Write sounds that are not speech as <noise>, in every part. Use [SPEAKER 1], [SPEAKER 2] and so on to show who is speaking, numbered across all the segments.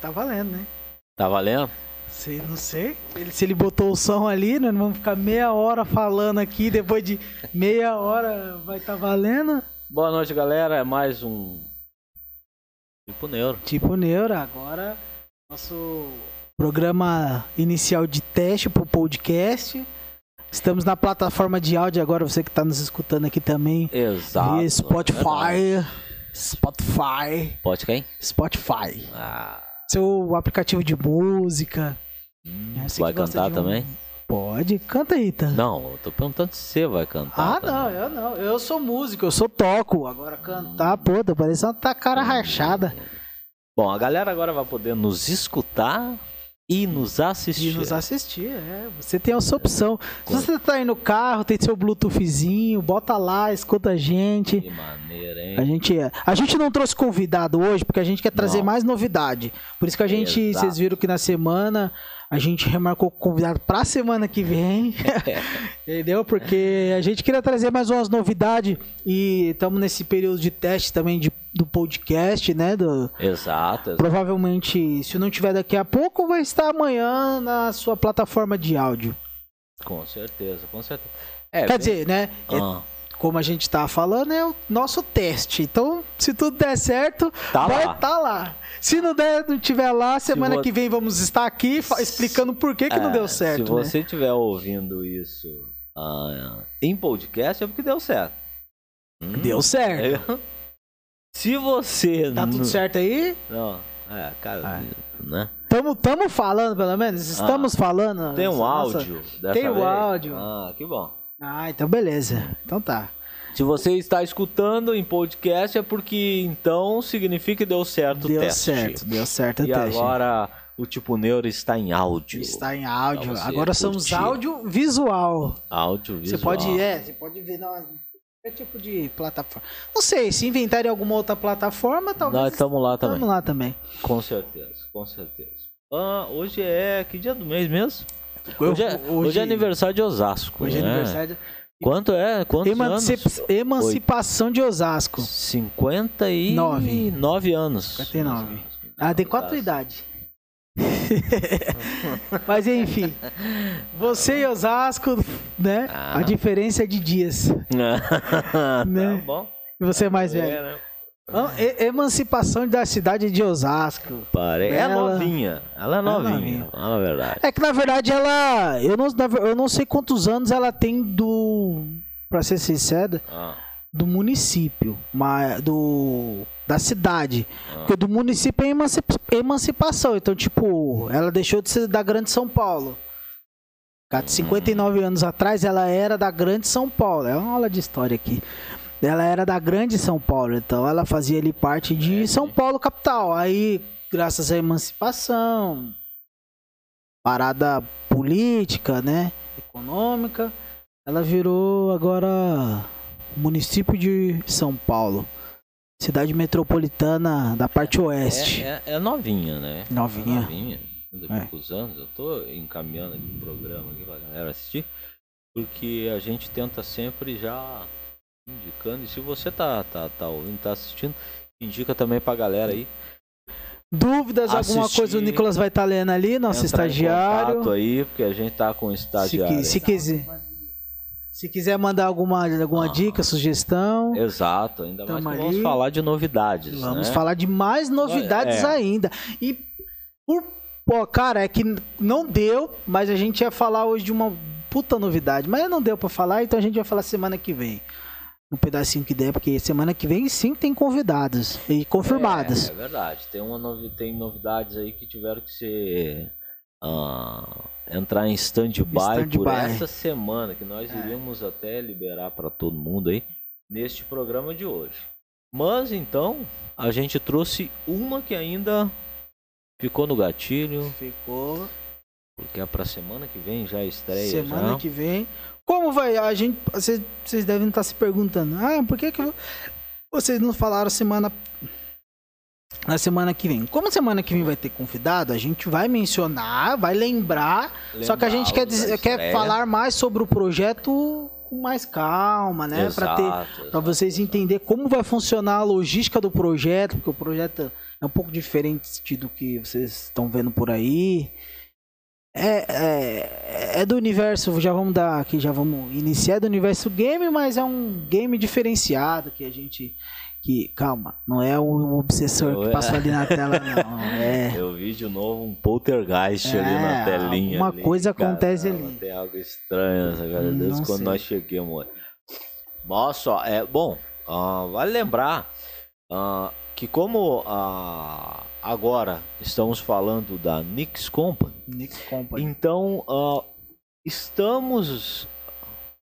[SPEAKER 1] Tá valendo, né?
[SPEAKER 2] Tá valendo?
[SPEAKER 1] Sei, não sei. Ele, se ele botou o som ali, nós vamos ficar meia hora falando aqui. Depois de meia hora vai estar tá valendo.
[SPEAKER 2] Boa noite, galera. É mais um. Tipo Neuro.
[SPEAKER 1] Tipo Neuro. Agora, nosso programa inicial de teste pro podcast. Estamos na plataforma de áudio agora, você que está nos escutando aqui também.
[SPEAKER 2] Exato.
[SPEAKER 1] Via Spotify. É Spotify.
[SPEAKER 2] Pode quem?
[SPEAKER 1] Spotify. Ah. Seu aplicativo de música.
[SPEAKER 2] Hum, é, vai cantar um... também?
[SPEAKER 1] Pode, canta aí, tá?
[SPEAKER 2] Não, eu tô perguntando se você vai cantar.
[SPEAKER 1] Ah, não, eu não. Eu sou músico, eu sou toco. Agora cantar, pô, tá parecendo tá cara rachada.
[SPEAKER 2] Bom, a galera agora vai poder nos escutar e nos assistir.
[SPEAKER 1] E nos assistir, é. Você tem essa opção. Se você tá aí no carro, tem seu Bluetoothzinho, bota lá, escuta a gente.
[SPEAKER 2] Que maneira, hein?
[SPEAKER 1] A gente, é. a gente não trouxe convidado hoje porque a gente quer trazer não. mais novidade. Por isso que a gente, Exato. vocês viram que na semana a gente remarcou o convidado para a semana que vem. <laughs> <laughs> Entendeu? Porque a gente queria trazer mais umas novidades e estamos nesse período de teste também de, do podcast, né? Do,
[SPEAKER 2] exato, exato.
[SPEAKER 1] Provavelmente, se não tiver daqui a pouco, vai estar amanhã na sua plataforma de áudio.
[SPEAKER 2] Com certeza, com certeza.
[SPEAKER 1] É, Quer bem... dizer, né? Ah. É como a gente tá falando, é o nosso teste. Então, se tudo der certo, tá vai estar tá lá. Se não der, não tiver lá, semana você... que vem vamos estar aqui explicando por que, que é, não deu certo.
[SPEAKER 2] Se né? você estiver ouvindo isso uh, em podcast, é porque deu certo.
[SPEAKER 1] Hum, deu certo. É.
[SPEAKER 2] Se você.
[SPEAKER 1] Tá tudo certo aí?
[SPEAKER 2] Não. É, cara, é. né?
[SPEAKER 1] Tamo, tamo falando, pelo menos. Estamos ah, falando.
[SPEAKER 2] Tem um áudio.
[SPEAKER 1] Tem o um áudio.
[SPEAKER 2] Ah, que bom.
[SPEAKER 1] Ah, então beleza. Então tá.
[SPEAKER 2] Se você está escutando em podcast é porque então significa que deu certo
[SPEAKER 1] deu
[SPEAKER 2] o teste.
[SPEAKER 1] Deu certo, deu certo o
[SPEAKER 2] e
[SPEAKER 1] teste.
[SPEAKER 2] E agora o tipo neuro está em áudio.
[SPEAKER 1] Está em áudio. Agora somos áudio visual.
[SPEAKER 2] Áudio visual.
[SPEAKER 1] Você pode, é, você pode ver na é tipo de plataforma. Não sei, se inventarem alguma outra plataforma, talvez.
[SPEAKER 2] Nós estamos lá também.
[SPEAKER 1] Estamos lá também.
[SPEAKER 2] Com certeza, com certeza. Ah, hoje é que dia do mês mesmo? Hoje é, hoje... hoje é aniversário de Osasco.
[SPEAKER 1] Hoje
[SPEAKER 2] é
[SPEAKER 1] né? é aniversário de...
[SPEAKER 2] Quanto é? Quantos
[SPEAKER 1] Emancip...
[SPEAKER 2] anos?
[SPEAKER 1] Emancipação de Osasco.
[SPEAKER 2] 59 9 anos.
[SPEAKER 1] 59. Ah, tem quatro idades. <laughs> Mas enfim, você e Osasco, né? Ah. A diferença é de dias. <laughs>
[SPEAKER 2] tá né? bom.
[SPEAKER 1] E você é mais velho. É, né? Emancipação da cidade de Osasco.
[SPEAKER 2] Pare... É ela... É novinha. Ela é novinha, é na verdade.
[SPEAKER 1] É que na verdade ela. Eu não, eu não sei quantos anos ela tem do. Pra ser sincero, ah. do município. Mas, do. Da cidade. Ah. Porque do município é emancipação. Então, tipo, ela deixou de ser da Grande São Paulo. Há 59 hum. anos atrás, ela era da Grande São Paulo. É uma aula de história aqui. Ela era da grande São Paulo, então ela fazia ali parte de é, São Paulo capital. Aí, graças à emancipação, parada política, né, econômica, ela virou agora município de São Paulo. Cidade metropolitana da parte oeste.
[SPEAKER 2] É, é, é novinha, né?
[SPEAKER 1] Novinha. É
[SPEAKER 2] novinha. Daqui a poucos anos, eu tô encaminhando aqui o programa aqui pra galera assistir, porque a gente tenta sempre já indicando. E se você tá, tá, tá ouvindo, tá assistindo, indica também pra galera aí.
[SPEAKER 1] Dúvidas, Assistir, alguma coisa o Nicolas vai estar tá lendo ali, nosso estagiário.
[SPEAKER 2] Aí, porque a gente tá com o estagiário.
[SPEAKER 1] Se, se quiser. Se quiser mandar alguma, alguma ah, dica, sugestão.
[SPEAKER 2] Exato, ainda mais vamos falar de novidades.
[SPEAKER 1] Vamos
[SPEAKER 2] né?
[SPEAKER 1] falar de mais novidades é. ainda. E por pô, cara, é que não deu, mas a gente ia falar hoje de uma puta novidade, mas não deu para falar, então a gente vai falar semana que vem um pedacinho que der, porque semana que vem sim tem convidados e confirmados.
[SPEAKER 2] É, é verdade. Tem, uma novi tem novidades aí que tiveram que ser. Uh, entrar em stand-by stand por essa semana, que nós é. iríamos até liberar para todo mundo aí neste programa de hoje. Mas então, a gente trouxe uma que ainda ficou no gatilho.
[SPEAKER 1] Ficou.
[SPEAKER 2] Porque é pra semana que vem já estreia.
[SPEAKER 1] Semana
[SPEAKER 2] já.
[SPEAKER 1] que vem. Como vai? A gente, vocês, vocês devem estar se perguntando, ah, por que, que vocês não falaram semana na semana que vem? Como semana que vem vai ter convidado, a gente vai mencionar, vai lembrar, lembrar só que a gente quer, dizer, quer falar mais sobre o projeto com mais calma, né? Para ter, para vocês entender como vai funcionar a logística do projeto, porque o projeto é um pouco diferente do que vocês estão vendo por aí. É, é, é, do universo, já vamos dar aqui, já vamos iniciar do universo game, mas é um game diferenciado que a gente que, calma, não é um obsessor eu, que passou ali na tela, não. <laughs> É...
[SPEAKER 2] Eu vi de novo um poltergeist é, ali na telinha.
[SPEAKER 1] Uma coisa acontece ali.
[SPEAKER 2] Tem algo estranho, cara, desde quando sei. nós chegamos. Nossa, é bom, uh, vale lembrar uh, que como uh, agora estamos falando da Nix Company,
[SPEAKER 1] Nix Company.
[SPEAKER 2] então estamos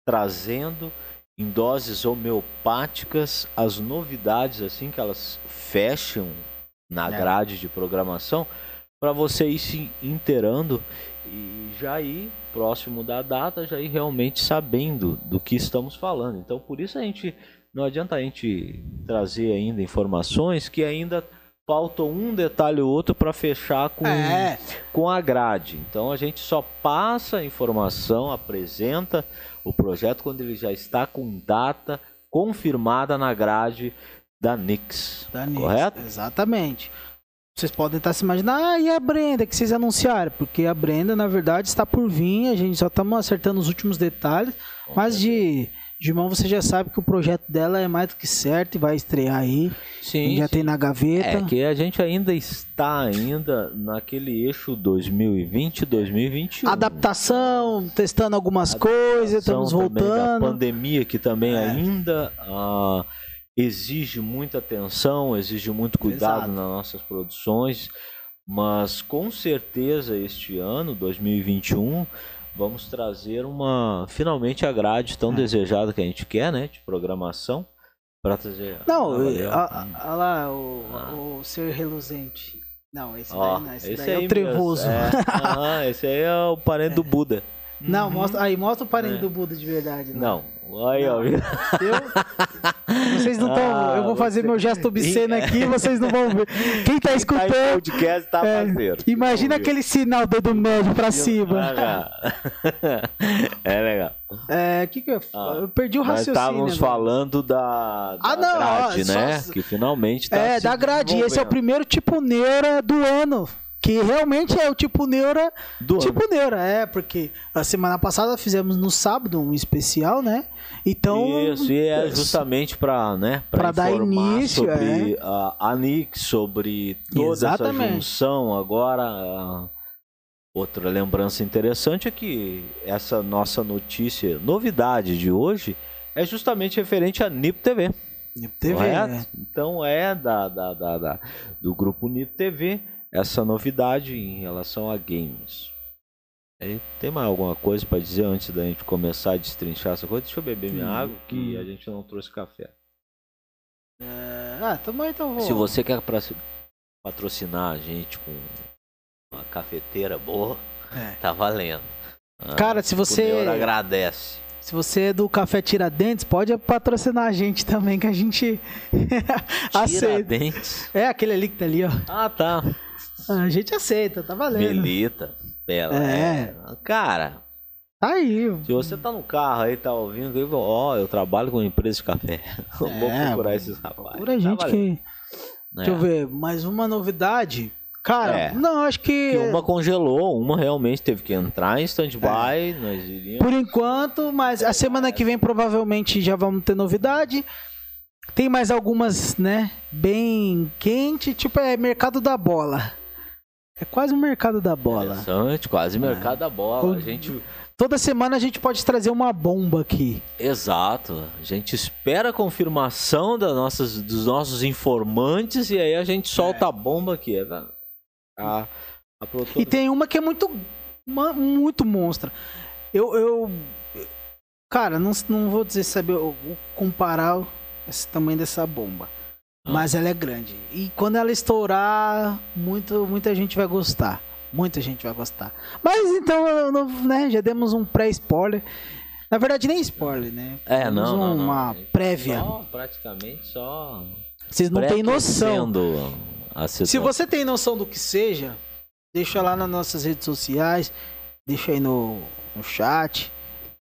[SPEAKER 2] trazendo em doses homeopáticas as novidades assim que elas fecham na é. grade de programação para você ir se inteirando e já ir próximo da data, já ir realmente sabendo do que estamos falando. Então por isso a gente não adianta a gente trazer ainda informações que ainda falta um detalhe ou outro para fechar com, é. com a grade. Então a gente só passa a informação, apresenta o projeto quando ele já está com data confirmada na grade da Nix. Da Nix, correto?
[SPEAKER 1] Exatamente. Vocês podem estar se imaginando, ah, e a Brenda que vocês anunciaram? Porque a Brenda, na verdade, está por vir, a gente só estamos acertando os últimos detalhes, mas de de mão você já sabe que o projeto dela é mais do que certo e vai estrear aí. Sim. Já sim. tem na gaveta.
[SPEAKER 2] É que a gente ainda está ainda naquele eixo 2020, 2021.
[SPEAKER 1] Adaptação, testando algumas Adaptação coisas, estamos voltando.
[SPEAKER 2] A pandemia que também é. ainda ah, exige muita atenção, exige muito cuidado Exato. nas nossas produções. Mas com certeza este ano, 2021, vamos trazer uma finalmente a grade tão é. desejada que a gente quer, né, de programação para trazer.
[SPEAKER 1] Não, olha lá o, ah. o ser reluzente. Não, esse Ó, daí não, esse, esse daí é o trevoso.
[SPEAKER 2] É, <laughs> ah, esse aí é o parente do Buda.
[SPEAKER 1] Não, uhum. mostra, aí mostra o parente é. do Buda de verdade.
[SPEAKER 2] Né? Não, Aí, ó. Eu...
[SPEAKER 1] Vocês não estão. Ah, eu vou fazer você... meu gesto obsceno <laughs> aqui e vocês não vão ver. Quem tá escutando. Quem tá
[SPEAKER 2] podcast tá é,
[SPEAKER 1] Imagina aquele sinal dedo médio pra cima. <laughs>
[SPEAKER 2] é legal.
[SPEAKER 1] É, que que eu, ah, eu perdi o raciocínio.
[SPEAKER 2] Nós estávamos falando da, da ah, não, grade, ó, né? Só... Que finalmente tá
[SPEAKER 1] É, da grade. Esse é o primeiro tipo neura do ano. Que realmente é o tipo neura. Do tipo ano. neura, é, porque a semana passada fizemos no sábado um especial, né? Então.
[SPEAKER 2] Isso, e é justamente para né,
[SPEAKER 1] para dar início
[SPEAKER 2] sobre é. a, a Nix, sobre toda Exatamente. essa junção. Agora, outra lembrança interessante é que essa nossa notícia, novidade de hoje, é justamente referente a NIP TV.
[SPEAKER 1] NIP TV. É?
[SPEAKER 2] Então é da, da, da, da, do grupo NIP TV essa novidade em relação a games. Aí, tem mais alguma coisa para dizer antes da gente começar a destrinchar essa coisa? Deixa eu beber minha hum, água, que hum. a gente não trouxe café.
[SPEAKER 1] É... Ah, também então vou.
[SPEAKER 2] Se você quer patrocinar a gente com uma cafeteira boa, é. tá valendo.
[SPEAKER 1] Ah, Cara, se você.
[SPEAKER 2] agradece.
[SPEAKER 1] Se você é do Café Tiradentes, pode patrocinar a gente também, que a gente <laughs> aceita.
[SPEAKER 2] Tiradentes?
[SPEAKER 1] É, aquele ali que tá ali, ó.
[SPEAKER 2] Ah, tá.
[SPEAKER 1] A gente aceita, tá valendo.
[SPEAKER 2] Melita. Bela. É. é. Cara.
[SPEAKER 1] Tá aí.
[SPEAKER 2] Se você tá no carro aí, tá ouvindo, ó, oh, eu trabalho com uma empresa de café. <laughs> É, Vou procurar esses rapazes.
[SPEAKER 1] Procura a tá gente tá que. Deixa eu é. ver, mais uma novidade. Cara, é. não, acho que... que.
[SPEAKER 2] Uma congelou, uma realmente teve que entrar em stand-by. É.
[SPEAKER 1] Por enquanto, mas a semana que vem provavelmente já vamos ter novidade. Tem mais algumas, né? Bem quente, tipo é mercado da bola. É quase o mercado da bola.
[SPEAKER 2] Interessante, quase o mercado da bola. A gente...
[SPEAKER 1] Toda semana a gente pode trazer uma bomba aqui.
[SPEAKER 2] Exato. A gente espera a confirmação das nossas, dos nossos informantes e aí a gente solta é. a bomba aqui. É, a,
[SPEAKER 1] a E tem uma que é muito, muito monstra. Eu, eu cara, não, não vou dizer saber comparar esse tamanho dessa bomba. Ah. Mas ela é grande. E quando ela estourar, muito, muita gente vai gostar. Muita gente vai gostar. Mas então, né, já demos um pré-spoiler. Na verdade, nem spoiler, né?
[SPEAKER 2] É, não, não,
[SPEAKER 1] Uma
[SPEAKER 2] não.
[SPEAKER 1] prévia.
[SPEAKER 2] Só, praticamente só.
[SPEAKER 1] Vocês não têm noção. Se você tem noção do que seja, deixa lá nas nossas redes sociais, deixa aí no, no chat.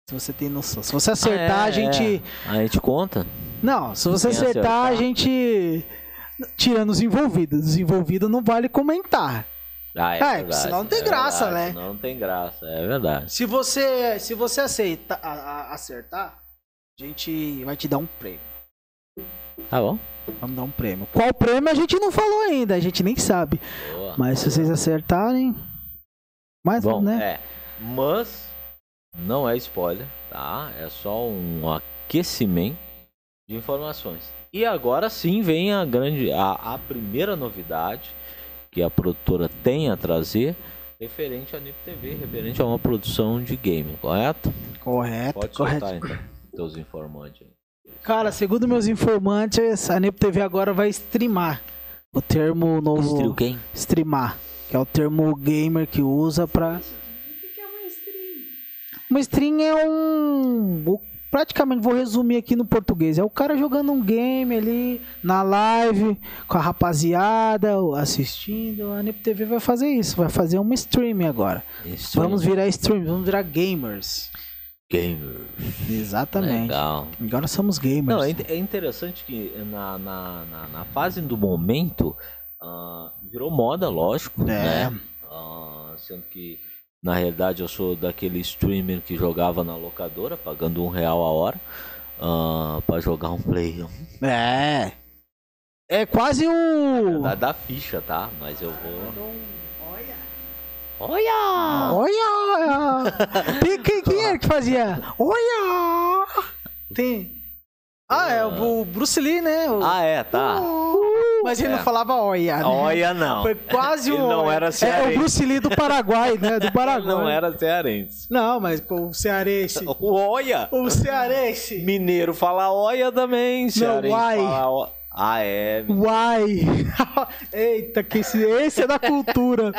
[SPEAKER 1] Se você tem noção. Se você acertar, ah, é, a gente.
[SPEAKER 2] É. A gente conta?
[SPEAKER 1] Não, se você acertar, acertar, a gente. Tirando os envolvidos. Os envolvidos não vale comentar.
[SPEAKER 2] Ah, é, é
[SPEAKER 1] senão não tem é graça,
[SPEAKER 2] verdade, né? Não tem graça, é verdade.
[SPEAKER 1] Se você, se você aceita, a, a, acertar, a gente vai te dar um prêmio.
[SPEAKER 2] Tá bom.
[SPEAKER 1] Vamos dar um prêmio. Qual prêmio a gente não falou ainda, a gente nem sabe. Boa. Mas se vocês acertarem. Mais bom, né?
[SPEAKER 2] É. Mas não é spoiler, tá? É só um aquecimento de informações. E agora sim vem a grande, a, a primeira novidade que a produtora tem a trazer referente à NIP TV, referente a uma produção de game, correto?
[SPEAKER 1] Correto,
[SPEAKER 2] Pode
[SPEAKER 1] correto.
[SPEAKER 2] Soltar, então, teus informantes.
[SPEAKER 1] Cara, segundo meus informantes, a NIP TV agora vai streamar. O termo novo.
[SPEAKER 2] Stream quem?
[SPEAKER 1] Streamar. Que é o termo gamer que usa pra. O que é uma stream? Uma stream é um praticamente vou resumir aqui no português. É o cara jogando um game ali na live com a rapaziada assistindo. A NIP TV vai fazer isso, vai fazer uma stream agora. Stream. Vamos virar stream, vamos virar gamers.
[SPEAKER 2] Gamers.
[SPEAKER 1] Exatamente. Legal. Agora somos gamers. Não,
[SPEAKER 2] é, é interessante que na, na, na, na fase do momento uh, virou moda, lógico, é. né? Uh, sendo que na realidade, eu sou daquele streamer que jogava na locadora, pagando um real a hora, uh, ah, para jogar um play.
[SPEAKER 1] É. É quase um.
[SPEAKER 2] Da, da ficha, tá? Mas eu vou.
[SPEAKER 1] Olha! Olha! Olha! <laughs> Tem, quem, quem era que fazia? Olha! Tem. Ah, é o Bruce Lee, né? O...
[SPEAKER 2] Ah, é, tá. Uh,
[SPEAKER 1] mas ele é. não falava oia, né?
[SPEAKER 2] Oia não.
[SPEAKER 1] Foi quase
[SPEAKER 2] o. Ele não era cearense.
[SPEAKER 1] É o Bruce Lee do Paraguai, né? Do <laughs> Paraguai.
[SPEAKER 2] Não era cearense.
[SPEAKER 1] Não, mas o cearense.
[SPEAKER 2] O oia.
[SPEAKER 1] O cearense.
[SPEAKER 2] Mineiro fala oia também. Cearense não, uai. fala oia. Ah, é.
[SPEAKER 1] Uai! <laughs> Eita, que esse, esse é da cultura.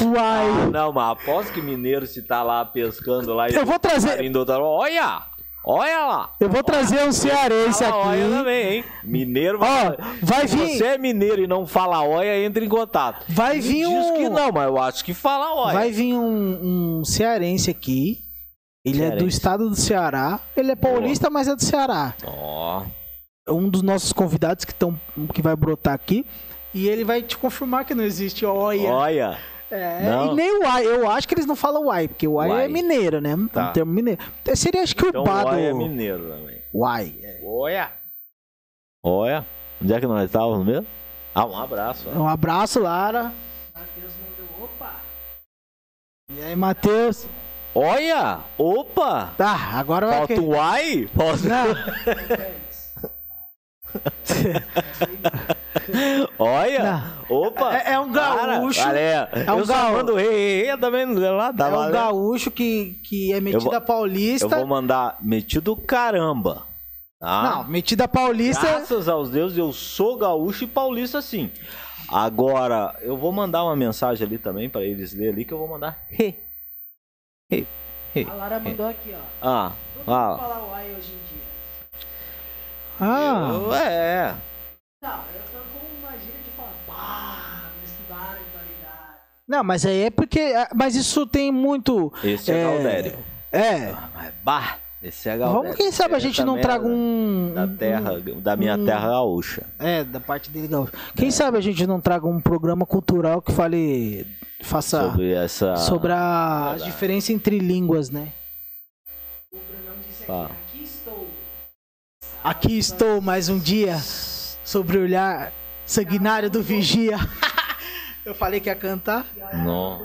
[SPEAKER 1] Uai! Ah,
[SPEAKER 2] não, mas aposto que mineiro se tá lá pescando lá
[SPEAKER 1] e Eu vou trazer.
[SPEAKER 2] Olha! Olha lá!
[SPEAKER 1] Eu vou trazer um cearense aqui.
[SPEAKER 2] Olha também, hein? Mineiro
[SPEAKER 1] vai. Ó, vai vir.
[SPEAKER 2] Se você é mineiro e não fala olha, entra em contato.
[SPEAKER 1] Vai vir
[SPEAKER 2] um.
[SPEAKER 1] Diz
[SPEAKER 2] que não, mas eu acho que fala olha.
[SPEAKER 1] Vai vir um, um cearense aqui. Ele cearense. é do estado do Ceará. Ele é paulista, mas é do Ceará.
[SPEAKER 2] Ó.
[SPEAKER 1] Oh. Um dos nossos convidados que, tão, que vai brotar aqui. E ele vai te confirmar que não existe olha.
[SPEAKER 2] Olha.
[SPEAKER 1] É, não. e nem o Uai. Eu acho que eles não falam Uai, porque o Uai é mineiro, né? Tá. Um termo mineiro. Seria acho que
[SPEAKER 2] então. Uai é mineiro também.
[SPEAKER 1] Uai.
[SPEAKER 2] É. Olha. Olha. Onde é que nós estávamos mesmo? Ah, um abraço.
[SPEAKER 1] Um abraço, Lara. Matheus mandou. Opa! E aí, Matheus?
[SPEAKER 2] Olha! Opa!
[SPEAKER 1] Tá, agora vai.
[SPEAKER 2] Falta o Uai? Falta...
[SPEAKER 1] Não. <laughs> <laughs>
[SPEAKER 2] Olha! Opa!
[SPEAKER 1] É, é um gaúcho.
[SPEAKER 2] Cara, é, é um gaúcho. Rei, rei também lá,
[SPEAKER 1] tá é um gaúcho que, que é metido a paulista.
[SPEAKER 2] Eu vou mandar metido caramba. Tá?
[SPEAKER 1] Não, metida paulista.
[SPEAKER 2] Graças aos deuses, eu sou gaúcho e paulista sim. Agora, eu vou mandar uma mensagem ali também para eles ler ali que eu vou mandar. He.
[SPEAKER 1] He. He. A Lara mandou aqui, ó.
[SPEAKER 2] Ah.
[SPEAKER 1] Ah. falar uai hoje em. Ah.
[SPEAKER 2] Eu, é.
[SPEAKER 1] Não, eu tô com uma gíria de falar, pá, estudar validade. Não, mas aí é porque. É, mas isso tem muito.
[SPEAKER 2] Esse é, é Galdério.
[SPEAKER 1] É.
[SPEAKER 2] Ah, bah! Esse é Galdério.
[SPEAKER 1] Vamos, quem sabe a gente não traga um.
[SPEAKER 2] Da terra, um, da minha um, terra gaúcha.
[SPEAKER 1] É, da parte dele gaúcha. Quem é. sabe a gente não traga um programa cultural que fale. Faça.
[SPEAKER 2] Sobre essa.
[SPEAKER 1] Sobre a, a diferença entre línguas, né? O
[SPEAKER 2] Brunão disse aqui,
[SPEAKER 1] aqui estou. Aqui estou mais um dia sobre o olhar sanguinário do vigia. <laughs> Eu falei que ia cantar.
[SPEAKER 2] Não.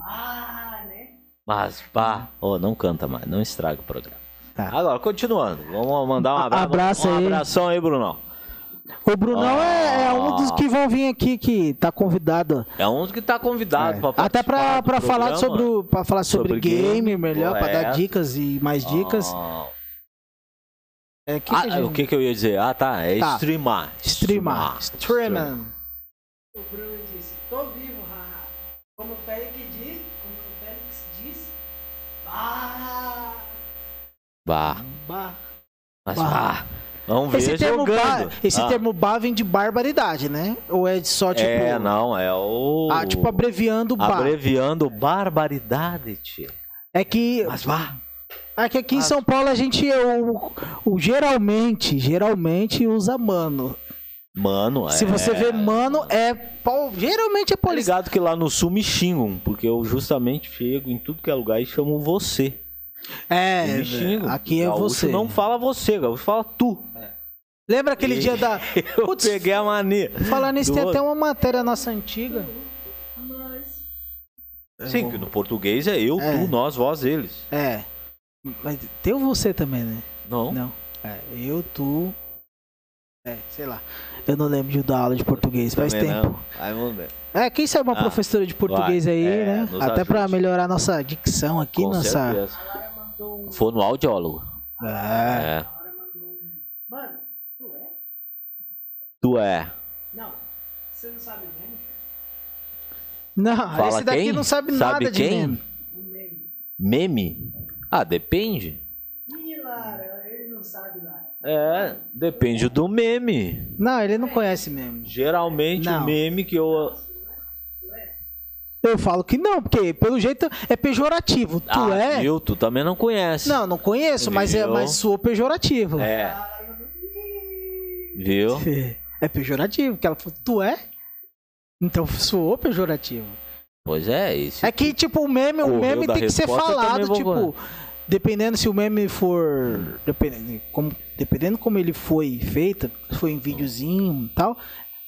[SPEAKER 2] Ah, né? Mas, pá, oh, não canta mais, não estraga o programa. Tá. Agora, continuando, vamos mandar um abraço.
[SPEAKER 1] Abraço
[SPEAKER 2] um
[SPEAKER 1] aí.
[SPEAKER 2] abração aí, Brunão.
[SPEAKER 1] O Brunão oh. é, é, um dos que vão vir aqui que tá convidado.
[SPEAKER 2] É um dos que tá convidado
[SPEAKER 1] é. Até pra, pra falar sobre para falar sobre, sobre game, game melhor, para dar dicas e mais dicas. Oh.
[SPEAKER 2] É, que ah, que gente... O que, que eu ia dizer? Ah, tá. É tá. streamar.
[SPEAKER 1] Streamar. Streamar. O Bruno disse: Tô vivo, haha. Como o Félix diz, como o Félix diz, bah.
[SPEAKER 2] Bah.
[SPEAKER 1] Bah.
[SPEAKER 2] Mas bah. Vamos ver esse
[SPEAKER 1] termo
[SPEAKER 2] jogando.
[SPEAKER 1] Bah, esse ah. termo bah vem de barbaridade, né? Ou é só tipo.
[SPEAKER 2] É, não, é o.
[SPEAKER 1] Ah, tipo abreviando
[SPEAKER 2] bar. Abreviando barbaridade, tio.
[SPEAKER 1] É que.
[SPEAKER 2] Mas bah.
[SPEAKER 1] Aqui, aqui em São Paulo a gente o, o, geralmente, geralmente usa mano.
[SPEAKER 2] Mano,
[SPEAKER 1] Se é... você vê mano, é geralmente é
[SPEAKER 2] polícia. Tá ligado que lá no sul me xingam, porque eu justamente chego em tudo que é lugar e chamo você.
[SPEAKER 1] É, me xingam. aqui é gaúcho você.
[SPEAKER 2] não fala você, Gaúcho fala tu. É.
[SPEAKER 1] Lembra aquele e... dia da. <laughs>
[SPEAKER 2] eu Putz, peguei a mania.
[SPEAKER 1] Falar nisso, tem até uma matéria nossa antiga.
[SPEAKER 2] Sim, que no português é eu, é. tu, nós, vós, eles.
[SPEAKER 1] É. Mas tem o você também, né?
[SPEAKER 2] Não.
[SPEAKER 1] Não. É, eu, tu. É, sei lá. Eu não lembro de dar aula de português, faz tempo. Não.
[SPEAKER 2] Aí vamos ver.
[SPEAKER 1] É, quem sabe uma ah, professora de português vai. aí, é, né? Até para melhorar nossa dicção aqui, Com nossa. Certeza.
[SPEAKER 2] Fonoaudiólogo.
[SPEAKER 1] É. é.
[SPEAKER 2] Mano, tu é? Tu é.
[SPEAKER 1] Não, você não sabe meme? Não,
[SPEAKER 2] Fala
[SPEAKER 1] esse daqui
[SPEAKER 2] quem?
[SPEAKER 1] não sabe, sabe nada quem? de
[SPEAKER 2] meme. Meme? Ah, depende.
[SPEAKER 1] Ih, Lara, ele não sabe, Lara.
[SPEAKER 2] É, depende do meme.
[SPEAKER 1] Não, ele não conhece meme.
[SPEAKER 2] Geralmente não. o meme que eu.
[SPEAKER 1] Eu falo que não, porque pelo jeito é pejorativo. Tu
[SPEAKER 2] ah,
[SPEAKER 1] é.
[SPEAKER 2] Viu? Tu também não conhece.
[SPEAKER 1] Não, não conheço, mas é mas sou pejorativo.
[SPEAKER 2] É. Viu?
[SPEAKER 1] É pejorativo, que ela falou, tu é? Então soou pejorativo.
[SPEAKER 2] Pois é, isso.
[SPEAKER 1] É que, tipo, o meme, o meme tem que ser falado, tipo, dependendo se o meme for. Dependendo como, dependendo como ele foi feito, se foi em videozinho e tal.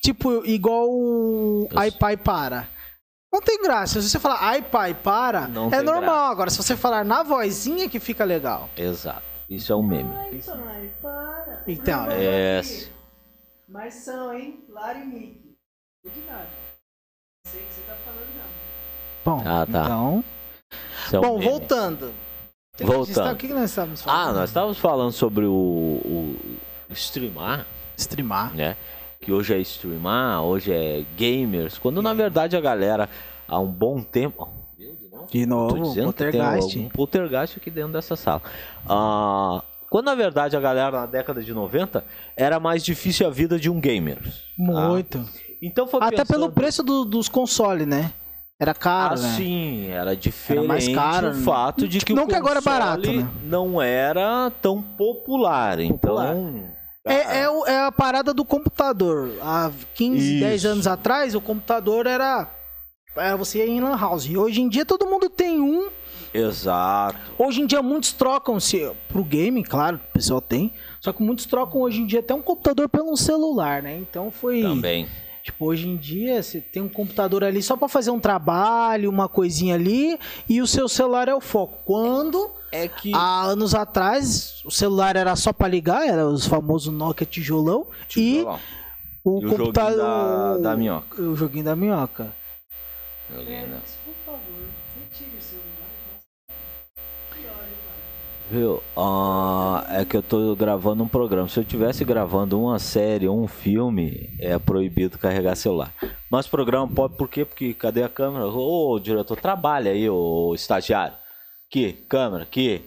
[SPEAKER 1] Tipo, igual o Ai Pai Para. Não tem graça. Se você falar ai pai, para, não é normal. Graça. Agora, se você falar na vozinha que fica legal.
[SPEAKER 2] Exato. Isso é um meme.
[SPEAKER 1] Ai, pai, para.
[SPEAKER 2] Então, é.
[SPEAKER 1] Mas são, hein? Lara e Mickey. De nada. Não sei o que você tá falando, não. Bom, ah, tá. então. É Bom, voltando.
[SPEAKER 2] Voltando.
[SPEAKER 1] O que nós estávamos falando?
[SPEAKER 2] Ah, nós estávamos falando sobre o, o streamar.
[SPEAKER 1] Streamar.
[SPEAKER 2] Né? Que hoje é streamar, hoje é gamers. Quando na verdade a galera há um bom tempo.
[SPEAKER 1] De novo, poltergeist.
[SPEAKER 2] Um poltergeist aqui dentro dessa sala. Ah, quando na verdade a galera na década de 90 era mais difícil a vida de um gamer.
[SPEAKER 1] Muito. Ah, então foi Até pensando... pelo preço do, dos consoles, né? Era caro, ah, né?
[SPEAKER 2] sim, era diferente era mais caro, o né? fato de que
[SPEAKER 1] não
[SPEAKER 2] o
[SPEAKER 1] que agora é barato, né?
[SPEAKER 2] não era tão popular, popular. então...
[SPEAKER 1] É, é, é, a parada do computador. Há 15, Isso. 10 anos atrás, o computador era, era você ir em lan house. E hoje em dia todo mundo tem um.
[SPEAKER 2] Exato.
[SPEAKER 1] Hoje em dia muitos trocam-se pro game, claro, o pessoal tem. Só que muitos trocam hoje em dia até um computador pelo um celular, né? Então foi...
[SPEAKER 2] Também
[SPEAKER 1] Tipo, hoje em dia você tem um computador ali só para fazer um trabalho, uma coisinha ali, e o seu celular é o foco. Quando
[SPEAKER 2] é que
[SPEAKER 1] há anos atrás o celular era só para ligar, era os famosos Nokia tijolão, tijolão. e o, e computador
[SPEAKER 2] da, da minhoca.
[SPEAKER 1] O joguinho da minhoca.
[SPEAKER 2] Joguinho, né? Viu? Uh, é que eu tô gravando um programa. Se eu tivesse gravando uma série ou um filme, é proibido carregar celular. Mas programa pode, por quê? Porque cadê a câmera? Ô, oh, diretor, trabalha aí, ô estagiário. Aqui, câmera, aqui.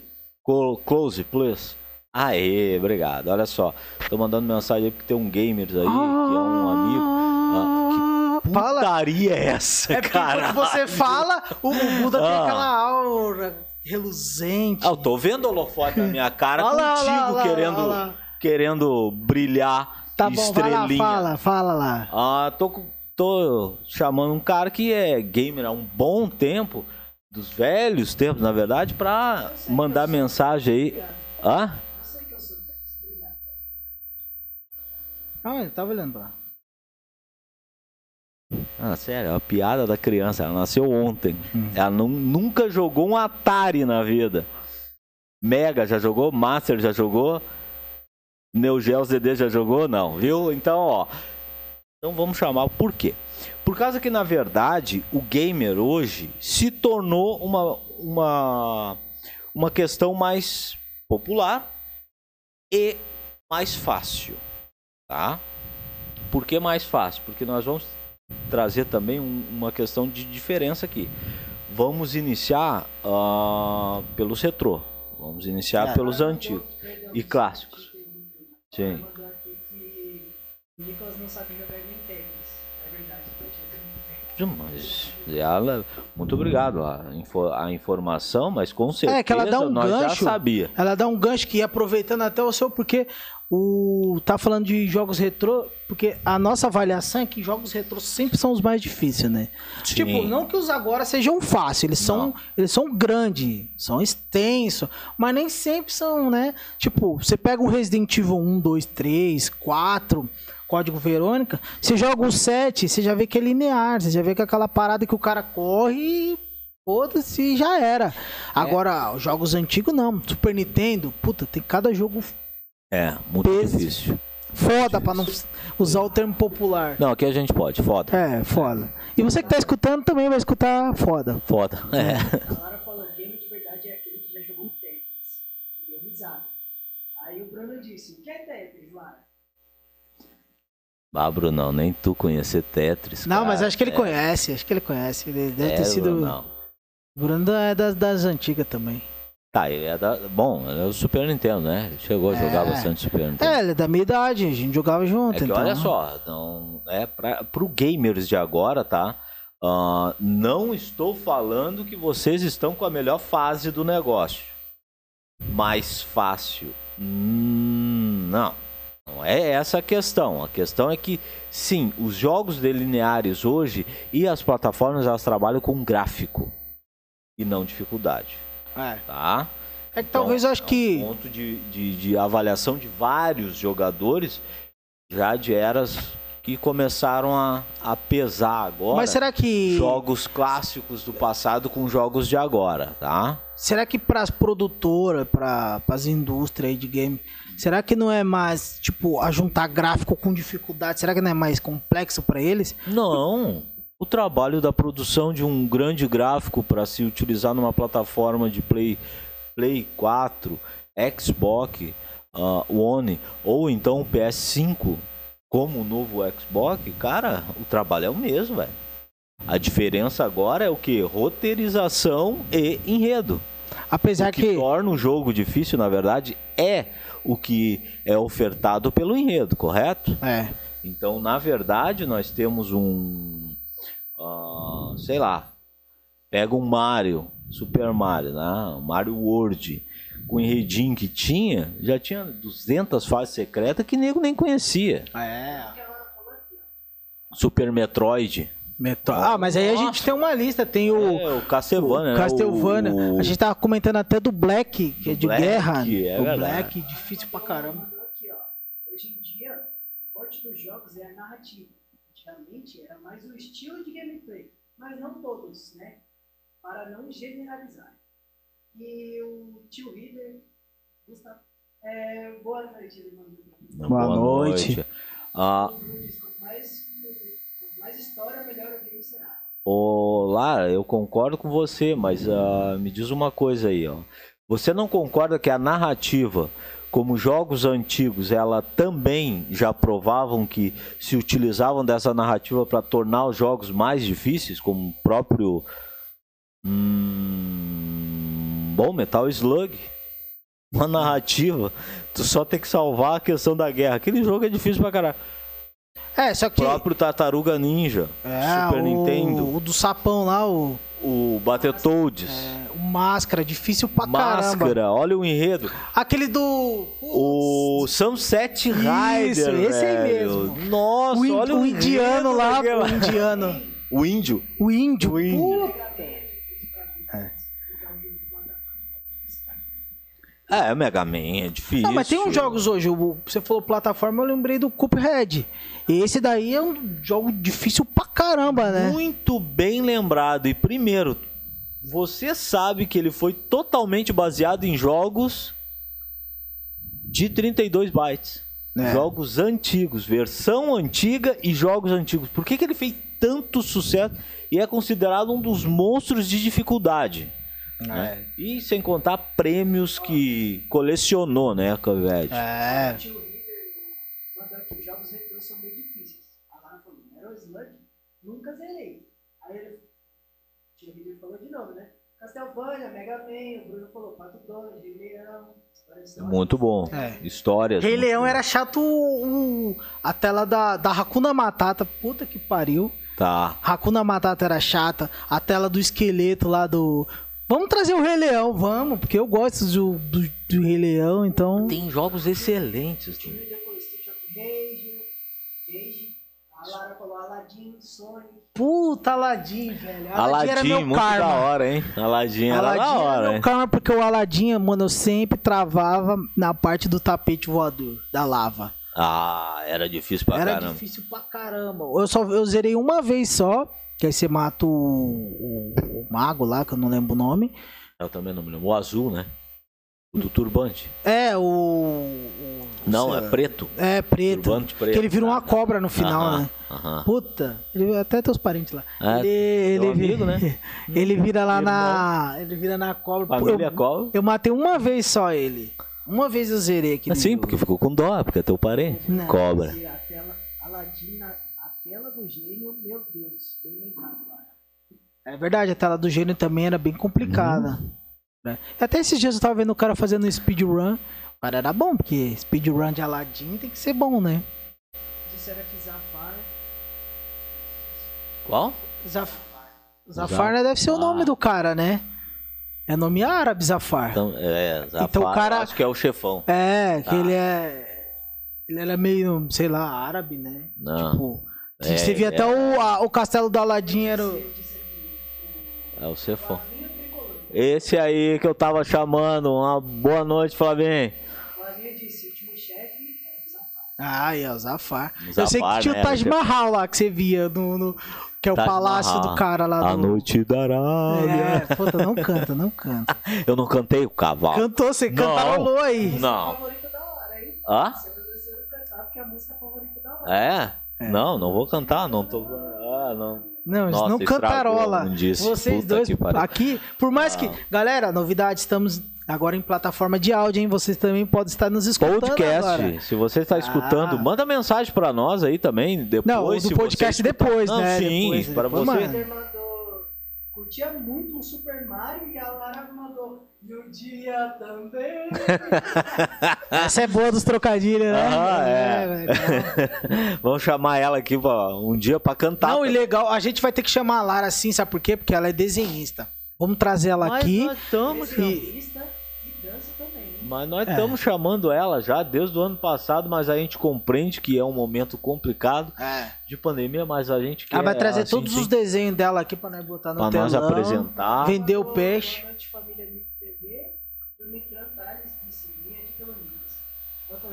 [SPEAKER 2] Close, please. Aê, obrigado. Olha só, tô mandando mensagem aí porque tem um gamer aí, que é um amigo. Ah, que putaria é essa, é cara?
[SPEAKER 1] Quando você fala, o Buda ah. tem aquela aura reluzente.
[SPEAKER 2] Ah, eu tô vendo o holofote na minha cara contigo lá, lá, querendo, lá, querendo brilhar
[SPEAKER 1] tá bom, estrelinha. fala, fala lá.
[SPEAKER 2] Ah, tô, tô chamando um cara que é gamer há um bom tempo, dos velhos tempos, na verdade, pra mandar mensagem aí. Hã? Eu sei que eu sou
[SPEAKER 1] Ah, ele tava olhando lá.
[SPEAKER 2] Ah, sério, é uma piada da criança. Ela nasceu ontem. Hum. Ela não, nunca jogou um Atari na vida. Mega já jogou, Master já jogou, Neo Geo ZD já jogou, não, viu? Então, ó. Então vamos chamar por quê? Por causa que na verdade o gamer hoje se tornou uma uma uma questão mais popular e mais fácil, tá? Por que mais fácil? Porque nós vamos trazer também um, uma questão de diferença aqui. Vamos iniciar uh, pelos retrô. Vamos iniciar é. pelos antigos e clássicos. Sim. Mas ela, muito obrigado a, a informação, mas com certeza é, que ela dá um nós gancho, já sabia.
[SPEAKER 1] Ela dá um gancho que aproveitando até o seu, porque o tá falando de jogos retrô, porque a nossa avaliação é que jogos retrô sempre são os mais difíceis, né? Sim. Tipo, não que os agora sejam fáceis, eles são, eles são grandes, são extensos, mas nem sempre são, né? Tipo, você pega um Resident Evil 1, 2, 3, 4, Código Verônica, você joga o 7, você já vê que é linear, você já vê que é aquela parada que o cara corre e foda-se já era. É. Agora, os jogos antigos não. Super Nintendo, puta, tem cada jogo.
[SPEAKER 2] É, muito peso. difícil.
[SPEAKER 1] Foda, para não usar o termo popular.
[SPEAKER 2] Não, aqui a gente pode, foda.
[SPEAKER 1] É, foda. E você que tá escutando também vai escutar foda.
[SPEAKER 2] Foda, <laughs> é.
[SPEAKER 3] Agora falando, game de verdade é aquele que já jogou Tetris. Deu risada. Aí o Bruno disse, o que é Tetris, Lara?
[SPEAKER 2] Ah, Brunão, nem tu conhecer Tetris.
[SPEAKER 1] Não, cara. mas acho que ele é. conhece, acho que ele conhece. Ele deve é, ter sido. Brunão. Bruno é das, das antigas também.
[SPEAKER 2] Tá, ele é da. Bom, é o Super Nintendo, né? Ele chegou a jogar é. bastante Super Nintendo.
[SPEAKER 1] É, ele é da minha idade, a gente jogava junto. É que
[SPEAKER 2] então... olha só, não, é pra, pro gamers de agora, tá? Uh, não estou falando que vocês estão com a melhor fase do negócio. Mais fácil. Hum, não. Não é essa a questão. A questão é que, sim, os jogos delineares hoje e as plataformas elas trabalham com gráfico e não dificuldade. É. Tá?
[SPEAKER 1] É que então, talvez acho
[SPEAKER 2] é
[SPEAKER 1] um que.
[SPEAKER 2] ponto de, de, de avaliação de vários jogadores já de eras que começaram a, a pesar agora.
[SPEAKER 1] Mas será que.
[SPEAKER 2] Jogos clássicos do passado com jogos de agora, tá?
[SPEAKER 1] Será que para as produtoras, para as indústrias de game Será que não é mais, tipo, ajuntar gráfico com dificuldade? Será que não é mais complexo para eles?
[SPEAKER 2] Não. O trabalho da produção de um grande gráfico para se utilizar numa plataforma de Play, Play 4, Xbox uh, One ou então PS5 como o novo Xbox, cara, o trabalho é o mesmo, velho. A diferença agora é o que? Roteirização e enredo.
[SPEAKER 1] Apesar o que,
[SPEAKER 2] que torna o jogo difícil, na verdade, é o que é ofertado pelo enredo, correto?
[SPEAKER 1] É.
[SPEAKER 2] Então, na verdade, nós temos um. Uh, sei lá. Pega um Mario, Super Mario, né? Mario World. Com o enredinho que tinha, já tinha 200 fases secretas que nego nem conhecia.
[SPEAKER 1] É.
[SPEAKER 2] Super Metroid.
[SPEAKER 1] Metro... Ah, mas aí Nossa. a gente tem uma lista, tem o.
[SPEAKER 2] É, o Castlevania,
[SPEAKER 1] o Castlevania.
[SPEAKER 2] Né?
[SPEAKER 1] O... A gente tava comentando até do Black, que é de
[SPEAKER 2] Black,
[SPEAKER 1] guerra.
[SPEAKER 2] É
[SPEAKER 1] o
[SPEAKER 2] verdade.
[SPEAKER 1] Black, difícil pra caramba.
[SPEAKER 3] Aqui, ó. Hoje em dia, o forte dos jogos é a narrativa. Antigamente mais o estilo de gameplay, mas não todos, né? Para não generalizar. E o tio River, Gustavo. É, boa noite,
[SPEAKER 1] Boa, boa noite. noite.
[SPEAKER 2] Ah.
[SPEAKER 3] Mais mais história, melhor o game será.
[SPEAKER 2] Ô, Lara, eu concordo com você, mas uh, me diz uma coisa aí, ó. Você não concorda que a narrativa, como jogos antigos, ela também já provavam que se utilizavam dessa narrativa para tornar os jogos mais difíceis, como o próprio hum... bom Metal Slug, uma narrativa, tu só tem que salvar a questão da guerra. Aquele jogo é difícil pra caralho.
[SPEAKER 1] É, só que.
[SPEAKER 2] O próprio Tartaruga Ninja, é, Super
[SPEAKER 1] o,
[SPEAKER 2] Nintendo.
[SPEAKER 1] O do sapão lá, o.
[SPEAKER 2] O Battletoads. É,
[SPEAKER 1] Máscara, difícil pra
[SPEAKER 2] Máscara,
[SPEAKER 1] caramba.
[SPEAKER 2] Máscara, olha o enredo.
[SPEAKER 1] Aquele do.
[SPEAKER 2] O Sunset Rider. Isso, esse
[SPEAKER 1] aí mesmo.
[SPEAKER 2] Nossa, o olha o,
[SPEAKER 1] o indiano lá, o indiano. <laughs>
[SPEAKER 2] O índio.
[SPEAKER 1] O índio.
[SPEAKER 2] O índio. É, Mega Man é difícil. Não,
[SPEAKER 1] mas tem uns jogos hoje, você falou plataforma, eu lembrei do Cuphead. Esse daí é um jogo difícil pra caramba, né?
[SPEAKER 2] Muito bem lembrado. E primeiro, você sabe que ele foi totalmente baseado em jogos de 32 bytes. É. Jogos antigos, versão antiga e jogos antigos. Por que, que ele fez tanto sucesso e é considerado um dos monstros de dificuldade? Né? É. E sem contar prêmios que colecionou, né, Caved?
[SPEAKER 1] É.
[SPEAKER 3] Os jogos retrô são meio difíceis. A Lara falou, Metal Slug, nunca zerei. Aí ele, o tio River falou de novo, né? Castlevania, Mega Man, o Bruno falou Pato Donald, Rei Leão.
[SPEAKER 2] Muito bom. É. Histórias.
[SPEAKER 1] Rei Leão era chato o, a tela da, da Hakuna Matata. Puta que pariu.
[SPEAKER 2] Tá.
[SPEAKER 1] Hakuna Matata era chata. A tela do esqueleto lá do. Vamos trazer o Rei Leão, vamos, porque eu gosto do, do, do Rei Leão, então.
[SPEAKER 2] Tem jogos excelentes. Né?
[SPEAKER 1] Puta, Aladdin, velho.
[SPEAKER 2] Aladdin era meu muito karma. da hora, hein? Aladdin era Aladdin da hora, era
[SPEAKER 1] meu karma porque o Aladdin, mano, eu sempre travava na parte do tapete voador, da lava.
[SPEAKER 2] Ah, era difícil pra
[SPEAKER 1] era
[SPEAKER 2] caramba.
[SPEAKER 1] Era difícil pra caramba. Eu só eu zerei uma vez só, que aí você mata o, o, o mago lá, que eu não lembro o nome.
[SPEAKER 2] Eu também não me lembro. O azul, né? O do turbante.
[SPEAKER 1] É, o.
[SPEAKER 2] não, é preto.
[SPEAKER 1] É, preto. Turbante preto. Que ele vira uma cobra no final, aham, né? Aham. Puta, ele, até teus parentes lá. É, ele, ele vira, amigo, né? <laughs> ele vira lá na. Ele vira na cobra.
[SPEAKER 2] Família eu, cobra.
[SPEAKER 1] Eu matei uma vez só ele. Uma vez eu zerei aqui.
[SPEAKER 2] Sim, porque ficou com dó, porque é teu parente. Não, cobra.
[SPEAKER 3] A tela, Aladdin, a tela do gênio, meu Deus, bem lembrado lá.
[SPEAKER 1] É verdade, a tela do gênio também era bem complicada. Né? Até esses dias eu tava vendo o cara fazendo speedrun. O cara era bom, porque speedrun de Aladdin tem que ser bom, né?
[SPEAKER 3] Disseram que Zafar.
[SPEAKER 2] Qual?
[SPEAKER 1] Zaf... Zafar né, deve ser o nome do cara, né? É nome árabe, Zafar.
[SPEAKER 2] Então, é, Zafar, então, o cara, acho que é o chefão.
[SPEAKER 1] É, que ah. ele é. Ele era meio, sei lá, árabe, né?
[SPEAKER 2] Não.
[SPEAKER 1] Tipo. É, você via é, até o, a, o castelo do Aladdin era. O...
[SPEAKER 2] É o chefão. Esse aí que eu tava chamando. Uma boa noite. Flavinho
[SPEAKER 1] Ah, é o Zafar. Zafar eu sei que tinha né, o Taj Mahal lá que você via no, no que é o Taj palácio Mahal. do cara lá.
[SPEAKER 2] A noite da Arábia.
[SPEAKER 1] É, puta, não canta, não canta. <laughs>
[SPEAKER 2] eu não cantei o cavalo.
[SPEAKER 1] Cantou, você cantarolou aí.
[SPEAKER 2] Não. Hã? É? é? Não, não vou cantar, não tô. Ah, não.
[SPEAKER 1] Não, eles Nossa, não cantarola. Vocês dois aqui, por mais ah. que, galera, novidade, estamos agora em plataforma de áudio, hein? Vocês também podem estar nos escutando
[SPEAKER 2] Podcast.
[SPEAKER 1] Agora.
[SPEAKER 2] Se você está escutando, ah. manda mensagem para nós aí também depois.
[SPEAKER 1] Não, do podcast depois, né?
[SPEAKER 2] Sim, para você.
[SPEAKER 3] curtia muito o Super Mario e a Lara mandou e um dia também. <laughs>
[SPEAKER 1] Essa é boa dos trocadilhos, né?
[SPEAKER 2] Ah, é. é <laughs> Vamos chamar ela aqui pra, um dia pra cantar.
[SPEAKER 1] Não, e legal, a gente vai ter que chamar a Lara assim, sabe por quê? Porque ela é desenhista. Vamos trazer ela Mas aqui.
[SPEAKER 2] Nós estamos e... Mas nós estamos é. chamando ela já desde o ano passado, mas a gente compreende que é um momento complicado
[SPEAKER 1] é.
[SPEAKER 2] de pandemia, mas a gente quer...
[SPEAKER 1] Ela vai trazer assim, todos os desenhos dela aqui para nós botar no pra telão. nós
[SPEAKER 2] apresentar.
[SPEAKER 1] Vender o peixe.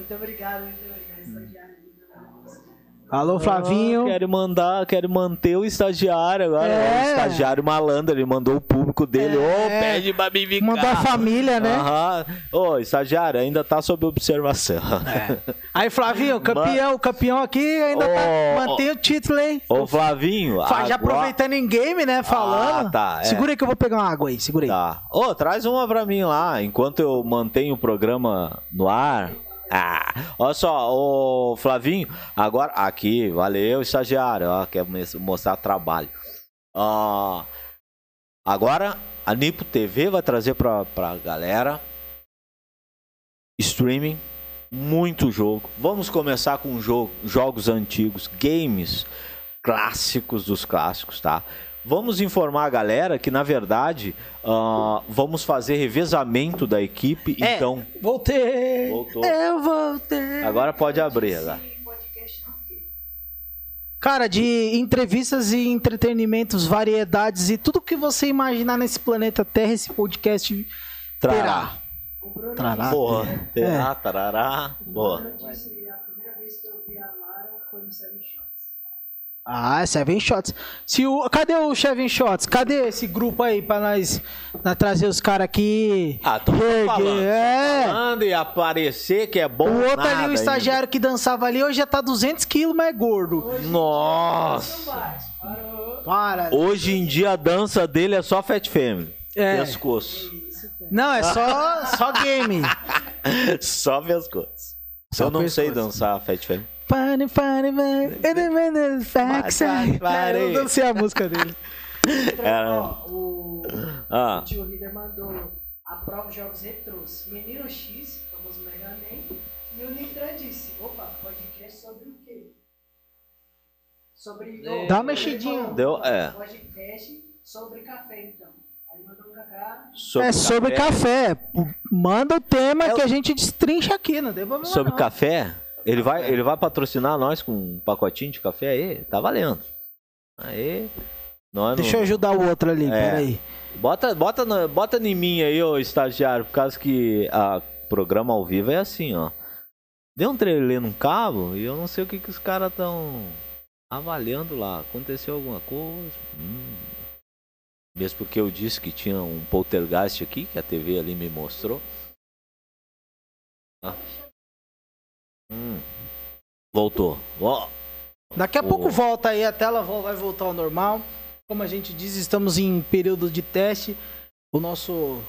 [SPEAKER 3] Muito obrigado, muito obrigado, estagiário.
[SPEAKER 1] Alô, Flavinho.
[SPEAKER 2] Ah, quero mandar, quero manter o estagiário agora. É. O estagiário malandro, ele mandou o público dele. Ô, é. oh, pede pra me ficar.
[SPEAKER 1] Mandou a família, né?
[SPEAKER 2] Aham. Ô, oh, estagiário, ainda tá sob observação.
[SPEAKER 1] É. Aí, Flavinho, <laughs> campeão, o campeão aqui ainda oh, tá, mantém o título, hein?
[SPEAKER 2] Ô, Flavinho.
[SPEAKER 1] Já agora... aproveitando em game, né, falando. Ah, tá. É. Segura aí que eu vou pegar uma água aí, segura aí.
[SPEAKER 2] Tá. Ô, oh, traz uma pra mim lá, enquanto eu mantenho o programa no ar. <laughs> Olha só, o Flavinho, agora aqui, valeu, estagiário, ó, quer mostrar trabalho. Ah, agora a Nipo TV vai trazer pra, pra galera streaming, muito jogo. Vamos começar com jogo, jogos antigos, games clássicos dos clássicos, tá? Vamos informar a galera que, na verdade, uh, vamos fazer revezamento da equipe. É, então.
[SPEAKER 1] Voltei!
[SPEAKER 2] Voltou.
[SPEAKER 1] Eu voltei!
[SPEAKER 2] Agora pode abrir lá.
[SPEAKER 1] Cara, de entrevistas e entretenimentos, variedades e tudo que você imaginar nesse planeta Terra, esse podcast
[SPEAKER 2] trará.
[SPEAKER 1] Trará.
[SPEAKER 2] Boa. Terá, é. tarará. Boa. A
[SPEAKER 3] primeira vez que eu vi a Lara foi no Seven
[SPEAKER 1] ah, Seven Shots. Se o, cadê o Seven Shots? Cadê esse grupo aí pra nós, nós trazer os caras aqui?
[SPEAKER 2] Ah, tô falando, é. falando e aparecer que é bom.
[SPEAKER 1] O outro ali, o estagiário ainda. que dançava ali, hoje já tá 200 quilos mais gordo.
[SPEAKER 2] Hoje Nossa! Para. Hoje em dia a dança dele é só Fat Family. É. Pescoço.
[SPEAKER 1] Não, é só, só game. <laughs>
[SPEAKER 2] só pescoço. Só Eu não pescoço. sei dançar Fat Family.
[SPEAKER 1] Funny, funny, man. Independent facts. Eu não sei a música dele.
[SPEAKER 3] Era... o, ah. tio Líder mandou a prova de jogos retrôs. Menino X, famoso Mega Man. E o Nitran disse: opa, podcast sobre o quê? sobre.
[SPEAKER 1] Dá uma mexidinha.
[SPEAKER 2] Deu, é.
[SPEAKER 3] Podcast sobre café, então. Aí mandou um cacá.
[SPEAKER 1] Sobre é sobre café. Manda o tema é que a gente destrincha aqui, não tem problema.
[SPEAKER 2] Sobre
[SPEAKER 1] não.
[SPEAKER 2] café? Ele vai, ele vai patrocinar nós com um pacotinho de café aí? Tá valendo. Aí.
[SPEAKER 1] Nós Deixa não... eu ajudar o outro ali, é. peraí.
[SPEAKER 2] Bota, bota, bota em mim aí, ô estagiário, por causa que a programa ao vivo é assim, ó. Deu um trailer num cabo e eu não sei o que, que os caras estão avaliando lá. Aconteceu alguma coisa? Hum. Mesmo porque eu disse que tinha um poltergeist aqui, que a TV ali me mostrou. Ah. Hum. Voltou. Oh.
[SPEAKER 1] Daqui a oh. pouco volta aí, a tela vai voltar ao normal. Como a gente diz, estamos em período de teste. O nosso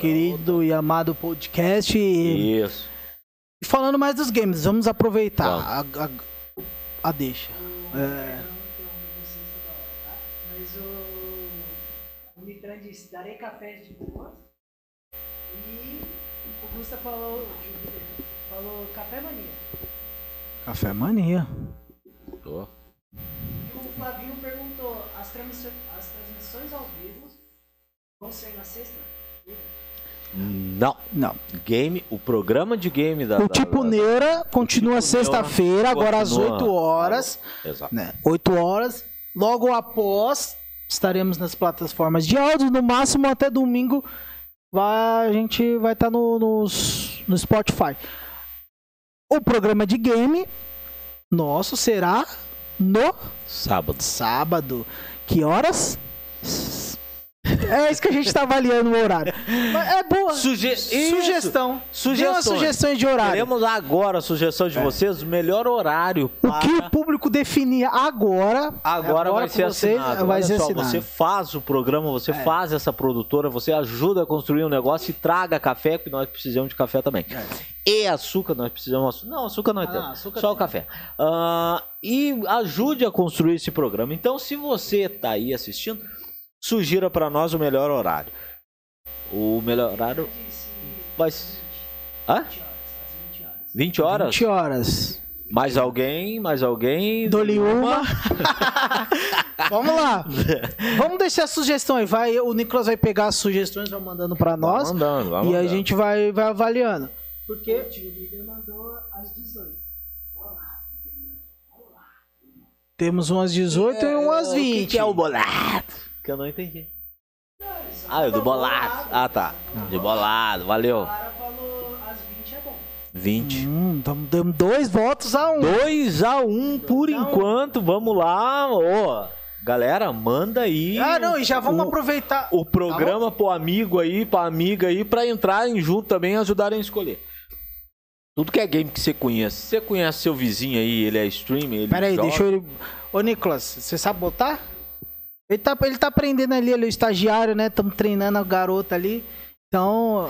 [SPEAKER 1] querido e amado podcast.
[SPEAKER 2] Isso.
[SPEAKER 1] E falando mais dos games, vamos aproveitar a, a, a, deixa. É...
[SPEAKER 3] Mas o, o Mitran disse, darei café de boa. E o Gusta falou, falou café mania.
[SPEAKER 1] Café mania.
[SPEAKER 2] Tô.
[SPEAKER 3] E o Flavinho perguntou, as, transmissões, as transmissões ao vivo vão ser na sexta?
[SPEAKER 2] Não.
[SPEAKER 1] Não.
[SPEAKER 2] Game, o programa de game da.
[SPEAKER 1] O tipo da, Neura continua tipo sexta-feira, agora às 8 horas.
[SPEAKER 2] Exato.
[SPEAKER 1] Né? 8 horas. Logo após, estaremos nas plataformas de áudio. No máximo até domingo vai, a gente vai estar tá no, no, no Spotify. O programa de game nosso será no
[SPEAKER 2] sábado.
[SPEAKER 1] Sábado. Que horas? É isso que a gente tá avaliando o horário. Mas é boa.
[SPEAKER 2] Suge
[SPEAKER 1] sugestão.
[SPEAKER 2] Sugestões.
[SPEAKER 1] sugestões de horário.
[SPEAKER 2] Queremos agora a sugestão de é. vocês, o melhor horário.
[SPEAKER 1] Para... O que o público definir agora.
[SPEAKER 2] Agora, agora vai ser assinado. Vai ser só, assinado. Você faz o programa, você é. faz essa produtora, você ajuda a construir um negócio e traga café, porque nós precisamos de café também. É. E açúcar, nós precisamos. Não, açúcar nós ah, temos. Açúcar só tem. o café. Uh, e ajude a construir esse programa. Então, se você tá aí assistindo sugira para nós o melhor horário. O melhor horário vai Hã? 20 horas?
[SPEAKER 1] 20 horas.
[SPEAKER 2] Mais alguém? Mais alguém?
[SPEAKER 1] Dole uma. <laughs> Vamos lá. Vamos deixar sugestões. Vai, o Nicolas vai pegar as sugestões, vai mandando para nós.
[SPEAKER 2] Vai mandando, vai
[SPEAKER 1] mandando. E a gente vai, vai avaliando.
[SPEAKER 3] Porque o tio líder mandou às 18.
[SPEAKER 1] Temos umas 18 é, e umas 20. O que,
[SPEAKER 2] que é o bolado? Que eu não entendi. Ah, o do bolado. Ah, tá. De bolado, valeu. O cara falou
[SPEAKER 3] as 20 é bom.
[SPEAKER 2] 20.
[SPEAKER 1] Hum, damos dois votos a um.
[SPEAKER 2] 2 a 1 um, por enquanto. Vamos lá, ô. Galera, manda aí.
[SPEAKER 1] Ah, não, e já vamos o, aproveitar.
[SPEAKER 2] O programa tá pro amigo aí, pra amiga aí, pra entrarem junto também e ajudarem a escolher. Tudo que é game que você conhece. Você conhece seu vizinho aí, ele é streamer, ele
[SPEAKER 1] Pera aí, deixa eu... Ô, Nicolas, você sabe botar? Ele tá, ele tá aprendendo ali, ele é o estagiário, né? Estamos treinando a garota ali. Então.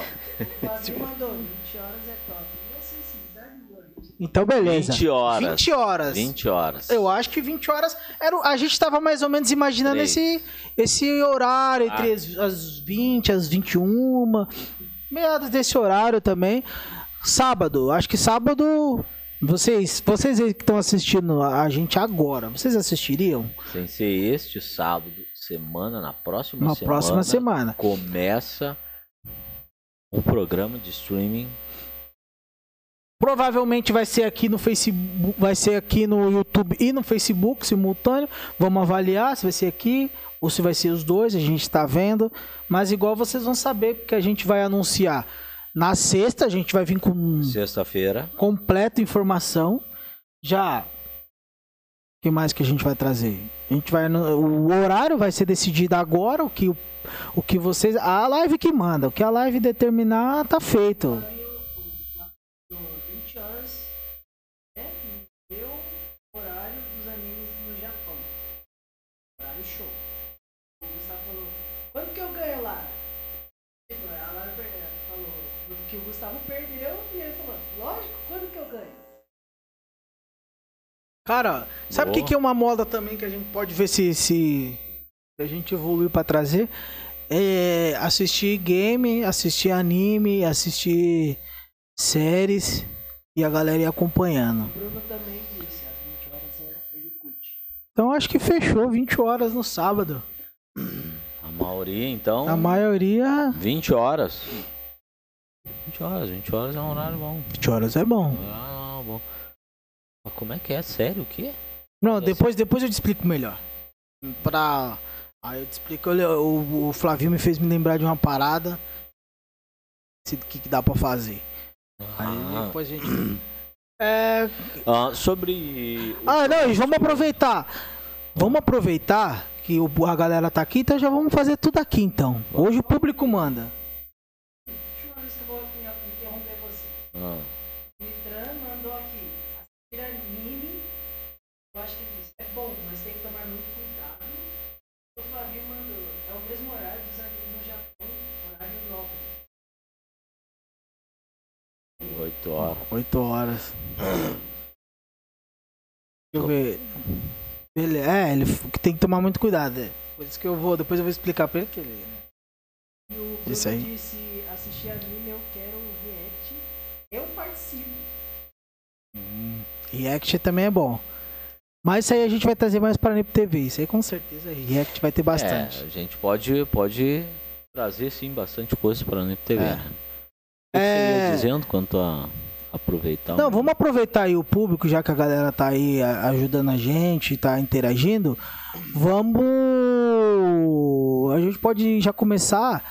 [SPEAKER 1] Então, beleza.
[SPEAKER 2] 20 horas.
[SPEAKER 1] 20 horas.
[SPEAKER 2] 20 horas.
[SPEAKER 1] Eu acho que 20 horas. Era, a gente tava mais ou menos imaginando esse, esse horário, entre ah. as, as 20, as 21. Meados desse horário também. Sábado. Acho que sábado vocês, vocês que estão assistindo a gente agora, vocês assistiriam?
[SPEAKER 2] Sem ser este sábado, semana, na próxima
[SPEAKER 1] na
[SPEAKER 2] semana.
[SPEAKER 1] próxima semana.
[SPEAKER 2] Começa o programa de streaming.
[SPEAKER 1] Provavelmente vai ser aqui no Facebook, vai ser aqui no YouTube e no Facebook simultâneo. Vamos avaliar se vai ser aqui ou se vai ser os dois, a gente está vendo. Mas igual vocês vão saber porque a gente vai anunciar na sexta a gente vai vir com
[SPEAKER 2] sexta-feira
[SPEAKER 1] completa informação. Já o que mais que a gente vai trazer? A gente vai o horário vai ser decidido agora, o que o, o que vocês a live que manda, o que a live determinar tá feito. Cara, sabe o que, que é uma moda também que a gente pode ver se, se a gente evoluiu para trazer? É assistir game, assistir anime, assistir séries e a galera ir acompanhando.
[SPEAKER 3] O Bruno também disse, às 20 horas ele curte.
[SPEAKER 1] Então acho que fechou 20 horas no sábado.
[SPEAKER 2] A maioria, então.
[SPEAKER 1] A maioria.
[SPEAKER 2] 20 horas. 20 horas, 20 horas é um horário bom.
[SPEAKER 1] 20 horas é bom.
[SPEAKER 2] Ah, bom. Mas como é que é? Sério? O quê?
[SPEAKER 1] Não, depois, depois eu te explico melhor. Pra. Aí eu te explico. o, o Flavinho me fez me lembrar de uma parada. O que, que dá pra fazer. Ah. Aí depois a gente. <coughs>
[SPEAKER 2] É. Ah, sobre.
[SPEAKER 1] Ah, não, vamos aproveitar. Vamos aproveitar que o, a galera tá aqui, então já vamos fazer tudo aqui então. Hoje o público manda. Última vez que eu vou interromper você. Ah. Eu acho que disse. É bom, mas tem que tomar muito cuidado. O Flavio mandou. É o mesmo horário dos animes no Japão, horário nobre.
[SPEAKER 2] 8 horas.
[SPEAKER 1] 8 horas. Deixa eu ver. Ele, é, ele tem que tomar muito cuidado. É. Por isso que eu vou, depois eu vou explicar pra ele que ele. Né?
[SPEAKER 3] E o Bruno isso aí. disse assistir anime, eu quero react. Eu participo.
[SPEAKER 1] Hum, react também é bom. Mas isso aí a gente vai trazer mais pra Nip TV. Isso aí com certeza. React vai ter bastante.
[SPEAKER 2] É, a gente pode, pode trazer sim bastante coisa pra Nip TV. É. Né? O que é... você ia dizendo quanto a aproveitar.
[SPEAKER 1] Não, vamos aproveitar aí o público, já que a galera tá aí ajudando a gente, tá interagindo. Vamos. A gente pode já começar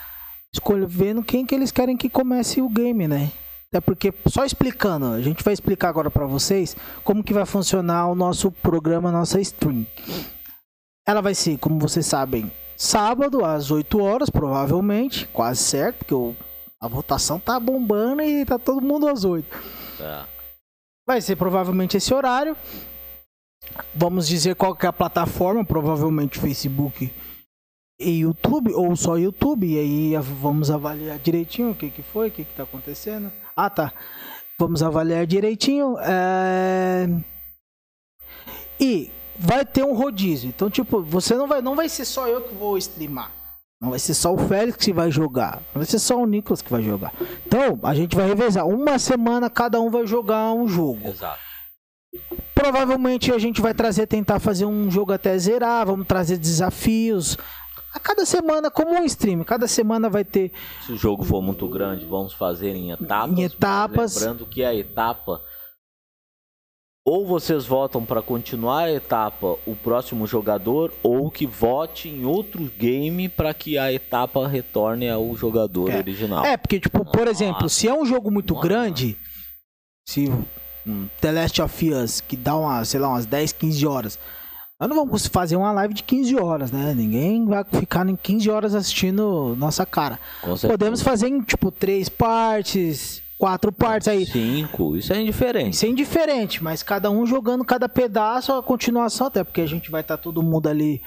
[SPEAKER 1] escolhendo quem que eles querem que comece o game, né? Até porque, só explicando, a gente vai explicar agora para vocês como que vai funcionar o nosso programa, nossa stream. Ela vai ser, como vocês sabem, sábado às 8 horas, provavelmente, quase certo, porque o a votação tá bombando e tá todo mundo às 8. Tá. Vai ser provavelmente esse horário. Vamos dizer qual que é a plataforma, provavelmente Facebook e YouTube, ou só YouTube, e aí vamos avaliar direitinho o que, que foi, o que, que tá acontecendo. Ah, tá. Vamos avaliar direitinho. É... E vai ter um rodízio. Então, tipo, você não vai, não vai ser só eu que vou streamar. Não vai ser só o Félix que vai jogar. Não vai ser só o Nicolas que vai jogar. Então, a gente vai revezar. Uma semana cada um vai jogar um jogo.
[SPEAKER 2] Exato.
[SPEAKER 1] Provavelmente a gente vai trazer, tentar fazer um jogo até zerar. Vamos trazer desafios. A cada semana, como um stream, cada semana vai ter.
[SPEAKER 2] Se o jogo for muito grande, vamos fazer em etapas.
[SPEAKER 1] Em etapas.
[SPEAKER 2] Lembrando que a etapa ou vocês votam para continuar a etapa o próximo jogador, ou que vote em outro game para que a etapa retorne ao jogador
[SPEAKER 1] é.
[SPEAKER 2] original.
[SPEAKER 1] É, porque, tipo, por exemplo, se é um jogo muito Nossa. grande, se um The Last of Us, que dá uma, sei lá, umas 10, 15 horas. Nós não vamos fazer uma live de 15 horas, né? Ninguém vai ficar em 15 horas assistindo nossa cara. Podemos fazer em, tipo, três partes quatro partes aí.
[SPEAKER 2] Cinco, isso é indiferente.
[SPEAKER 1] Isso é indiferente, mas cada um jogando cada pedaço, a continuação, até porque a gente vai estar tá todo mundo ali,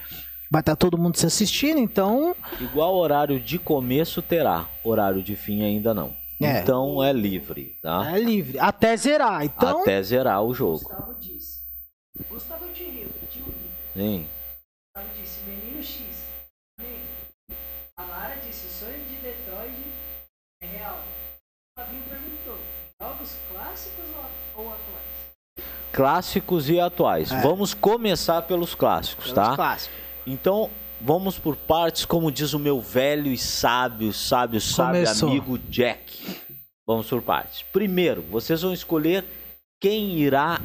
[SPEAKER 1] vai estar tá todo mundo se assistindo, então.
[SPEAKER 2] Igual horário de começo terá, horário de fim ainda não. É. Então é livre, tá?
[SPEAKER 1] É livre, até zerar, então.
[SPEAKER 2] Até zerar o jogo.
[SPEAKER 3] Gustavo disse. Gustavo te
[SPEAKER 2] Sim.
[SPEAKER 3] Gustavo disse, menino X. Amém. A Lara disse, o sonho de Detroit é real. Fabinho perguntou: jogos clássicos ou atuais?
[SPEAKER 2] Clássicos e atuais. É. Vamos começar pelos clássicos, pelos tá?
[SPEAKER 1] Clássicos.
[SPEAKER 2] Então, vamos por partes, como diz o meu velho e sábio, sábio, sábio Começou. amigo Jack. Vamos por partes. Primeiro, vocês vão escolher quem irá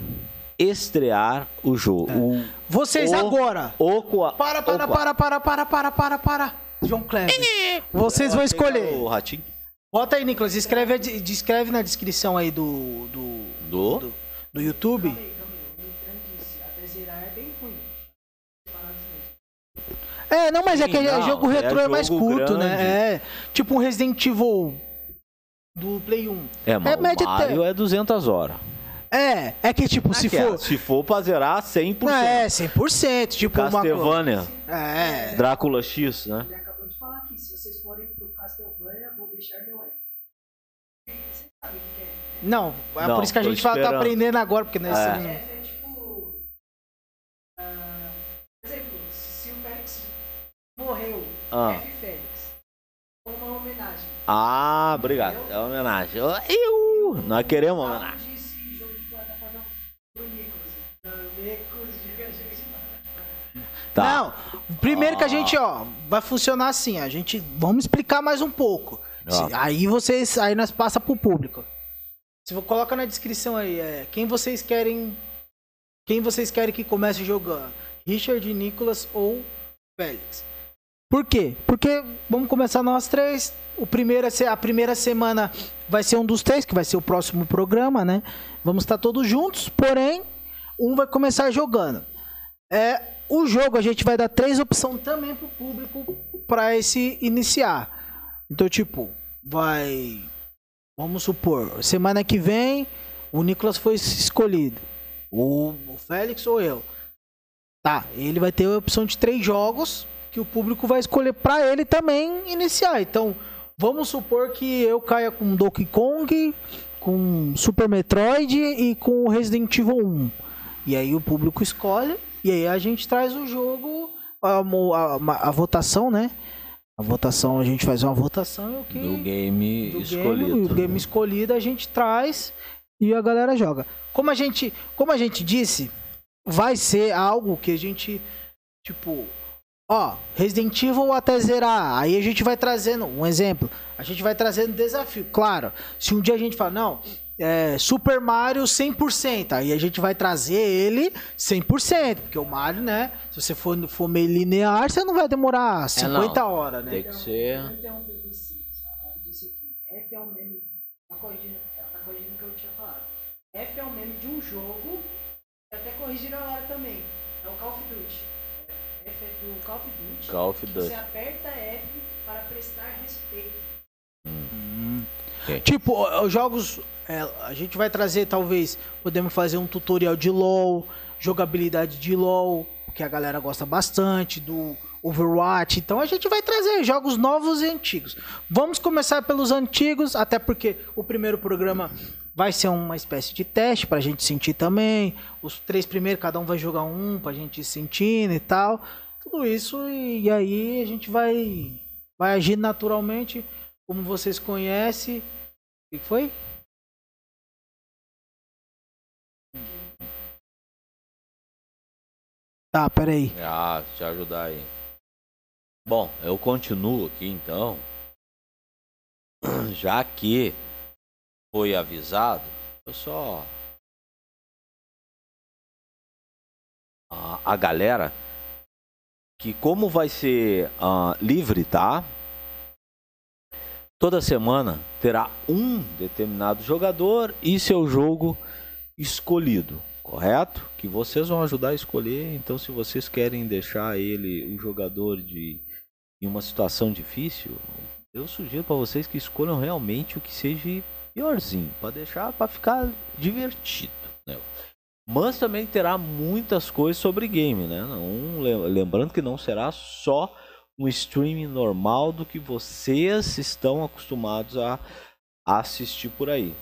[SPEAKER 2] estrear o jogo. É. O,
[SPEAKER 1] vocês
[SPEAKER 2] o,
[SPEAKER 1] agora.
[SPEAKER 2] O,
[SPEAKER 1] para, para, para, para, para, para, para, para. João Cleber. Vocês vão escolher.
[SPEAKER 2] O ratinho.
[SPEAKER 1] Bota aí, Nicolas, escreve, escreve na descrição aí do. Do?
[SPEAKER 2] Do,
[SPEAKER 1] do, do YouTube. É, não, mas é que não, jogo é retrô é, é mais curto, né? grande. né? É tipo um Resident Evil do Play 1.
[SPEAKER 2] É, mas é, média Mario até... é 200 horas.
[SPEAKER 1] É, é que tipo, se for...
[SPEAKER 2] Se for pra zerar, 100%. Não,
[SPEAKER 1] é, 100%. Tipo
[SPEAKER 2] Castlevania.
[SPEAKER 1] Uma... É.
[SPEAKER 2] Drácula X,
[SPEAKER 3] né? Ele acabou de falar aqui, se vocês forem pro Castlevania, vou deixar meu
[SPEAKER 1] não, é não, por isso que a gente fala, tá aprendendo agora, porque nós
[SPEAKER 3] é. é, é tipo. Uh, por exemplo, se o Félix morreu, ah. F Félix, uma homenagem.
[SPEAKER 2] Ah, obrigado. Entendeu? É uma homenagem. Eu, nós queremos uma homenagem.
[SPEAKER 1] Tá. Não, primeiro ah. que a gente, ó, vai funcionar assim, a gente, vamos explicar mais um pouco. Ah. Aí vocês, aí nós passa pro público. Se coloca na descrição aí, é, quem vocês querem, quem vocês querem que comece jogando, Richard, Nicolas ou Félix. Por quê? Porque vamos começar nós três. O primeiro, a primeira semana vai ser um dos três, que vai ser o próximo programa, né? Vamos estar todos juntos, porém, um vai começar jogando. É, o jogo a gente vai dar três opções também pro público para esse iniciar. Então, tipo, vai. Vamos supor, semana que vem o Nicolas foi escolhido. O, o Félix ou eu. Tá, ele vai ter a opção de três jogos que o público vai escolher para ele também iniciar. Então, vamos supor que eu caia com Donkey Kong, com Super Metroid e com Resident Evil 1. E aí o público escolhe e aí a gente traz o jogo, a, a, a votação, né? A votação, a gente faz uma votação
[SPEAKER 2] okay, do game do escolhido. Game,
[SPEAKER 1] o game escolhido a gente traz e a galera joga. Como a gente, como a gente disse, vai ser algo que a gente tipo, ó, Resident Evil até zerar. Aí a gente vai trazendo um exemplo, a gente vai trazendo desafio. Claro, se um dia a gente fala, não, é, Super Mario 100%. Aí a gente vai trazer ele 100%, porque o Mario, né? Se você for, for meio linear, você não vai demorar 50 é, horas, né?
[SPEAKER 2] Tem que ser.
[SPEAKER 3] F é um meme, tá corrigindo, tá corrigindo o que eu tinha falado. F é um meme de um jogo, até corrigir a galera também. É o Call of Duty. F é do Call of Duty.
[SPEAKER 2] Call of Duty.
[SPEAKER 3] Você aperta F para prestar respeito.
[SPEAKER 1] Hum. Okay. Tipo, os jogos é, a gente vai trazer, talvez, podemos fazer um tutorial de LoL, jogabilidade de LoL, que a galera gosta bastante, do Overwatch. Então a gente vai trazer jogos novos e antigos. Vamos começar pelos antigos, até porque o primeiro programa vai ser uma espécie de teste para a gente sentir também. Os três primeiros, cada um vai jogar um para a gente ir sentindo e tal. Tudo isso e, aí a gente vai, vai agir naturalmente, como vocês conhecem. O que foi? Tá, peraí.
[SPEAKER 2] Ah, te ajudar aí. Bom, eu continuo aqui então. <clears throat> Já que foi avisado, eu só. A, a galera que como vai ser uh, livre, tá? Toda semana terá um determinado jogador e seu jogo escolhido correto? Que vocês vão ajudar a escolher. Então, se vocês querem deixar ele, o jogador, de em uma situação difícil, eu sugiro para vocês que escolham realmente o que seja piorzinho, para deixar, para ficar divertido. Né? Mas também terá muitas coisas sobre game, né? Não, lembrando que não será só um streaming normal do que vocês estão acostumados a assistir por aí.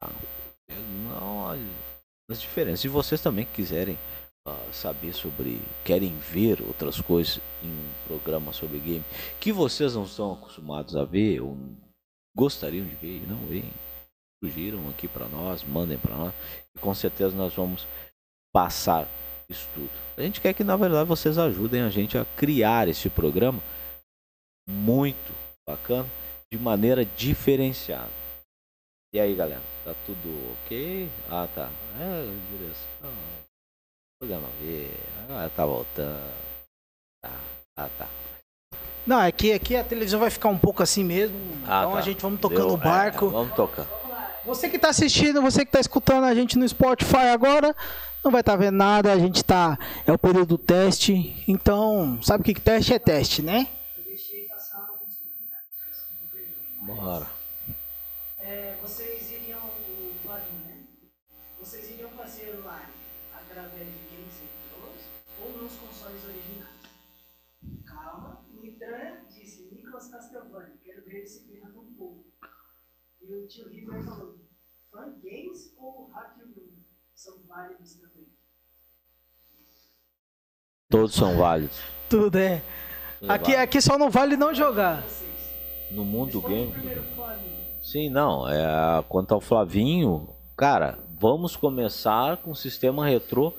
[SPEAKER 2] Tá? Não, as diferenças. Se vocês também quiserem uh, saber sobre, querem ver outras coisas em um programa sobre game que vocês não estão acostumados a ver ou gostariam de ver e não veem, sugiram aqui para nós, mandem para nós e com certeza nós vamos passar isso tudo. A gente quer que na verdade vocês ajudem a gente a criar esse programa muito bacana de maneira diferenciada. E aí, galera? Tá tudo ok? Ah, tá. É, direção. Programa ver. Agora tá voltando. Tá, ah, tá.
[SPEAKER 1] Não, é que aqui a televisão vai ficar um pouco assim mesmo. Ah, então tá. a gente vamos tocando o barco. É,
[SPEAKER 2] vamos tocar.
[SPEAKER 1] Você que tá assistindo, você que tá escutando a gente no Spotify agora, não vai estar tá vendo nada, a gente tá. É o período do teste. Então, sabe o que, que teste é teste, né?
[SPEAKER 2] Bora.
[SPEAKER 3] Válidos também?
[SPEAKER 2] Todos são válidos.
[SPEAKER 1] Tudo é. Tudo aqui, é aqui só não vale não jogar.
[SPEAKER 2] No mundo game. Sim, não. É, quanto ao Flavinho, cara, vamos começar com o sistema retrô.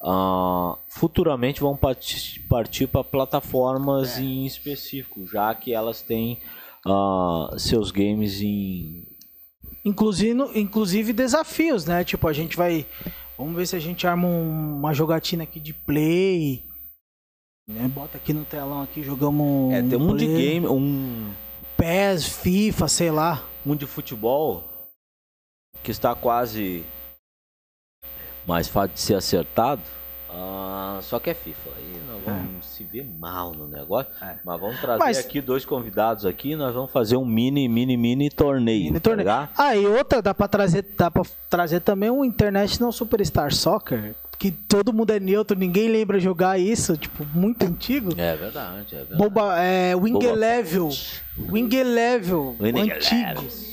[SPEAKER 2] uh, futuramente vão partir para plataformas é. em específico, já que elas têm uh, seus games em.
[SPEAKER 1] Inclusive, inclusive desafios, né? Tipo, a gente vai. Vamos ver se a gente arma um, uma jogatina aqui de play. Né? Bota aqui no telão aqui, jogamos.
[SPEAKER 2] É, tem um, um de game, um.
[SPEAKER 1] PES, FIFA, sei lá.
[SPEAKER 2] Um de futebol que está quase mais fácil de ser acertado. Ah, só que é FIFA. Aí nós vamos é. se ver mal no negócio. É. Mas vamos trazer mas... aqui dois convidados aqui e nós vamos fazer um mini, mini, mini torneio. Mini torneio.
[SPEAKER 1] Tá ah, e outra, dá pra trazer, dá pra trazer também um International Superstar Soccer. Que todo mundo é neutro, ninguém lembra jogar isso, tipo, muito antigo.
[SPEAKER 2] É verdade, é verdade.
[SPEAKER 1] Boba, é, Wing Boba Level. Wing Level. Wing antigo. Level.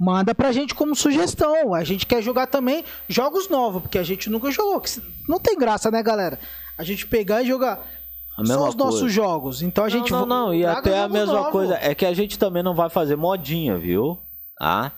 [SPEAKER 1] Manda pra gente como sugestão. A gente quer jogar também jogos novos, porque a gente nunca jogou. Não tem graça, né, galera? A gente pegar e jogar a mesma São os coisa. nossos jogos. Então a gente
[SPEAKER 2] Não, não, não. e até a mesma novo. coisa. É que a gente também não vai fazer modinha, viu? Tá?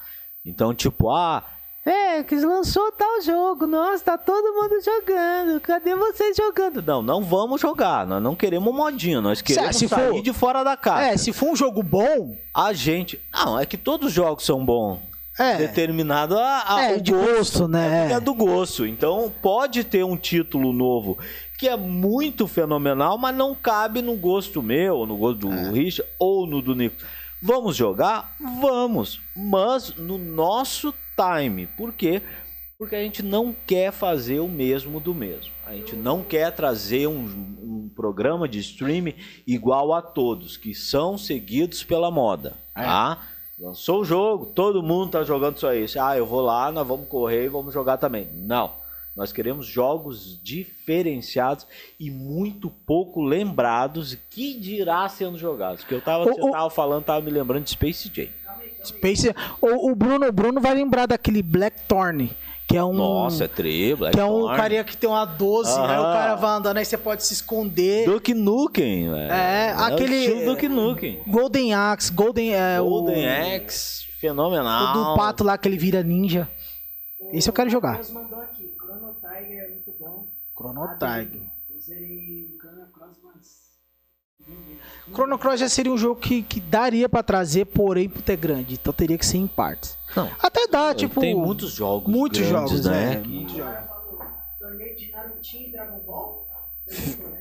[SPEAKER 2] Então, tipo, ah, é, que lançou tal jogo. Nossa, tá todo mundo jogando. Cadê vocês jogando? Não, não vamos jogar. Nós não queremos modinha. Nós queremos se sair for... de fora da casa.
[SPEAKER 1] É, se for um jogo bom.
[SPEAKER 2] A gente. Não, é que todos os jogos são bons. É. Determinado a, a
[SPEAKER 1] é, de gosto, gosto né?
[SPEAKER 2] É, é do gosto. Então pode ter um título novo que é muito fenomenal, mas não cabe no gosto meu, no gosto do é. Richard ou no do Nico. Vamos jogar? Vamos, mas no nosso time. Por quê? Porque a gente não quer fazer o mesmo do mesmo. A gente não quer trazer um, um programa de streaming igual a todos, que são seguidos pela moda. É. Tá? Lançou o jogo, todo mundo tá jogando só isso. Ah, eu vou lá, nós vamos correr e vamos jogar também. Não. Nós queremos jogos diferenciados e muito pouco lembrados que dirá sendo jogados. Que eu tava, o, tava falando, tava me lembrando de Space Jam.
[SPEAKER 1] Space. O, o Bruno, o Bruno vai lembrar daquele Blackthorn. Que é um.
[SPEAKER 2] Nossa, é tri,
[SPEAKER 1] Que é um carinha que tem uma 12, Aham. aí o cara vai andando, aí você pode se esconder.
[SPEAKER 2] Duke Nukem, velho.
[SPEAKER 1] É, é aquele.
[SPEAKER 2] Duke Nukem.
[SPEAKER 1] Golden Axe, Golden. É,
[SPEAKER 2] Golden o, Axe, fenomenal.
[SPEAKER 1] O do pato lá que ele vira ninja. Esse eu quero jogar. mandou aqui, Chrono Tiger é muito bom. Chrono Tiger. Eu zerei Chrono Cross, mas Chrono Cross já seria um jogo que, que daria para trazer, porém por ter grande. Então teria que ser em partes. Não. Até dá, tipo.
[SPEAKER 2] Tem muitos jogos.
[SPEAKER 1] Muitos jogos, né?
[SPEAKER 2] né? Muitos jogos.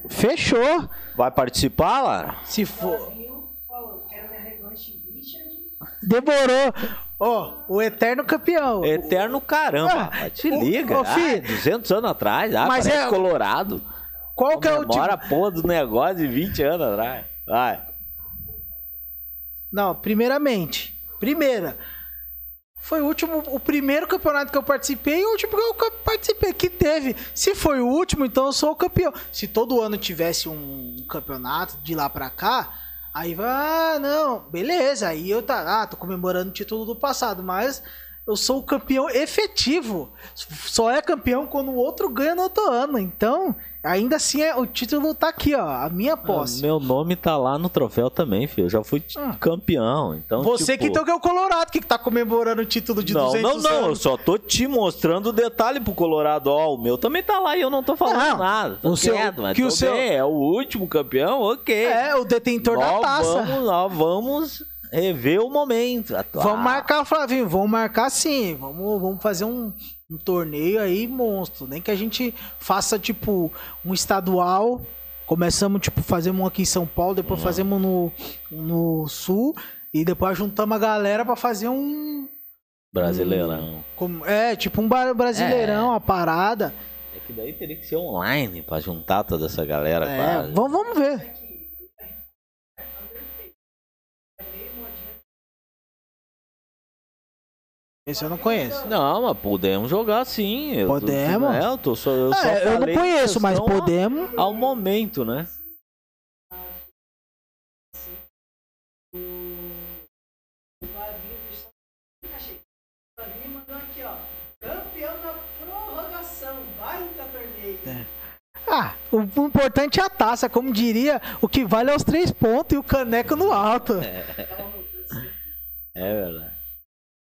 [SPEAKER 1] Fechou.
[SPEAKER 2] Vai participar, lá?
[SPEAKER 1] Se for. Demorou. Ó, oh, o eterno campeão.
[SPEAKER 2] Eterno caramba, ah, te liga. O, ah, 200 anos atrás, ah, mas é colorado.
[SPEAKER 1] Qual que é o
[SPEAKER 2] tipo... porra do negócio de 20 anos atrás. Vai.
[SPEAKER 1] Não, primeiramente. Primeira. Foi o último, o primeiro campeonato que eu participei e o último que eu participei que teve. Se foi o último, então eu sou o campeão. Se todo ano tivesse um campeonato de lá pra cá, aí vai, ah, não, beleza. Aí eu tá, ah, tô comemorando o título do passado, mas eu sou o campeão efetivo. Só é campeão quando o outro ganha no outro ano. Então, Ainda assim, é, o título tá aqui, ó. A minha posse.
[SPEAKER 2] Ah, meu nome tá lá no troféu também, filho. Eu já fui ah. campeão. Então,
[SPEAKER 1] Você tipo... que então que é o Colorado, que tá comemorando o título de
[SPEAKER 2] não,
[SPEAKER 1] 200
[SPEAKER 2] Não, não, não. Eu só tô te mostrando o detalhe pro Colorado. Ó, o meu também tá lá e eu não tô falando não, nada. Tô o seu, mas que o seu... É o último campeão, ok.
[SPEAKER 1] É, o detentor nós da taça.
[SPEAKER 2] Vamos, nós vamos rever o momento.
[SPEAKER 1] Atuar. Vamos marcar, Flavinho. Vamos marcar sim. Vamos, vamos fazer um um torneio aí monstro. Nem que a gente faça, tipo, um estadual. Começamos, tipo, fazemos um aqui em São Paulo, depois uhum. fazemos no, no Sul. E depois juntamos a galera para fazer um.
[SPEAKER 2] Brasileirão.
[SPEAKER 1] Um, é, tipo um brasileirão, é. a parada.
[SPEAKER 2] É que daí teria que ser online para juntar toda essa galera.
[SPEAKER 1] É, vamos, vamos ver. Esse eu não conheço.
[SPEAKER 2] Não, mas podemos jogar sim.
[SPEAKER 1] Eu podemos?
[SPEAKER 2] Tô, é, eu, tô só, eu,
[SPEAKER 1] é, eu não conheço, mas podemos.
[SPEAKER 2] Ao momento, né?
[SPEAKER 1] É. Ah, o importante é a taça, como diria, o que vale é os três pontos e o caneco no alto. É.
[SPEAKER 2] É verdade.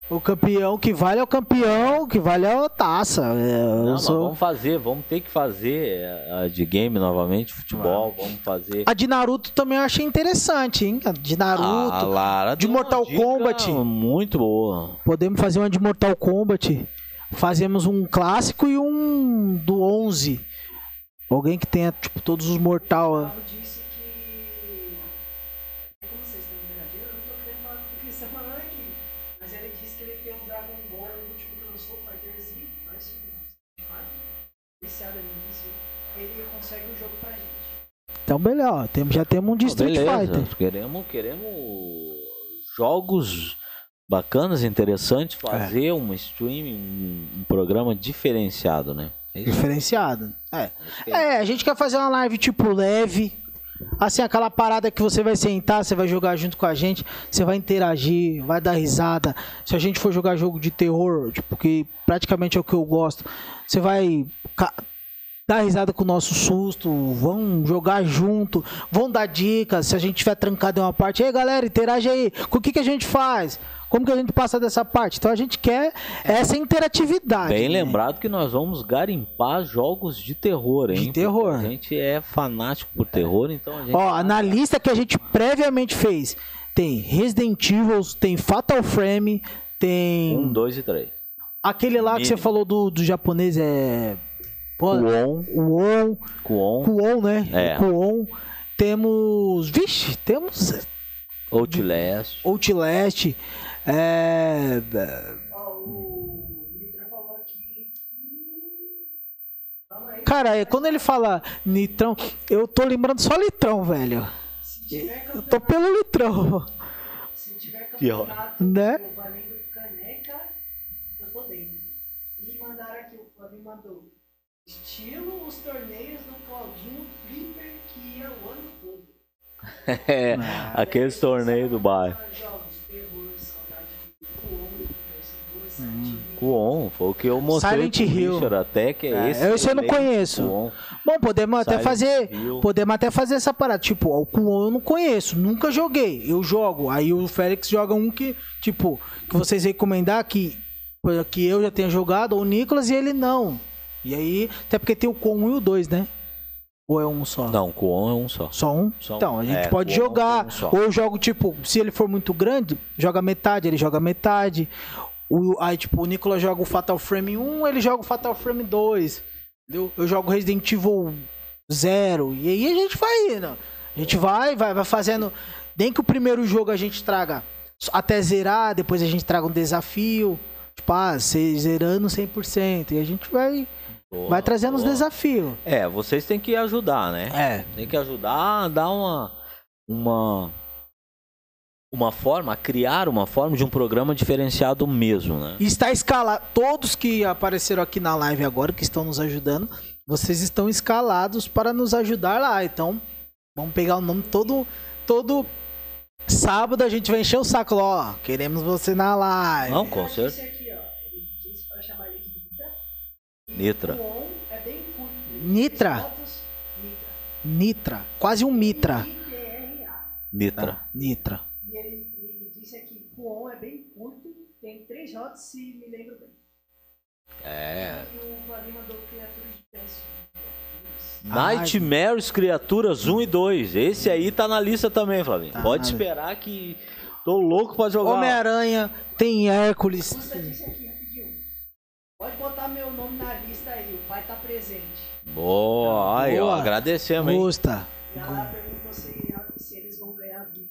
[SPEAKER 1] O campeão que vale é o campeão, que vale é a taça. É,
[SPEAKER 2] Não, sou... vamos fazer, vamos ter que fazer a de game novamente, futebol, vamos fazer.
[SPEAKER 1] A de Naruto também eu achei interessante, hein? A de Naruto. A Lara de Mortal Kombat.
[SPEAKER 2] Muito boa.
[SPEAKER 1] Podemos fazer uma de Mortal Kombat. Fazemos um clássico e um do 11. Alguém que tenha, tipo, todos os mortal. Então, melhor, temos, já temos um de Street Fighter.
[SPEAKER 2] Queremos, queremos jogos bacanas, interessantes, é. fazer é. um stream, um, um, programa diferenciado, né?
[SPEAKER 1] É diferenciado. É. é, a gente quer fazer uma live tipo leve, Assim, aquela parada que você vai sentar, você vai jogar junto com a gente, você vai interagir, vai dar risada. Se a gente for jogar jogo de terror, tipo, que praticamente é o que eu gosto, você vai dar risada com o nosso susto, vão jogar junto, vão dar dicas. Se a gente tiver trancado em uma parte, aí galera, interage aí. Com o que, que a gente faz? Como que a gente passa dessa parte? Então a gente quer essa interatividade.
[SPEAKER 2] Bem né? lembrado que nós vamos garimpar jogos de terror, hein?
[SPEAKER 1] De terror.
[SPEAKER 2] Porque a gente é fanático por terror, então a gente.
[SPEAKER 1] Ó, na lista que a gente previamente fez, tem Resident Evil, tem Fatal Frame, tem.
[SPEAKER 2] Um, dois e três.
[SPEAKER 1] Aquele lá que você falou do, do japonês é.
[SPEAKER 2] Kuon.
[SPEAKER 1] Kuon.
[SPEAKER 2] Kuon.
[SPEAKER 1] Kuon, né? É. Kuon. Temos. Vixe, temos.
[SPEAKER 2] Outlast.
[SPEAKER 1] Outlast. É. Cara, é, quando ele fala litrão, eu tô lembrando só litrão, velho. Eu tô pelo litrão.
[SPEAKER 3] Se tiver campeonato né? valendo caneca, eu tô dentro. E mandaram aqui, o Flavinho mandou. Estilo os torneios do Claudinho Flipper que ia o ano todo. <laughs>
[SPEAKER 2] é, aqueles torneios do bairro. Kuon, foi o que eu mostrei
[SPEAKER 1] Silent Hill.
[SPEAKER 2] até que é, é esse.
[SPEAKER 1] Esse eu não conheço. Kuon. Bom, podemos Silent até fazer, Hill. podemos até fazer essa parada. Tipo, o Kuon eu não conheço, nunca joguei. Eu jogo. Aí o Félix joga um que, tipo, que vocês recomendar que que eu já tenha jogado, ou o Nicolas e ele não. E aí, até porque tem o Kuon 1 e o 2, né? Ou é um só?
[SPEAKER 2] Não, Kuon é um só.
[SPEAKER 1] Só um? Só então, a gente é, pode jogar. Um ou eu jogo, tipo, se ele for muito grande, joga metade, ele joga metade. O, aí, tipo, o Nicolas joga o Fatal Frame 1, ele joga o Fatal Frame 2. Entendeu? Eu jogo Resident Evil 0. E aí a gente vai indo. A gente vai, vai, vai fazendo. Nem que o primeiro jogo a gente traga até zerar, depois a gente traga um desafio. Tipo, ah, zerando 100%. E a gente vai. Boa, vai trazendo boa. os desafios.
[SPEAKER 2] É, vocês têm que ajudar, né?
[SPEAKER 1] É.
[SPEAKER 2] Tem que ajudar a dar uma. Uma uma forma, criar uma forma de um programa diferenciado mesmo, né?
[SPEAKER 1] Está escalado. Todos que apareceram aqui na live agora, que estão nos ajudando, vocês estão escalados para nos ajudar lá. Então, vamos pegar o nome todo. todo sábado a gente vai encher o saco, ó. Queremos você na live.
[SPEAKER 2] Não, com certeza. Nitra.
[SPEAKER 1] Nitra. Nitra. Quase um Mitra.
[SPEAKER 2] Nitra. Ah,
[SPEAKER 1] Nitra
[SPEAKER 3] ele, ele disse aqui, Kuon é bem curto, tem três rotas, se me lembro bem.
[SPEAKER 2] É.
[SPEAKER 3] E o Vladimir mandou criaturas de teste.
[SPEAKER 2] Nightmares Criaturas 1 e 2. Esse aí tá na lista também, Flavinho. Tá, Pode esperar que tô louco pra jogar.
[SPEAKER 1] Homem-Aranha, tem Hércules.
[SPEAKER 3] Aqui. Pode botar meu nome na lista aí, o pai tá presente.
[SPEAKER 2] Boa, aí, Boa. ó, agradecemos, hein?
[SPEAKER 1] Custa.
[SPEAKER 3] E ela perguntou se, se eles vão ganhar VIP.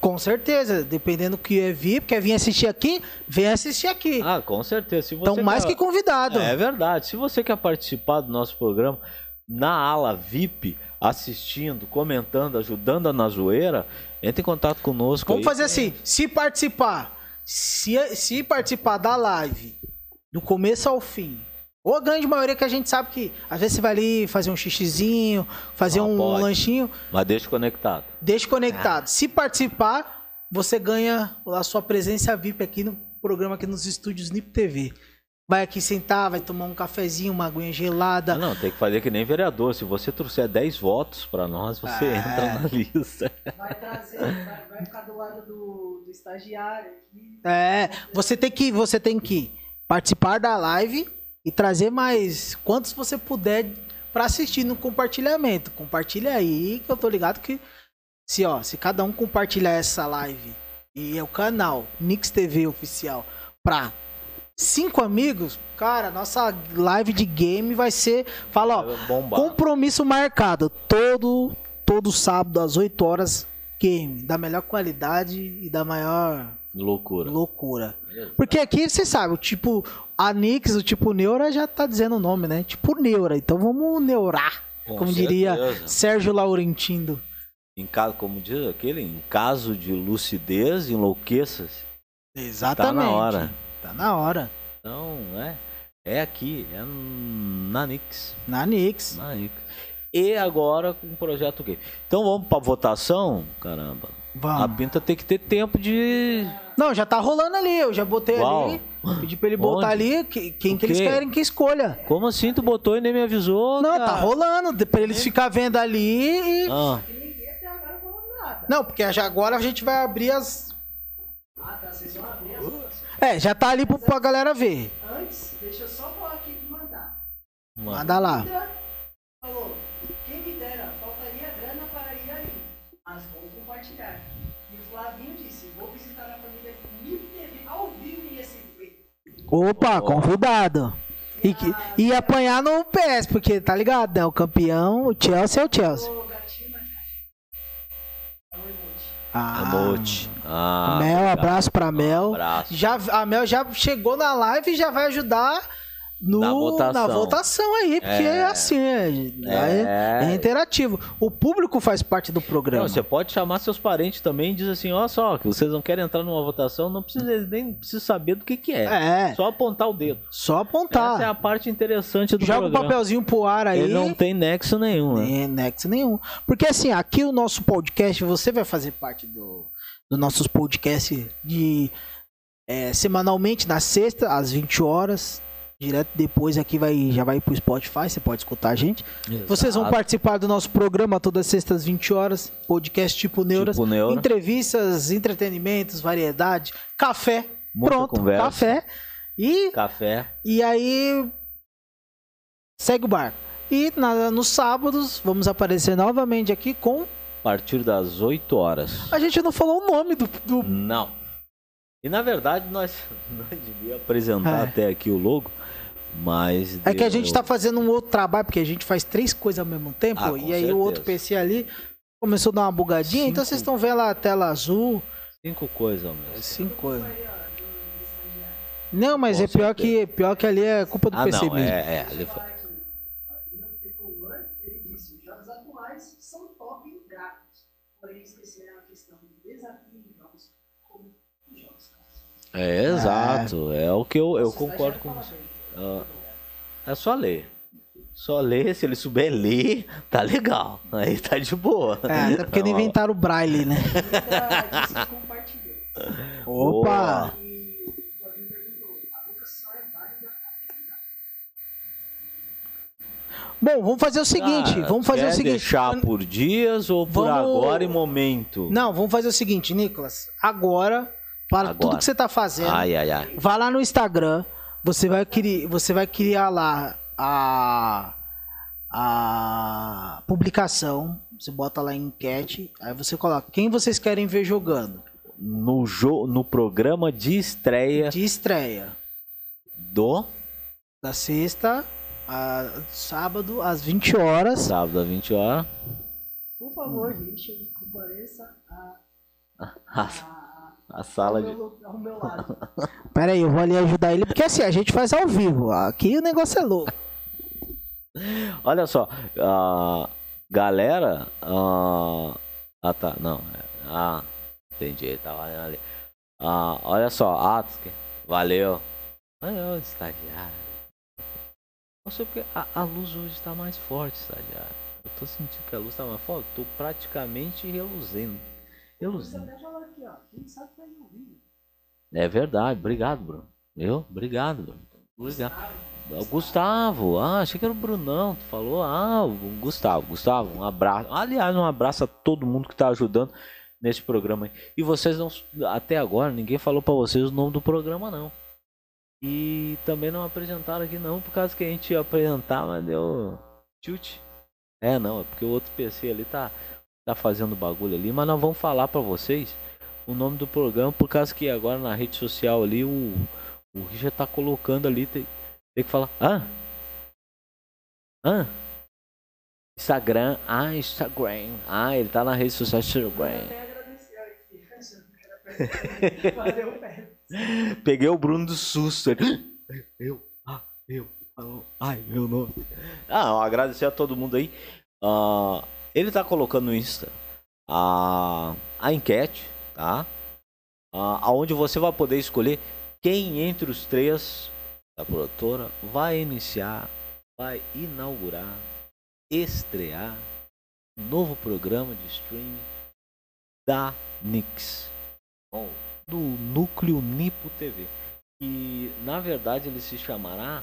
[SPEAKER 1] Com certeza, dependendo do que é vir, quer vir assistir aqui, vem assistir aqui.
[SPEAKER 2] Ah, com certeza. Se
[SPEAKER 1] você então, mais
[SPEAKER 2] quer...
[SPEAKER 1] que convidado.
[SPEAKER 2] É verdade. Se você quer participar do nosso programa na ala VIP, assistindo, comentando, ajudando na zoeira, entre em contato conosco.
[SPEAKER 1] Vamos aí. fazer assim: se participar, se, se participar da live do começo ao fim, ou a grande maioria que a gente sabe que às vezes você vai ali fazer um xixizinho, fazer ah, um pode. lanchinho.
[SPEAKER 2] Mas deixa conectado.
[SPEAKER 1] Deixa conectado. Ah. Se participar, você ganha a sua presença VIP aqui no programa, aqui nos estúdios NIP TV. vai aqui sentar, vai tomar um cafezinho, uma aguinha gelada.
[SPEAKER 2] Não, não, tem que fazer que nem vereador. Se você trouxer 10 votos para nós, você é. entra na lista.
[SPEAKER 3] Vai trazer, vai, vai ficar do lado do, do estagiário aqui.
[SPEAKER 1] É, você tem que, você tem que participar da live e trazer mais quantos você puder para assistir no compartilhamento. Compartilha aí, que eu tô ligado que se ó, se cada um compartilhar essa live e é o canal Nix TV oficial pra cinco amigos, cara, nossa live de game vai ser, fala, ó, compromisso marcado todo todo sábado às 8 horas game da melhor qualidade e da maior
[SPEAKER 2] loucura.
[SPEAKER 1] Loucura. Porque aqui você sabe, o tipo a Nix, o tipo Neura já tá dizendo o nome, né? Tipo Neura. Então vamos neurar, Com como certeza. diria Sérgio Laurentino.
[SPEAKER 2] Em caso, como diz aquele, em caso de lucidez, enlouqueça-se.
[SPEAKER 1] Exatamente. Tá na hora. Tá na hora.
[SPEAKER 2] Então, é. É aqui, é na Nix.
[SPEAKER 1] Na Nix.
[SPEAKER 2] Na Nix. E agora com o projeto gay. Então vamos pra votação? Caramba. Vamos. A pinta tem que ter tempo de.
[SPEAKER 1] Não, já tá rolando ali. Eu já botei Uau. ali. Pedi pra ele botar Onde? ali. Quem que eles querem que escolha.
[SPEAKER 2] Como assim? Tu botou e nem me avisou?
[SPEAKER 1] Não, tá cara. tá rolando. Pra eles ficar vendo ali e. Ah. Não, porque já agora a gente vai abrir as. Ah, tá. Vocês vão abrir as É, já tá ali pra galera ver.
[SPEAKER 3] Antes, deixa eu só falar aqui e mandar.
[SPEAKER 1] Manda lá.
[SPEAKER 3] Falou,
[SPEAKER 1] Opa, oh. convidado. E, e, apanhar no PS, porque tá ligado, né? O campeão, o Chelsea é o Chelsea.
[SPEAKER 2] Ah, Emote.
[SPEAKER 1] Ah, Mel, abraço pra Mel. Um abraço. Já, a Mel já chegou na live e já vai ajudar no, na, votação. na votação aí, porque é, é assim, é, é, é, interativo. O público faz parte do programa. Não,
[SPEAKER 2] você pode chamar seus parentes também e diz assim, ó só, que vocês não querem entrar numa votação, não precisa nem precisa saber do que que é. É. Só apontar o dedo.
[SPEAKER 1] Só apontar.
[SPEAKER 2] Essa é a parte interessante do
[SPEAKER 1] Joga
[SPEAKER 2] programa.
[SPEAKER 1] Joga um papelzinho pro ar aí.
[SPEAKER 2] Ele não tem nexo nenhum, né?
[SPEAKER 1] nexo nenhum. Porque assim, aqui o nosso podcast, você vai fazer parte do, do nossos podcasts de é, semanalmente na sexta às 20 horas direto depois aqui vai já vai pro Spotify, você pode escutar a gente. Exato. Vocês vão participar do nosso programa todas as sextas 20 horas, podcast tipo Neuras, tipo Neura. entrevistas, entretenimentos, variedade, café, Muita pronto, conversa. café e
[SPEAKER 2] café.
[SPEAKER 1] E aí segue o barco. E na, nos sábados vamos aparecer novamente aqui com
[SPEAKER 2] a partir das 8 horas.
[SPEAKER 1] A gente não falou o nome do, do...
[SPEAKER 2] não. E na verdade nós, <laughs> nós devíamos apresentar é. até aqui o logo, mas.
[SPEAKER 1] É que a gente tá fazendo um outro trabalho, porque a gente faz três coisas ao mesmo tempo, ah, e aí certeza. o outro PC ali começou a dar uma bugadinha, Cinco... então vocês estão vendo a tela azul.
[SPEAKER 2] Cinco coisas ao mesmo
[SPEAKER 1] tempo. Cinco coisas. Não, mas com é pior que, pior que ali é culpa do
[SPEAKER 2] ah,
[SPEAKER 1] PC
[SPEAKER 2] não,
[SPEAKER 1] mesmo.
[SPEAKER 2] É, é, ali foi... É, exato. É, é o que eu, eu concordo com você. Uh, é só ler. Só ler, se ele souber ler, tá legal. Aí tá de boa.
[SPEAKER 1] É, até porque não, não inventaram o braille, né? <laughs> Opa! Bom, vamos fazer o seguinte, ah, vamos fazer o seguinte.
[SPEAKER 2] deixar por dias ou por vamos... agora e momento?
[SPEAKER 1] Não, vamos fazer o seguinte, Nicolas. Agora, para agora. tudo que você tá fazendo,
[SPEAKER 2] ai, ai, ai.
[SPEAKER 1] vá lá no Instagram, você vai criar, você vai criar lá a a publicação, você bota lá em enquete, aí você coloca quem vocês querem ver jogando.
[SPEAKER 2] No jo no programa de estreia.
[SPEAKER 1] De estreia.
[SPEAKER 2] Do
[SPEAKER 1] da sexta a sábado às 20 horas.
[SPEAKER 2] Sábado às 20 horas.
[SPEAKER 3] Por favor, Richard, compareça a,
[SPEAKER 2] a, a a sala de. <laughs>
[SPEAKER 1] Pera aí, eu vou ali ajudar ele, porque assim, a gente faz ao vivo. Aqui o negócio é louco. <laughs>
[SPEAKER 2] Olha só, uh, galera. Uh, ah, tá, não. Ah, entendi, tá olhando ali. Uh, olha só, Atsuki, valeu. Valeu, estagiário. Nossa, porque a, a luz hoje está mais forte, estagiário. Eu tô sentindo que a luz está mais forte. Tô praticamente reluzendo. Reluzendo. É verdade, obrigado, Bruno. Eu? Obrigado, Bruno. Pois é. O Gustavo, ah, achei que era o Brunão. Tu falou, ah, o Gustavo. Gustavo, um abraço. Aliás, um abraço a todo mundo que tá ajudando nesse programa. E vocês não, até agora, ninguém falou para vocês o nome do programa, não. E também não apresentaram aqui, não, por causa que a gente ia apresentar, mas deu chute. É, não, é porque o outro PC ali tá, tá fazendo bagulho ali. Mas nós vamos falar para vocês o nome do programa, por causa que agora na rede social ali o, o Richard tá colocando ali. Tem, tem que falar. Hã? Hã? Instagram. Ah, Instagram. Ah, ele tá na rede social Instagram. <laughs> Peguei o Bruno do susto. Eu, ah, eu, ai, meu nome. Ah, agradecer a todo mundo aí. Uh, ele tá colocando no Insta a, a enquete, tá? Uh, aonde você vai poder escolher quem entre os três da produtora vai iniciar, vai inaugurar, estrear um novo programa de streaming da Nix, do núcleo Nipo TV. E na verdade ele se chamará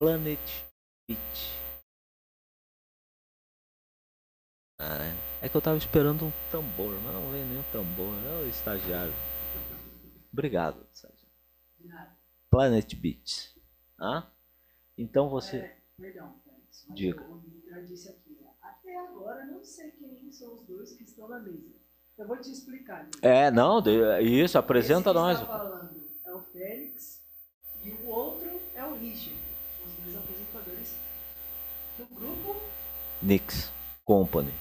[SPEAKER 2] Planet Beach. Ah, é que eu tava esperando um tambor, mas não veio nenhum tambor. É o estagiário. Obrigado, estagiário. Planet Beats. Ah? Então você. É, perdão, Diga.
[SPEAKER 3] Eu disse aqui, né? até agora não sei quem são os dois que estão na mesa. Eu vou te explicar. Né?
[SPEAKER 2] É, não, isso, apresenta Esse nós.
[SPEAKER 3] Está falando é o Félix e o outro é o Richard, os dois apresentadores do grupo
[SPEAKER 2] Nix Company.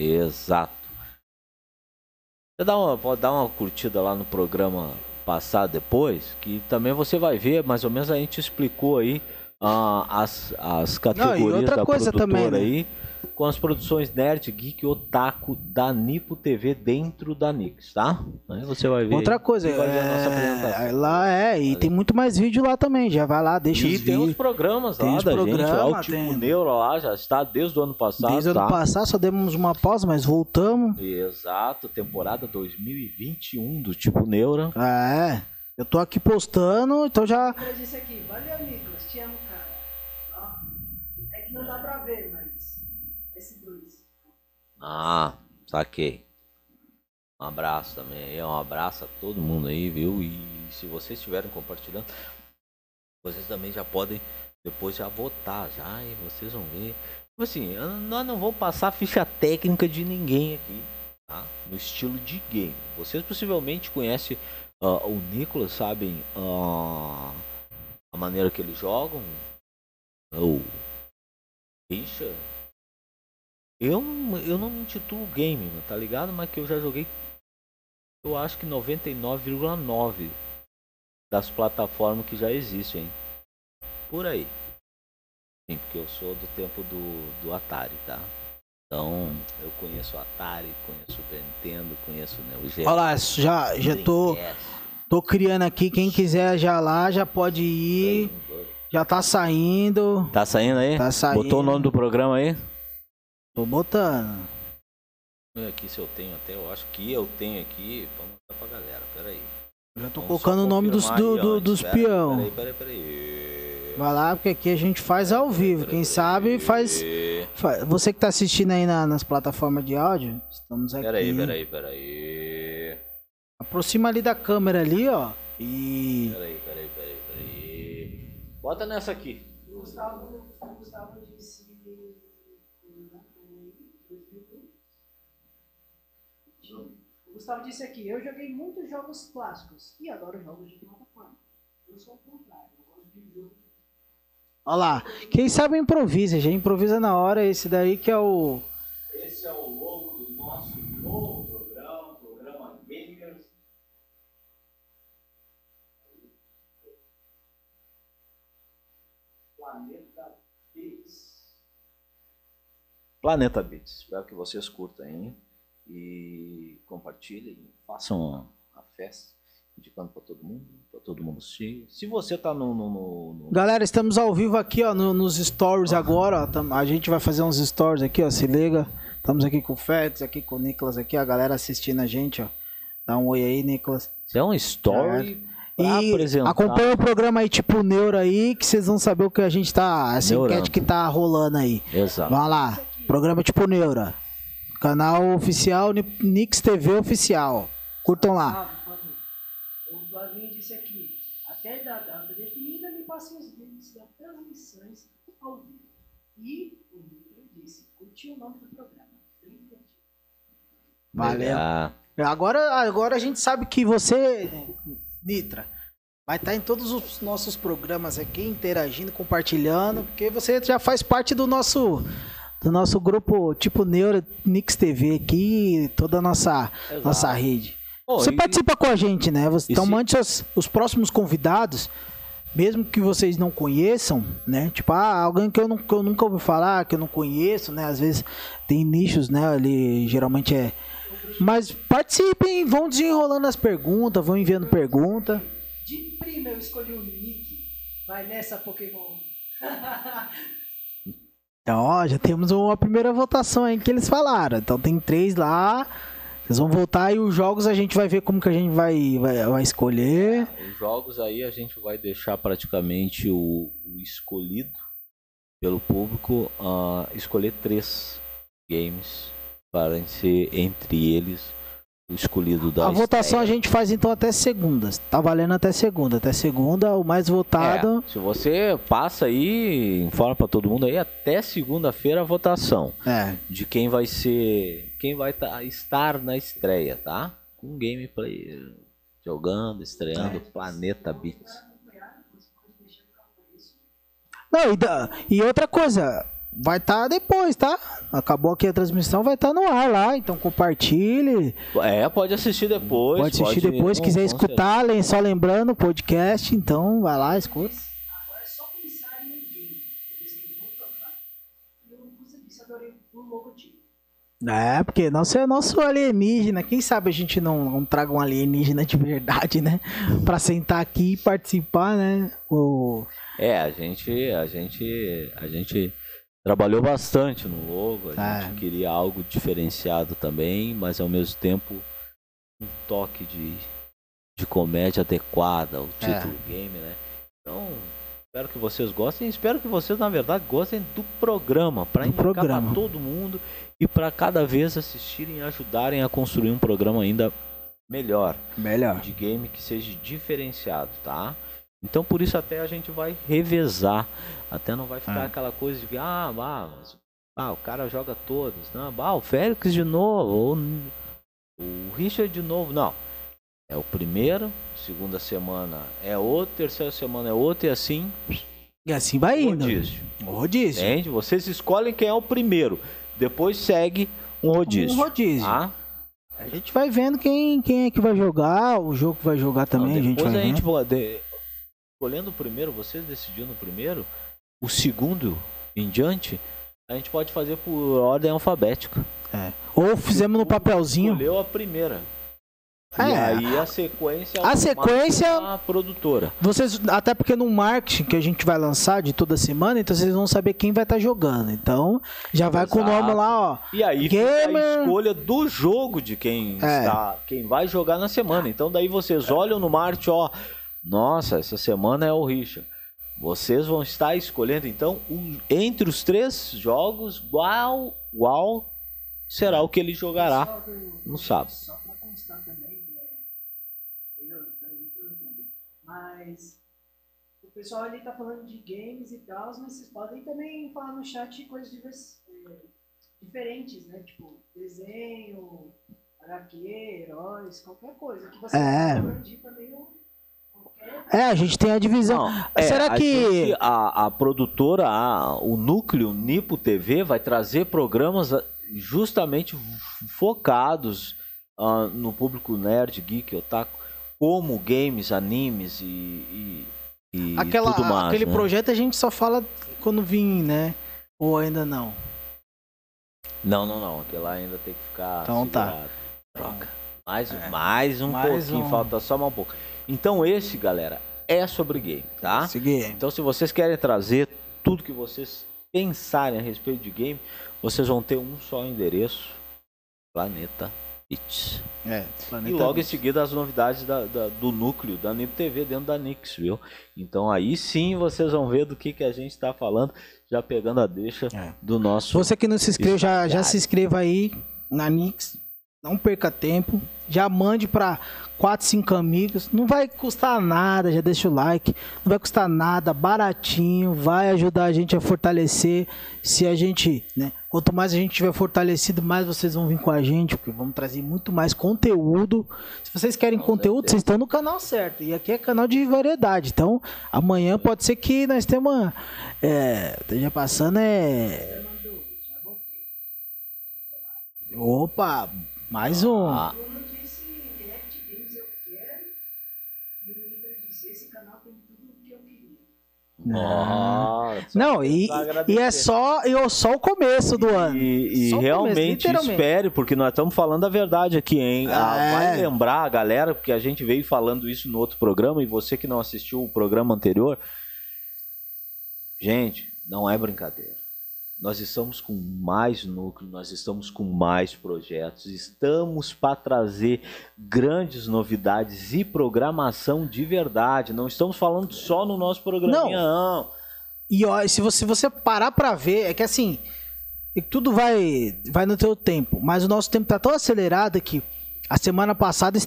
[SPEAKER 2] Exato. Você dá uma, pode dar uma curtida lá no programa passar depois, que também você vai ver, mais ou menos a gente explicou aí uh, as, as categorias Não, da coisa produtora também, né? aí, com as produções Nerd, Geek, Otaku da Nipo TV dentro da Nix, tá? Aí você vai ver.
[SPEAKER 1] Outra coisa, é... lá é, e tem muito mais vídeo lá também, já vai lá, deixa
[SPEAKER 2] e os vídeos. E tem os programas tem lá os da programa, gente, lá, o Tipo tem... Neuro lá, já está desde o ano passado,
[SPEAKER 1] Desde o
[SPEAKER 2] tá?
[SPEAKER 1] ano passado, só demos uma pausa, mas voltamos.
[SPEAKER 2] Exato, temporada 2021 do Tipo Neuro.
[SPEAKER 1] É, eu tô aqui postando, então já...
[SPEAKER 3] Eu disse aqui, valeu Nicolas, te amo, cara. É que não dá pra ver, mas...
[SPEAKER 2] Ah, saquei. Um abraço também Um abraço a todo mundo aí, viu? E se vocês estiverem compartilhando, vocês também já podem depois já votar já e vocês vão ver. Tipo assim, nós não vamos passar ficha técnica de ninguém aqui, tá? No estilo de game. Vocês possivelmente conhecem uh, o Nicolas, sabem uh, a maneira que eles jogam. O Richard eu, eu não me intitulo game, tá ligado? Mas que eu já joguei, eu acho que 99,9 das plataformas que já existem. Por aí. Sim, porque eu sou do tempo do, do Atari, tá? Então, eu conheço o Atari, conheço o Super Nintendo, conheço né, o
[SPEAKER 1] Geo. Olha lá, já, já tô, tô criando aqui. Quem quiser já lá, já pode ir. Já tá saindo.
[SPEAKER 2] Tá saindo aí?
[SPEAKER 1] Tá saindo.
[SPEAKER 2] Botou o nome do programa aí?
[SPEAKER 1] Tô botando.
[SPEAKER 2] Aqui se eu tenho até, eu acho que eu tenho aqui. Vamos mostrar pra galera, peraí.
[SPEAKER 1] Já tô Vamos colocando o nome dos, do, do, dos peão. Peraí, peraí, peraí. Vai lá, porque aqui a gente faz ao vivo. Quem sabe faz, faz. Você que tá assistindo aí na, nas plataformas de áudio, estamos aqui.
[SPEAKER 2] Peraí, peraí, peraí.
[SPEAKER 1] Aproxima ali da câmera ali, ó.
[SPEAKER 2] E. Peraí, peraí, peraí, peraí. Bota nessa aqui.
[SPEAKER 3] Gustavo, Gustavo disse Gustavo disse aqui, eu joguei muitos jogos clássicos e adoro jogos de plataforma. Eu sou o contrário, eu gosto de jogo.
[SPEAKER 1] Olha lá, quem sabe improvisa, já improvisa na hora, esse daí que é o...
[SPEAKER 2] Esse é o logo do nosso novo programa, programa Gamers. Planeta Beats. Planeta Beats, espero que vocês curtam, hein? E compartilhem, façam a festa, indicando para todo mundo, para todo mundo assistir. Se você tá no, no, no, no...
[SPEAKER 1] Galera, estamos ao vivo aqui, ó, nos stories agora, ó, a gente vai fazer uns stories aqui, ó, se liga. Estamos aqui com o Fέτez, aqui com o Nicolas aqui, a galera assistindo a gente, ó. Dá um oi aí, Nicolas.
[SPEAKER 2] Isso é um story.
[SPEAKER 1] É. e apresentar. acompanha o programa aí tipo Neuro aí, que vocês vão saber o que a gente tá, essa Neurando. enquete que tá rolando aí.
[SPEAKER 2] Exato.
[SPEAKER 1] Vamos lá, programa tipo Neura. Canal oficial Nix TV oficial. Curtam lá.
[SPEAKER 3] Ah, o Flavinho disse aqui, até da data definida me passem os links das transmissões ao vivo. E o Victor disse, curtiu o nome do programa.
[SPEAKER 1] Valeu. Agora, agora a gente sabe que você, Nitra, vai estar em todos os nossos programas aqui, interagindo, compartilhando, porque você já faz parte do nosso do nosso grupo tipo Neuro Nix TV aqui, toda a nossa, nossa rede. Oh, você e... participa com a gente, né? Você, então se... mande os, os próximos convidados, mesmo que vocês não conheçam, né? Tipo, ah, alguém que eu, não, que eu nunca ouvi falar, que eu não conheço, né? Às vezes tem nichos, né? Ali geralmente é mas participem, vão desenrolando as perguntas, vão enviando pergunta.
[SPEAKER 3] De prima eu escolhi o Nick. Vai nessa Pokémon. <laughs>
[SPEAKER 1] então, ó, já temos uma primeira votação aí que eles falaram. Então tem três lá. Vocês vão voltar e os jogos a gente vai ver como que a gente vai, vai, vai escolher.
[SPEAKER 2] Os jogos aí a gente vai deixar praticamente o, o escolhido pelo público uh, escolher três games para ser entre eles escolhido da
[SPEAKER 1] A votação a gente faz então até segunda. Tá valendo até segunda. Até segunda, o mais votado.
[SPEAKER 2] É, se você passa aí, informa para todo mundo aí, até segunda-feira a votação.
[SPEAKER 1] É.
[SPEAKER 2] De quem vai ser. Quem vai tá, estar na estreia, tá? Com gameplay jogando, estreando é. Planeta Beats.
[SPEAKER 1] Não, e, e outra coisa, vai estar tá depois, tá? Acabou aqui a transmissão, vai estar tá no ar lá, então compartilhe.
[SPEAKER 2] É, pode assistir depois.
[SPEAKER 1] Pode assistir pode... depois, se quiser escutar, só lembrando o podcast, então vai lá, escuta. Agora é só pensar em ninguém. É, porque não é nosso alienígena. Quem sabe a gente não, não traga um alienígena de verdade, né? <laughs> Pra sentar aqui e participar, né? O...
[SPEAKER 2] É, a gente, a gente, a gente trabalhou bastante no logo, a ah. gente queria algo diferenciado também, mas ao mesmo tempo um toque de, de comédia adequada ao é. título é. game, né? Então, espero que vocês gostem, espero que vocês na verdade gostem do programa, para para todo mundo e para cada vez assistirem e ajudarem a construir um programa ainda melhor,
[SPEAKER 1] melhor
[SPEAKER 2] de game que seja diferenciado, tá? Então por isso até a gente vai revezar. Até não vai ficar é. aquela coisa de ah, ah, mas, ah, o cara joga todos. Não, ah, o Félix de novo, ou o Richard de novo. Não. É o primeiro, segunda semana é outro, terceira semana é outro e assim.
[SPEAKER 1] E assim vai indo. Rodízio. O rodízio.
[SPEAKER 2] Entende? Vocês escolhem quem é o primeiro. Depois segue um rodízio.
[SPEAKER 1] Um rodízio. Tá? A gente vai vendo quem, quem é que vai jogar, o jogo que vai jogar também. Não, depois a gente, vai a gente
[SPEAKER 2] pode, escolhendo o primeiro, vocês decidindo o primeiro, o segundo em diante, a gente pode fazer por ordem alfabética.
[SPEAKER 1] É. Ou fizemos no papelzinho.
[SPEAKER 2] Escolheu a primeira.
[SPEAKER 1] É.
[SPEAKER 2] E aí a sequência
[SPEAKER 1] a sequência
[SPEAKER 2] a produtora.
[SPEAKER 1] Vocês até porque no marketing que a gente vai lançar de toda semana, então vocês vão saber quem vai estar tá jogando. Então já vai Exato. com o nome lá, ó.
[SPEAKER 2] E aí Gamer... a escolha do jogo de quem é. está, quem vai jogar na semana. Então daí vocês olham no marketing, ó, nossa, essa semana é o Richard. Vocês vão estar escolhendo então um, entre os três jogos qual, qual será o que ele jogará no sábado. Só para constar também,
[SPEAKER 3] é, mas o pessoal ali tá falando de games e tal, mas vocês podem também falar no chat coisas é, diferentes, né? Tipo desenho, HQ, heróis, qualquer coisa que você é. pode também no
[SPEAKER 1] é, a gente tem a divisão. Não, é, Será que.
[SPEAKER 2] A, a, produtora, a, o núcleo Nipo TV vai trazer programas ah, justamente focados uh, no público nerd, geek, otaku, como games, animes e, e, e
[SPEAKER 1] Aquela,
[SPEAKER 2] tudo mais.
[SPEAKER 1] Aquele
[SPEAKER 2] né?
[SPEAKER 1] projeto a gente só fala quando vir, né? Ou ainda não?
[SPEAKER 2] Não, não, não. Aquele lá ainda tem que ficar.
[SPEAKER 1] Então tá.
[SPEAKER 2] Troca. Mais, é. mais um mais pouquinho, um... falta só mais um pouco. Então esse, galera, é sobre game, tá?
[SPEAKER 1] Seguir.
[SPEAKER 2] Então se vocês querem trazer tudo que vocês pensarem a respeito de game, vocês vão ter um só endereço, Planeta It's. É, e logo em seguida as novidades da, da, do núcleo da NIP TV dentro da Nix, viu? Então aí sim vocês vão ver do que, que a gente está falando, já pegando a deixa é. do nosso.
[SPEAKER 1] Você que não se inscreveu, já, já se inscreva aí na Nix. Não perca tempo. Já mande para 4, 5 amigos. Não vai custar nada, já deixa o like. Não vai custar nada, baratinho. Vai ajudar a gente a fortalecer. Se a gente, né? Quanto mais a gente tiver fortalecido, mais vocês vão vir com a gente, porque vamos trazer muito mais conteúdo. Se vocês querem com conteúdo, certeza. vocês estão no canal certo. E aqui é canal de variedade. Então, amanhã pode ser que nós temos uma. É, esteja passando é. Opa, mais um. Ah. Não, não e, e é só, e é só o começo do ano.
[SPEAKER 2] E, e realmente começo, espere, porque nós estamos falando a verdade aqui, hein? Ah, é. vai lembrar a galera, porque a gente veio falando isso no outro programa, e você que não assistiu o programa anterior, gente, não é brincadeira. Nós estamos com mais núcleo, nós estamos com mais projetos, estamos para trazer grandes novidades e programação de verdade. Não estamos falando só no nosso programa, não. não.
[SPEAKER 1] E ó, se você, você parar para ver, é que assim, tudo vai, vai no teu tempo, mas o nosso tempo tá tão acelerado que a semana passada,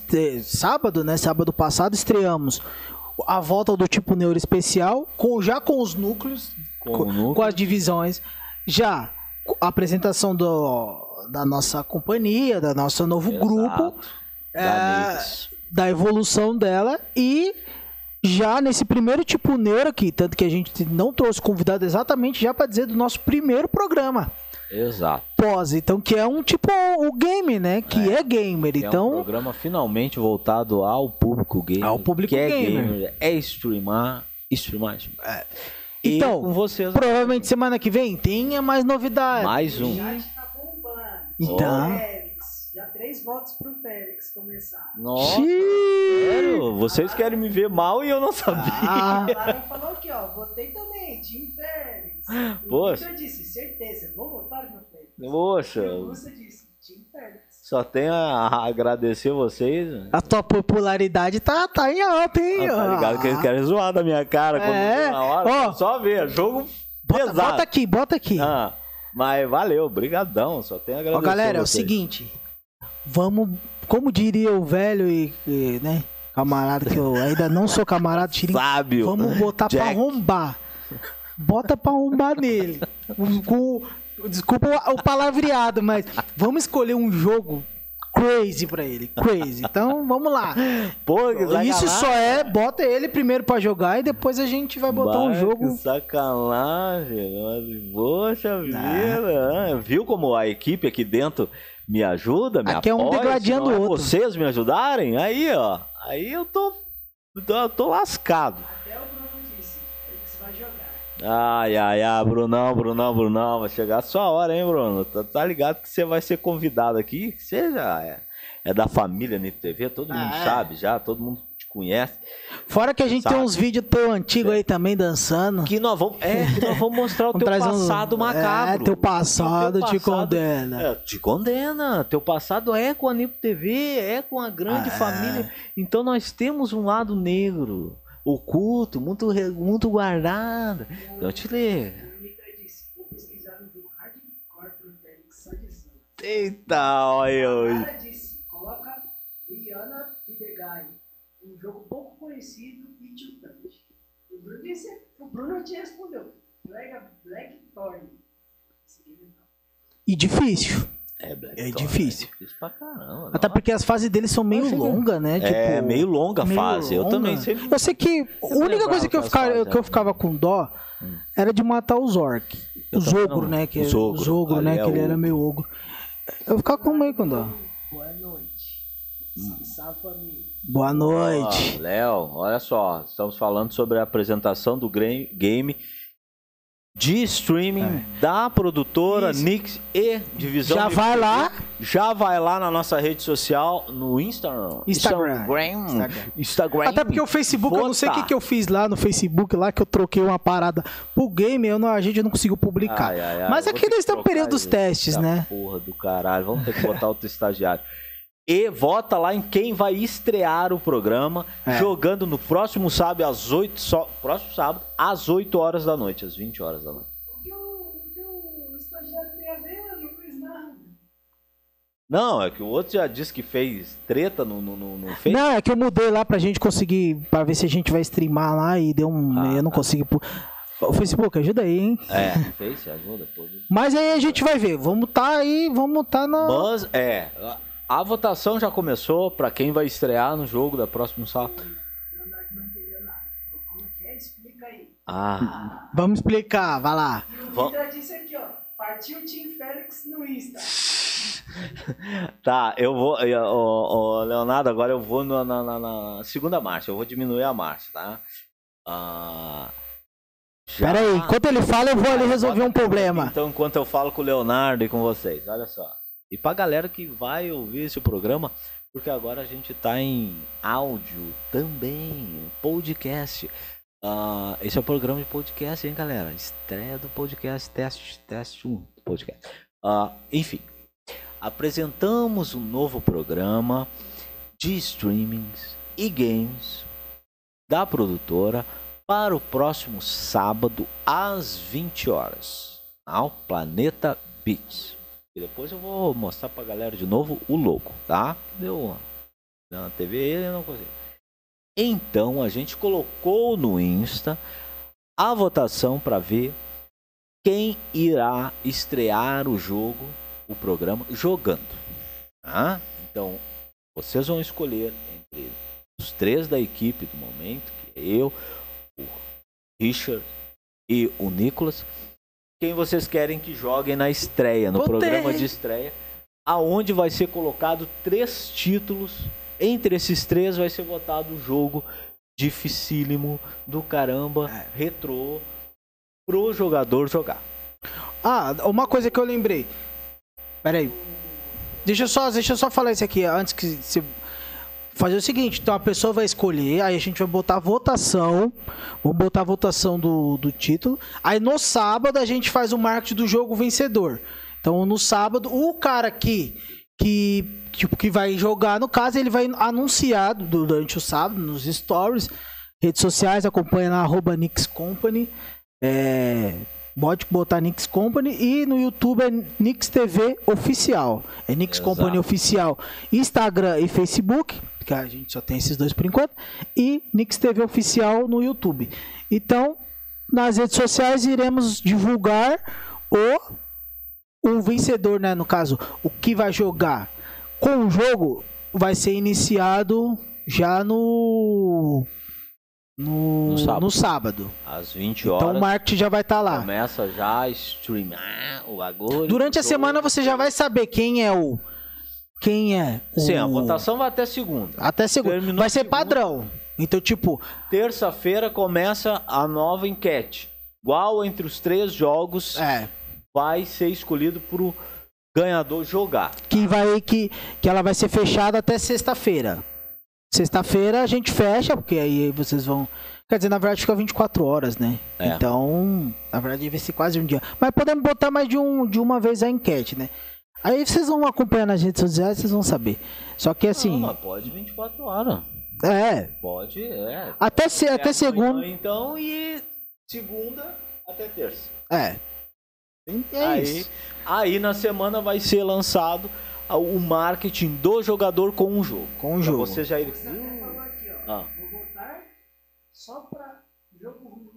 [SPEAKER 1] sábado, né? Sábado passado, estreamos a volta do tipo Neuro Especial, com, já com os núcleos, com, com, com as divisões. Já a apresentação do, da nossa companhia, da nosso novo Exato. grupo, é, da evolução dela e já nesse primeiro tipo neuro aqui, tanto que a gente não trouxe convidado exatamente já para dizer do nosso primeiro programa.
[SPEAKER 2] Exato.
[SPEAKER 1] Pós, então que é um tipo o game, né? Que é, é gamer. então, é um
[SPEAKER 2] programa finalmente voltado ao público gamer.
[SPEAKER 1] Ao público
[SPEAKER 2] que
[SPEAKER 1] gamer.
[SPEAKER 2] É, gamer, é streamar, streamar. É.
[SPEAKER 1] Então, com vocês, provavelmente semana que vem tenha mais novidades.
[SPEAKER 2] Mais um.
[SPEAKER 3] Já está bombando.
[SPEAKER 1] Então.
[SPEAKER 3] Félix. Já três votos pro Félix começar.
[SPEAKER 2] Nossa, sério? Vocês querem me ver mal e eu não sabia.
[SPEAKER 3] Ah. A Lara falou aqui, ó. Votei também, Tim Félix.
[SPEAKER 2] Poxa.
[SPEAKER 3] Eu disse, certeza, vou votar no Félix.
[SPEAKER 2] Poxa.
[SPEAKER 3] E você disse, Tim Félix.
[SPEAKER 2] Só tenho a agradecer vocês.
[SPEAKER 1] A tua popularidade tá, tá em alta, hein?
[SPEAKER 2] Ah, tá ligado que eles querem zoar da minha cara.
[SPEAKER 1] É.
[SPEAKER 2] Na hora, oh, só ver, jogo
[SPEAKER 1] bota,
[SPEAKER 2] pesado.
[SPEAKER 1] Bota aqui, bota aqui.
[SPEAKER 2] Ah, mas valeu, brigadão. Só tenho a agradecer.
[SPEAKER 1] Ó, galera, é o seguinte. Vamos, como diria o velho e, e né, camarada que eu ainda não sou camarada, <laughs> tirinho,
[SPEAKER 2] Sábio.
[SPEAKER 1] Vamos botar Jack. pra arrombar. Bota pra arrombar nele. <laughs> Com, Desculpa o palavreado, mas vamos escolher um jogo crazy pra ele. Crazy. Então, vamos lá.
[SPEAKER 2] Pô,
[SPEAKER 1] Isso só é, bota ele primeiro pra jogar e depois a gente vai botar um jogo.
[SPEAKER 2] Que sacanagem. Poxa vida. Ah. Viu como a equipe aqui dentro me ajuda, me
[SPEAKER 1] Aqui é um degradando o é outro.
[SPEAKER 2] vocês me ajudarem? Aí, ó. Aí eu tô, tô, tô lascado. Ai, ai, ai, Brunão, Brunão, Brunão, vai chegar a sua hora, hein, Bruno? Tá, tá ligado que você vai ser convidado aqui, que você já é, é da família NIP TV, todo mundo ah, é. sabe já, todo mundo te conhece.
[SPEAKER 1] Fora que a gente sabe. tem uns vídeos teu antigo é. aí também dançando.
[SPEAKER 2] Que nós vamos, é, que nós vamos mostrar o teu passado um, macabro.
[SPEAKER 1] É, teu passado, teu te condena.
[SPEAKER 2] É, te condena. Teu passado é com a NIP TV, é com a grande ah, é. família. Então nós temos um lado negro oculto, muito, muito guardado. Então eu te ler. Eita, olha eu.
[SPEAKER 3] O cara disse, coloca Rihanna Bidegai, um jogo pouco conhecido e tiltante. O Bruno, disse, o Bruno te respondeu, Black, Black Thorn.
[SPEAKER 1] E difícil.
[SPEAKER 2] É,
[SPEAKER 1] Black é difícil. É
[SPEAKER 2] difícil pra caramba.
[SPEAKER 1] Até porque as fases deles são meio longas, né?
[SPEAKER 2] Tipo, é, meio longa a fase. Longa. Eu também sempre.
[SPEAKER 1] Eu sei que a única coisa que eu, ficava, que eu ficava com dó hum. era de matar os orc. Os ogro, né? Que, os ogro, os ogro né? É que ele era meio ogro. Eu ficava com meio com dó.
[SPEAKER 3] Boa noite. família.
[SPEAKER 1] Boa noite.
[SPEAKER 2] Léo, olha só, estamos falando sobre a apresentação do game de streaming é. da produtora Isso. Nix e divisão.
[SPEAKER 1] Já vai lá.
[SPEAKER 2] Já vai lá na nossa rede social, no Instagram.
[SPEAKER 1] Instagram.
[SPEAKER 2] Instagram. Instagram.
[SPEAKER 1] Até porque o Facebook, eu não sei o que, que eu fiz lá no Facebook, lá que eu troquei uma parada pro game, eu não, a gente não conseguiu publicar. Ai, ai, ai, Mas aqui nós estamos no período dos testes, né?
[SPEAKER 2] Porra do caralho, vamos ter que botar outro estagiário. E vota lá em quem vai estrear o programa, é. jogando no próximo sábado às 8, só, próximo sábado às 8 horas da noite, às 20 horas da noite. O que o, estagiário tem a ver? Eu não fiz nada. Não, é que o outro já disse que fez treta no, no, no, no
[SPEAKER 1] Não, é que eu mudei lá pra gente conseguir, pra ver se a gente vai streamar lá e deu um. Ah, eu não tá. consegui. O Facebook, ajuda aí, hein?
[SPEAKER 2] É, Face ajuda, pô.
[SPEAKER 1] Mas aí a gente vai ver. Vamos tá aí, vamos tá na.
[SPEAKER 2] Buzz, é. A votação já começou para quem vai estrear no jogo da próxima sábado.
[SPEAKER 1] Ah. Vamos explicar, vai lá.
[SPEAKER 3] E o Vitor disse aqui, ó. Partiu o Team Félix no Insta. <laughs>
[SPEAKER 2] tá, eu vou. o Leonardo, agora eu vou na, na, na, segunda marcha. Eu vou diminuir a marcha, tá? Ah.
[SPEAKER 1] Já... Pera aí, enquanto ele fala, eu vou ali resolver um problema.
[SPEAKER 2] Então, enquanto eu falo com o Leonardo e com vocês, olha só. E pra galera que vai ouvir esse programa, porque agora a gente tá em áudio também, podcast. Uh, esse é o programa de podcast, hein, galera? Estreia do podcast, teste, teste 1 do podcast. Uh, enfim, apresentamos um novo programa de streamings e games da produtora para o próximo sábado às 20 horas ao Planeta Beats. E depois eu vou mostrar pra galera de novo o logo, tá? Deu na TV ele não consigo. Então a gente colocou no Insta a votação para ver quem irá estrear o jogo, o programa jogando. Tá? Então vocês vão escolher entre os três da equipe do momento, que é eu, o Richard e o Nicolas quem vocês querem que joguem na estreia, no Botei. programa de estreia, aonde vai ser colocado três títulos. Entre esses três vai ser votado o jogo dificílimo do caramba, é. retrô, pro jogador jogar.
[SPEAKER 1] Ah, uma coisa que eu lembrei. Pera aí. Deixa eu só, deixa eu só falar isso aqui antes que você fazer o seguinte, então a pessoa vai escolher, aí a gente vai botar a votação, vamos botar a votação do, do título, aí no sábado a gente faz o marketing do jogo vencedor. Então no sábado, o cara que, que, tipo, que vai jogar, no caso, ele vai anunciar durante o sábado, nos stories, redes sociais, acompanha na arroba Nix Company, é, Pode botar Nix Company e no YouTube é Nix TV Oficial. É Nix Exato. Company Oficial. Instagram e Facebook que a gente só tem esses dois por enquanto, e Nix TV Oficial no YouTube. Então, nas redes sociais iremos divulgar o, o vencedor, né? No caso, o que vai jogar com o jogo vai ser iniciado já no no, no, sábado. no sábado.
[SPEAKER 2] Às 20 horas.
[SPEAKER 1] Então o marketing já vai estar tá lá.
[SPEAKER 2] Começa já a streamar o bagulho.
[SPEAKER 1] Durante a semana você já vai saber quem é o quem é.
[SPEAKER 2] O... Sim, a votação vai até segunda.
[SPEAKER 1] Até segunda. Terminou vai ser segunda. padrão. Então, tipo.
[SPEAKER 2] Terça-feira começa a nova enquete. Igual entre os três jogos.
[SPEAKER 1] É.
[SPEAKER 2] Vai ser escolhido pro ganhador jogar.
[SPEAKER 1] Que vai que, que ela vai ser fechada até sexta-feira. Sexta-feira a gente fecha, porque aí vocês vão. Quer dizer, na verdade fica 24 horas, né? É. Então, na verdade vai ser quase um dia. Mas podemos botar mais de, um, de uma vez a enquete, né? Aí vocês vão acompanhar nas redes sociais, vocês vão saber. Só que assim. Não,
[SPEAKER 2] mas pode 24 horas.
[SPEAKER 1] É.
[SPEAKER 2] Pode, é.
[SPEAKER 1] Até, se, até, até segunda.
[SPEAKER 2] Então, e segunda até terça.
[SPEAKER 1] É.
[SPEAKER 2] É aí, isso. aí na semana vai ser lançado o marketing do jogador com o jogo.
[SPEAKER 1] Com o jogo.
[SPEAKER 2] Você já ir.
[SPEAKER 3] Ah. Vou votar só para jogo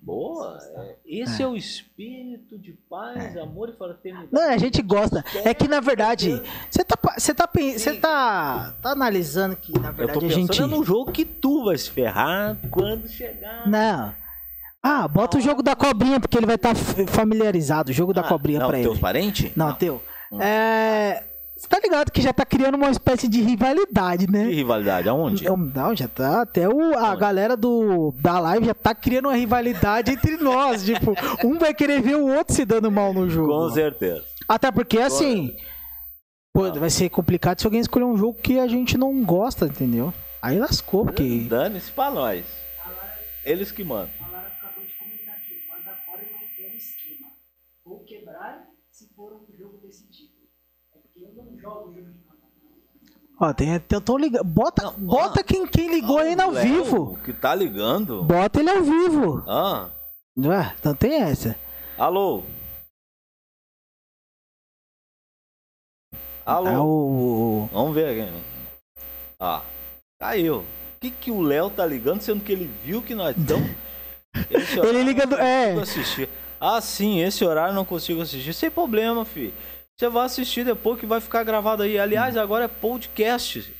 [SPEAKER 2] Boa, é, esse é. é. o espírito de paz, é. amor e fraternidade.
[SPEAKER 1] Não, a gente gosta. É que na verdade, você tá, você tá, você tá, tá analisando que na verdade
[SPEAKER 2] Eu
[SPEAKER 1] tô a gente.
[SPEAKER 2] no jogo que tu vai se ferrar quando chegar.
[SPEAKER 1] Não. Ah, bota o jogo da cobrinha, porque ele vai estar tá familiarizado. O jogo ah, da cobrinha não, pra ele.
[SPEAKER 2] Teu parente?
[SPEAKER 1] Não, não. teu. Hum. É. Você tá ligado que já tá criando uma espécie de rivalidade, né?
[SPEAKER 2] Que rivalidade? Aonde?
[SPEAKER 1] Não, já tá. Até o, a Aonde? galera do, da live já tá criando uma rivalidade entre nós. tipo, um vai querer ver o outro se dando mal no jogo.
[SPEAKER 2] Com certeza.
[SPEAKER 1] Até porque, assim. Pô, vai ser complicado se alguém escolher um jogo que a gente não gosta, entendeu? Aí lascou, porque.
[SPEAKER 2] Dane-se pra nós. Eles que mandam.
[SPEAKER 3] Vou quebrar se for um jogo desse tipo. É porque eu não jogo jogo de campanha.
[SPEAKER 1] Ó, tem, tô ligando. Bota, não, bota quem, quem ligou aí ao vivo.
[SPEAKER 2] Que tá ligando?
[SPEAKER 1] Bota ele ao vivo.
[SPEAKER 2] Ah.
[SPEAKER 1] Ué, então tem essa.
[SPEAKER 2] Alô? Alô? É
[SPEAKER 1] o...
[SPEAKER 2] Vamos ver aqui. Ah, caiu. O que, que o Léo tá ligando, sendo que ele viu que nós estamos. <laughs>
[SPEAKER 1] ele liga do. É.
[SPEAKER 2] Assistir. Ah, sim, esse horário não consigo assistir. Sem problema, filho. Você vai assistir depois que vai ficar gravado aí. Aliás, agora é podcast.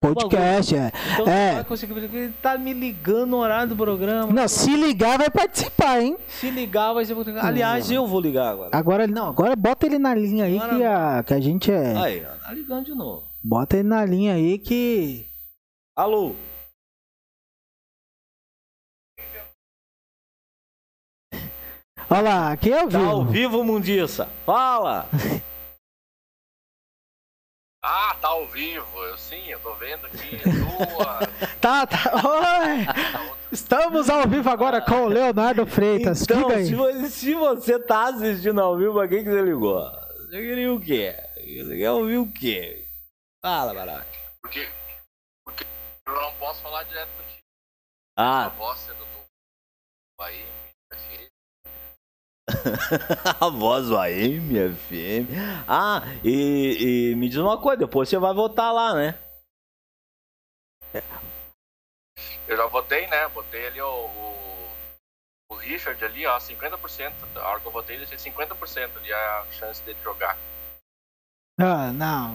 [SPEAKER 1] Podcast, é.
[SPEAKER 2] Então é. vai conseguir. Ele tá me ligando no horário do programa.
[SPEAKER 1] Não, se ligar, vai participar, hein?
[SPEAKER 2] Se ligar, vai ser. Aliás, eu vou ligar agora.
[SPEAKER 1] Agora, não, agora bota ele na linha aí agora... que, a, que a gente é.
[SPEAKER 2] Aí, ó, tá ligando de novo.
[SPEAKER 1] Bota ele na linha aí que.
[SPEAKER 2] Alô?
[SPEAKER 1] Olha lá, aqui é ao vivo. Tá
[SPEAKER 2] ao vivo, Mundiça. Fala! <laughs>
[SPEAKER 4] Ah, tá ao vivo. Eu sim, eu tô vendo aqui. Duas. <laughs>
[SPEAKER 1] tá, tá. Oi! Estamos ao vivo agora com o Leonardo Freitas.
[SPEAKER 2] Então, se, se, você tá assistindo ao vivo, pra quem que você ligou? Você queria o quê? Você quer ouvir o quê? Fala, Baralho.
[SPEAKER 4] Porque, porque eu não posso falar direto contigo.
[SPEAKER 2] Ah.
[SPEAKER 4] A voz é do Bahia. <laughs>
[SPEAKER 2] a voz do AM, FM. Ah, e, e, me diz uma coisa, depois você vai votar lá, né?
[SPEAKER 4] Eu já votei, né? Botei ali o, o, o Richard ali, ó, 50%. A hora que eu votei, ele tinha 50% ali a chance dele jogar.
[SPEAKER 1] Ah, não.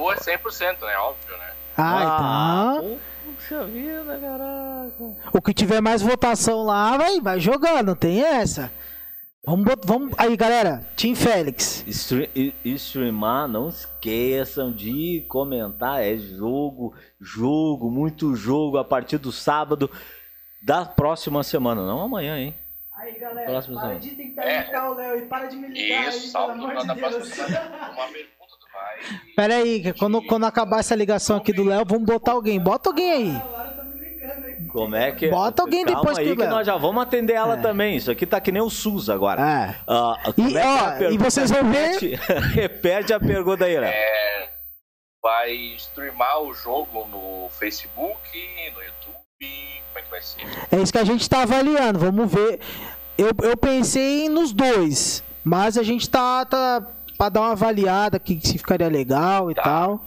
[SPEAKER 4] O é 100%, né? Óbvio, né?
[SPEAKER 1] Ah, ah então.
[SPEAKER 2] Puxa vida, caraca.
[SPEAKER 1] O que tiver mais votação lá, vai, vai jogando, tem essa. Vamos, vamos aí, galera. Team Félix.
[SPEAKER 2] streamar, não esqueçam de comentar. É jogo, jogo, muito jogo a partir do sábado da próxima semana, não amanhã, hein?
[SPEAKER 3] Aí, galera, Próximo para semana. de tentar é. imitar o Léo e para de me ligar Isso, aí, pelo amor de Deus. <laughs> Uma
[SPEAKER 1] pergunta do vai. Pera aí, quando, quando acabar essa ligação aqui do Léo, vamos botar alguém. Bota alguém aí.
[SPEAKER 2] Como é que.
[SPEAKER 1] Bota alguém Calma depois
[SPEAKER 2] aí
[SPEAKER 1] que,
[SPEAKER 2] nós já vamos atender ela é. também. Isso aqui tá que nem o SUS agora.
[SPEAKER 1] É. Uh, e, é ó, e vocês vão ver.
[SPEAKER 2] Repete <laughs> a pergunta aí, né?
[SPEAKER 4] É, vai streamar o jogo no Facebook, no YouTube. Como é que vai ser?
[SPEAKER 1] É isso que a gente tá avaliando. Vamos ver. Eu, eu pensei nos dois. Mas a gente tá, tá pra dar uma avaliada que se ficaria legal e tá. tal.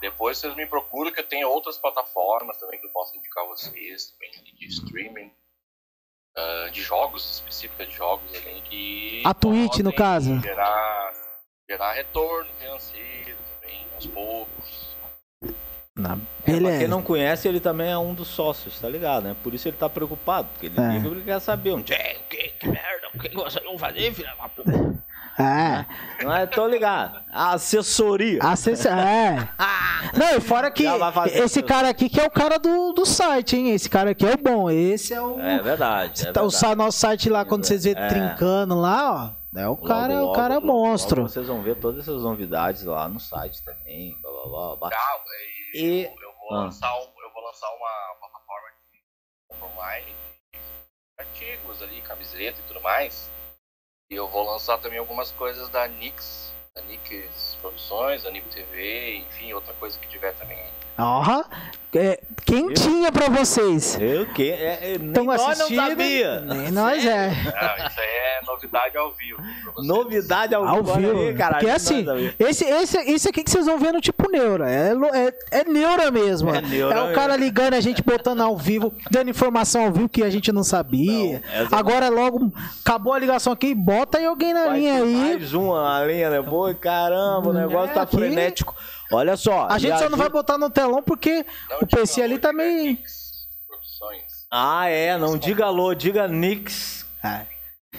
[SPEAKER 4] Depois vocês me procuram que eu tenho outras plataformas também que eu posso indicar a vocês, também de streaming, uh, de jogos, específicas de jogos ali que.
[SPEAKER 1] A Twitch, no caso.
[SPEAKER 4] Gerar, gerar retorno financeiro também, aos poucos.
[SPEAKER 2] Na... É, pra quem não conhece, ele também é um dos sócios, tá ligado, né? Por isso ele tá preocupado, porque ele, é. ele quer saber onde é, que, que merda, o que vocês vão fazer, filha da puta.
[SPEAKER 1] É.
[SPEAKER 2] Não é, tô ligado. Assessoria.
[SPEAKER 1] Assessoria. É. <laughs> Não, e fora que esse cara aqui que é o cara do, do site, hein? Esse cara aqui é o bom. Esse é o.
[SPEAKER 2] É verdade. É verdade.
[SPEAKER 1] O nosso site lá, quando vocês vê é. trincando lá, ó. É o cara, logo, o cara logo, monstro.
[SPEAKER 2] Logo vocês vão ver todas essas novidades lá no site também. Blá, blá, blá.
[SPEAKER 4] Legal, e, eu, eu vou ah. lançar um, eu vou lançar uma plataforma de online artigos ali, camiseta e tudo mais. E eu vou lançar também algumas coisas da Nix, da Nix Produções, da Nipo TV, enfim, outra coisa que tiver também.
[SPEAKER 1] Ó, é, quem eu, tinha pra vocês?
[SPEAKER 2] Eu que? É, é, nem nós não sabia.
[SPEAKER 1] Nem nós é.
[SPEAKER 4] Não, isso aí é novidade ao vivo.
[SPEAKER 2] Novidade ao, ao vivo.
[SPEAKER 1] Aí, caralho, Porque assim, esse, esse, esse aqui que vocês vão ver no tipo neura. É, é, é neura mesmo. É, neura é o cara ligando, a gente botando ao vivo, dando informação ao vivo que a gente não sabia. Não, Agora logo acabou a ligação aqui, bota aí alguém na Vai linha aí.
[SPEAKER 2] Mais uma linha né? caramba, o negócio tá aqui. frenético. Olha só.
[SPEAKER 1] A gente só não vai botar no telão porque não, o PC ali tá meio.
[SPEAKER 2] Ah, é. Não diga alô, diga Nix.
[SPEAKER 1] É.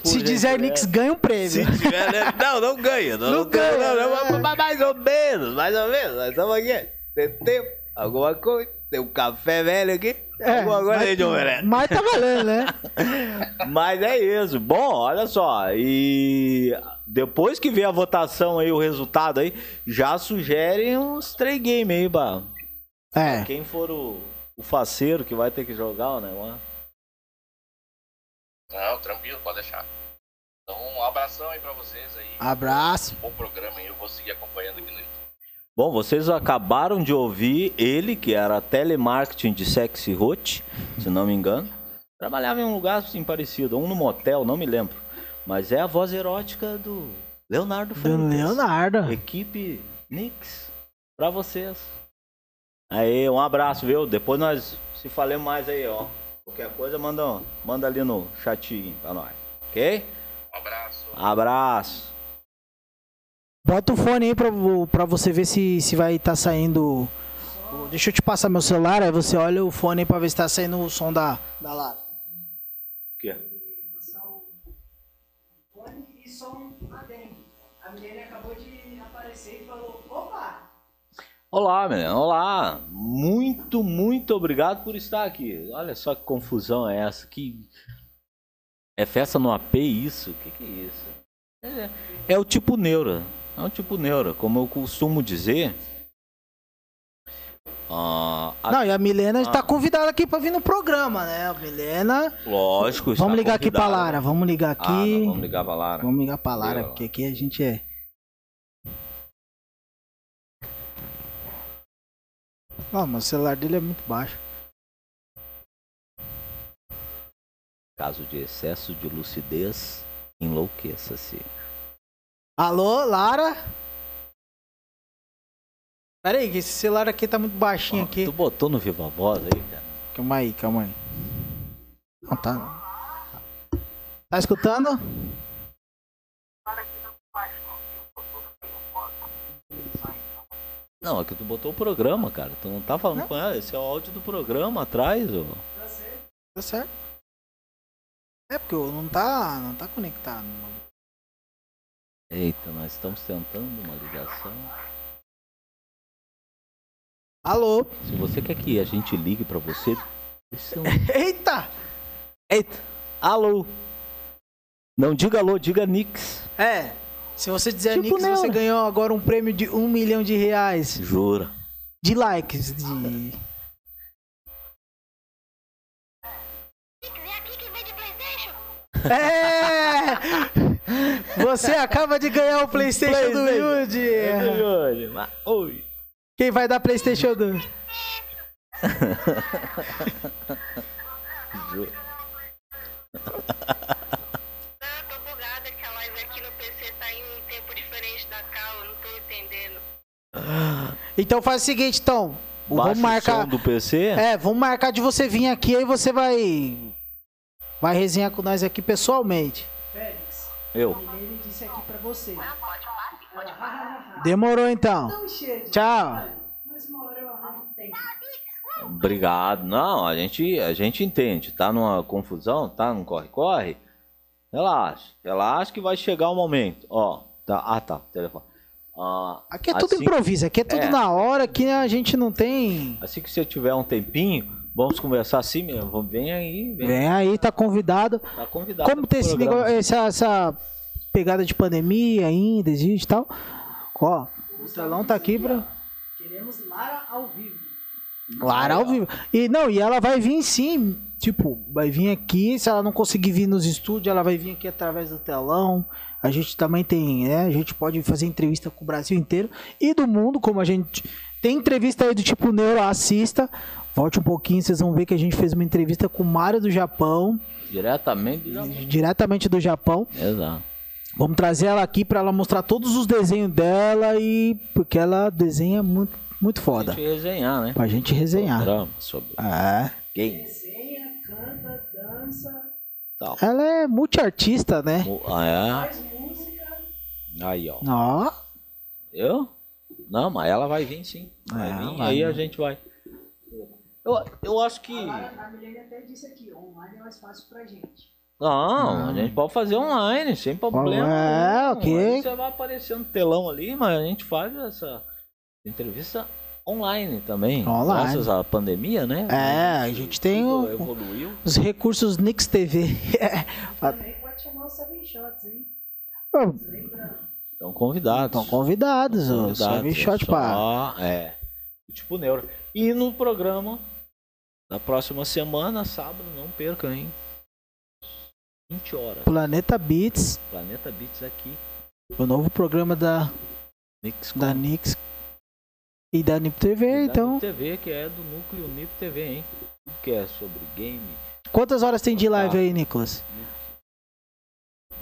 [SPEAKER 1] Se dizer Nix, ganha um prêmio. Se
[SPEAKER 2] tiver, né? Não, não ganha. Não, não ganha. Não, não, é. Mais ou menos, mais ou menos. Nós estamos aqui. Tem tempo, alguma coisa. Tem um café velho aqui. É, coisa
[SPEAKER 1] mas,
[SPEAKER 2] aí de
[SPEAKER 1] Mas tá valendo, né? <laughs>
[SPEAKER 2] mas é isso. Bom, olha só. E depois que vê a votação aí, o resultado aí, já sugerem uns três games aí, bah.
[SPEAKER 1] É.
[SPEAKER 2] Quem for o, o faceiro que vai ter que jogar o negócio.
[SPEAKER 4] Não, tranquilo, pode deixar. Então, um abração aí pra vocês aí.
[SPEAKER 1] Abraço.
[SPEAKER 4] bom programa aí, eu vou seguir acompanhando aqui.
[SPEAKER 2] Bom, vocês acabaram de ouvir ele, que era telemarketing de sexy hot, se não me engano. Trabalhava em um lugar assim parecido, um no motel, não me lembro. Mas é a voz erótica do Leonardo.
[SPEAKER 1] Do Leonardo.
[SPEAKER 2] Equipe Nix, pra vocês. Aí, um abraço, viu? Depois nós se falemos mais aí, ó. Qualquer coisa, manda, manda ali no chatinho pra nós. Ok?
[SPEAKER 4] Um abraço.
[SPEAKER 2] Abraço.
[SPEAKER 1] Bota o fone aí pra, pra você ver se, se vai estar tá saindo. Deixa eu te passar meu celular, aí você olha o fone aí pra ver se tá saindo o som da, da Lara.
[SPEAKER 2] O que?
[SPEAKER 3] E adendo. A Milene acabou de aparecer e falou: opa!
[SPEAKER 2] Olá, menina. Olá. Muito, muito obrigado por estar aqui. Olha só que confusão é essa. Que é festa no AP isso? O que, que é isso? É, é o tipo neura. É um tipo neuro, como eu costumo dizer.
[SPEAKER 1] Uh, a... Não, e a Milena está ah. convidada aqui para vir no programa, né? A Milena.
[SPEAKER 2] Lógico,
[SPEAKER 1] Vamos ligar aqui para Lara, vamos ligar aqui. Ah,
[SPEAKER 2] vamos ligar para Lara.
[SPEAKER 1] Vamos ligar para Lara, porque aqui a gente é. Ah, mas o celular dele é muito baixo.
[SPEAKER 2] Caso de excesso de lucidez, enlouqueça-se.
[SPEAKER 1] Alô, Lara? Pera aí, que esse celular aqui tá muito baixinho aqui.
[SPEAKER 2] Tu botou no Viva Voz aí, cara?
[SPEAKER 1] Calma aí, calma aí. Não, tá... Tá escutando?
[SPEAKER 2] Não, é que tu botou o programa, cara. Tu não tá falando não. com ela. Esse é o áudio do programa atrás, ó.
[SPEAKER 1] Tá certo. Tá certo. É porque não tá, não tá conectado. Mano.
[SPEAKER 2] Eita, nós estamos tentando uma ligação.
[SPEAKER 1] Alô?
[SPEAKER 2] Se você quer que a gente ligue para você. <laughs>
[SPEAKER 1] Eita!
[SPEAKER 2] Eita! Alô! Não diga alô, diga Nix.
[SPEAKER 1] É. Se você dizer tipo Nix, você ganhou agora um prêmio de um milhão de reais.
[SPEAKER 2] Jura?
[SPEAKER 1] De likes. De. É! <laughs> Você acaba de ganhar o PlayStation, PlayStation. do Yudi. Oi. Quem vai dar PlayStation do? Não,
[SPEAKER 5] tô bugada que a live aqui no PC tá em um tempo diferente da cá, eu não tô entendendo.
[SPEAKER 1] Então faz o seguinte, então.
[SPEAKER 2] Baixa vamos marcar. do PC?
[SPEAKER 1] É, vamos marcar de você vir aqui, aí você vai. Vai resenhar com nós aqui pessoalmente.
[SPEAKER 2] Eu.
[SPEAKER 3] Ele disse aqui pra você. <laughs>
[SPEAKER 1] Demorou então. Tchau.
[SPEAKER 2] Obrigado. Não, a gente, a gente entende. Tá numa confusão, tá num corre-corre. Relaxa, relaxa que vai chegar o momento. Ó, tá. Ah, tá. Telefone.
[SPEAKER 1] Ah, aqui é tudo assim, improviso, aqui é tudo é, na hora, aqui a gente não tem.
[SPEAKER 2] Assim que você tiver um tempinho, vamos conversar assim mesmo. Vem aí.
[SPEAKER 1] Vem, vem aí, tá convidado.
[SPEAKER 2] Tá convidado.
[SPEAKER 1] Como tem esse negócio, essa, essa pegada de pandemia ainda, existe e tal. Ó, o telão tá aqui pra.
[SPEAKER 3] Queremos Lara ao vivo.
[SPEAKER 1] Lara ao vivo. E não, e ela vai vir sim. Tipo, vai vir aqui. Se ela não conseguir vir nos estúdios, ela vai vir aqui através do telão. A gente também tem, né? A gente pode fazer entrevista com o Brasil inteiro e do mundo, como a gente tem entrevista aí do tipo Neuro, assista. Volte um pouquinho, vocês vão ver que a gente fez uma entrevista com o Mário do Japão.
[SPEAKER 2] Diretamente do Japão.
[SPEAKER 1] Diretamente do Japão.
[SPEAKER 2] Exato.
[SPEAKER 1] Vamos trazer ela aqui para ela mostrar todos os desenhos dela e porque ela desenha muito muito foda.
[SPEAKER 2] Pra gente resenhar, né?
[SPEAKER 1] Pra gente resenhar.
[SPEAKER 2] Programa sobre
[SPEAKER 1] é.
[SPEAKER 3] game. Desenha, canta, dança.
[SPEAKER 1] Tal. Ela é multiartista, né?
[SPEAKER 2] Ah, é?
[SPEAKER 3] Faz música.
[SPEAKER 2] Aí, ó.
[SPEAKER 1] Ó.
[SPEAKER 2] Eu? Não, mas ela vai vir sim. Vai é, vir, vai aí vir. a gente vai. Eu, eu acho que.
[SPEAKER 3] A, a Milene até disse aqui, online é mais fácil pra gente.
[SPEAKER 2] Não, a gente pode fazer online, sem problema.
[SPEAKER 1] É, ok.
[SPEAKER 2] você vai aparecer no telão ali, mas a gente faz essa entrevista online também.
[SPEAKER 1] Online.
[SPEAKER 2] Graças à pandemia, né?
[SPEAKER 1] É, a gente tem o,
[SPEAKER 2] evoluiu.
[SPEAKER 1] os recursos Nix TV. <laughs>
[SPEAKER 3] Também pode chamar o Seven Shots, hein?
[SPEAKER 2] Estão convidados.
[SPEAKER 1] Estão convidados, o Seven Shot é
[SPEAKER 2] para. É. Tipo Neuro. E no programa da próxima semana, sábado, não perca, hein? 20 horas.
[SPEAKER 1] Planeta Beats.
[SPEAKER 2] Planeta Beats aqui.
[SPEAKER 1] O novo programa da Nix, da Nix E da NIP TV, e então. NIP
[SPEAKER 2] TV, que é do núcleo NIP TV, hein? Que é sobre game.
[SPEAKER 1] Quantas horas tem de live ah, aí, Nicolas?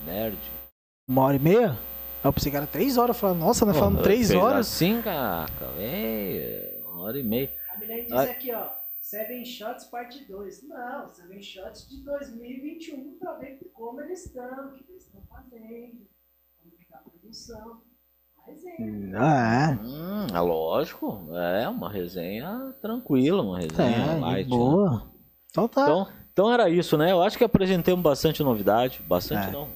[SPEAKER 2] Nerd.
[SPEAKER 1] Uma hora e meia? Eu pensei que era três horas. Falei, nossa, nós falamos três horas.
[SPEAKER 2] Sim, cara. É, uma hora e meia.
[SPEAKER 3] A mulher diz aqui, ó. Seven Shots parte 2. Não, Seven Shots de 2021 para ver como eles estão, o que eles estão fazendo, como está a produção.
[SPEAKER 1] Resenha. Ah,
[SPEAKER 2] é? Hum, é lógico. É uma resenha tranquila, uma resenha é, light.
[SPEAKER 1] Né? Boa. Né? Então tá.
[SPEAKER 2] Então, então era isso, né? Eu acho que apresentamos bastante novidade. Bastante é. não.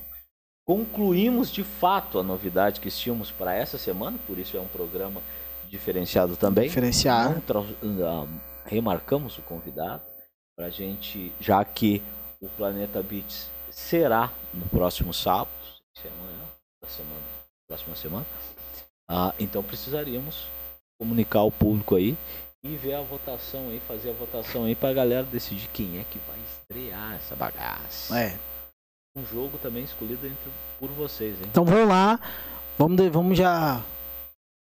[SPEAKER 2] Concluímos de fato a novidade que tínhamos para essa semana, por isso é um programa diferenciado também.
[SPEAKER 1] Diferenciado.
[SPEAKER 2] Não, remarcamos o convidado para a gente, já que o Planeta Beats será no próximo sábado, se é semana, próxima semana. Ah, então precisaríamos comunicar ao público aí e ver a votação aí, fazer a votação aí para a galera decidir quem é que vai estrear essa bagaça.
[SPEAKER 1] É.
[SPEAKER 2] Um jogo também escolhido entre, por vocês, hein?
[SPEAKER 1] Então vamos lá, vamos, vamos já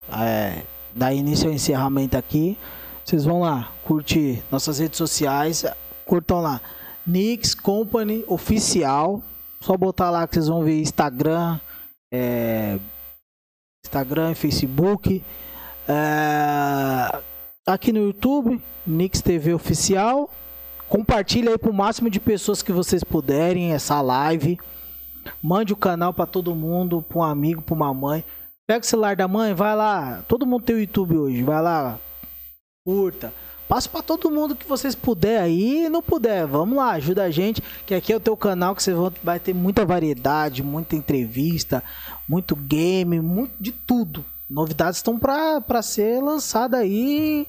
[SPEAKER 1] é, dar início ao encerramento aqui. Vocês vão lá, curtir nossas redes sociais, curtam lá. Nix Company Oficial. Só botar lá que vocês vão ver Instagram, é, Instagram, Facebook. É, aqui no YouTube, Nix TV Oficial. Compartilha aí para o máximo de pessoas que vocês puderem essa live. Mande o canal para todo mundo, para um amigo, para uma mãe. Pega o celular da mãe, vai lá. Todo mundo tem o YouTube hoje, vai lá, curta. Passa para todo mundo que vocês puder aí, não puder, vamos lá, ajuda a gente, que aqui é o teu canal que você vai ter muita variedade, muita entrevista, muito game, muito de tudo. Novidades estão para ser lançadas aí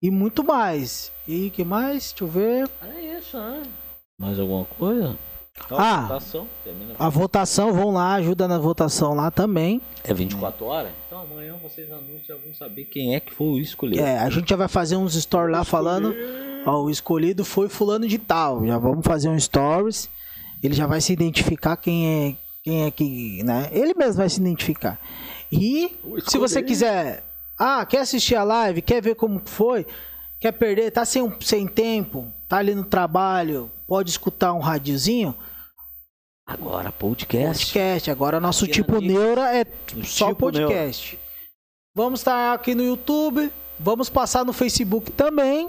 [SPEAKER 1] e muito mais. E que mais? Deixa eu ver.
[SPEAKER 2] É isso, né? Mais alguma coisa?
[SPEAKER 1] Ah, votação, a votação, vão lá, ajuda na votação lá também.
[SPEAKER 2] É 24 horas? Então amanhã vocês à noite já vão saber quem é que foi o escolhido.
[SPEAKER 1] É, a gente já vai fazer uns stories lá falando, ó, o escolhido foi fulano de tal. Já vamos fazer um stories. Ele já vai se identificar quem é quem é que, né? Ele mesmo vai se identificar. E se você quiser, ah, quer assistir a live, quer ver como foi, quer perder, tá sem, sem tempo, tá ali no trabalho, pode escutar um radiozinho,
[SPEAKER 2] Agora podcast.
[SPEAKER 1] Podcast. Agora nosso Aqui tipo Neura é só tipo podcast. Neura. Vamos estar aqui no YouTube. Vamos passar no Facebook também.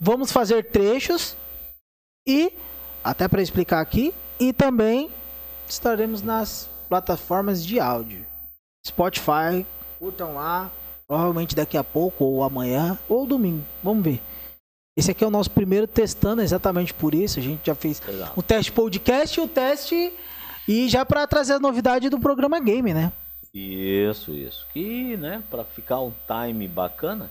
[SPEAKER 1] Vamos fazer trechos. E, até para explicar aqui, e também estaremos nas plataformas de áudio. Spotify, curtam lá. Provavelmente daqui a pouco, ou amanhã, ou domingo. Vamos ver. Esse aqui é o nosso primeiro testando, exatamente por isso. A gente já fez o teste podcast e o teste. E já para trazer a novidade do programa Game, né?
[SPEAKER 2] Isso, isso. Que, né, para ficar um time bacana,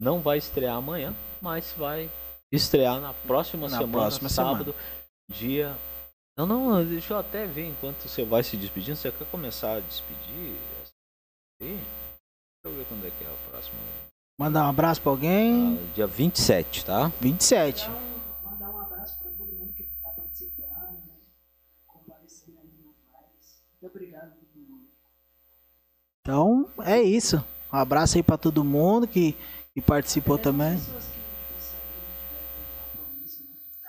[SPEAKER 2] não vai estrear amanhã, mas vai estrear na próxima na semana, próxima sábado, semana. dia. Não, não, deixa eu até ver enquanto você vai se despedindo. Você quer começar a despedir? Deixa eu ver quando é que é a próxima.
[SPEAKER 1] Mandar um abraço pra alguém.
[SPEAKER 2] Ah, dia 27, tá?
[SPEAKER 1] 27.
[SPEAKER 3] Mandar um abraço pra todo mundo que tá participando, né? comparecendo aí no mais. Muito obrigado
[SPEAKER 1] Então, é isso. Um abraço aí pra todo mundo que, que participou é, também.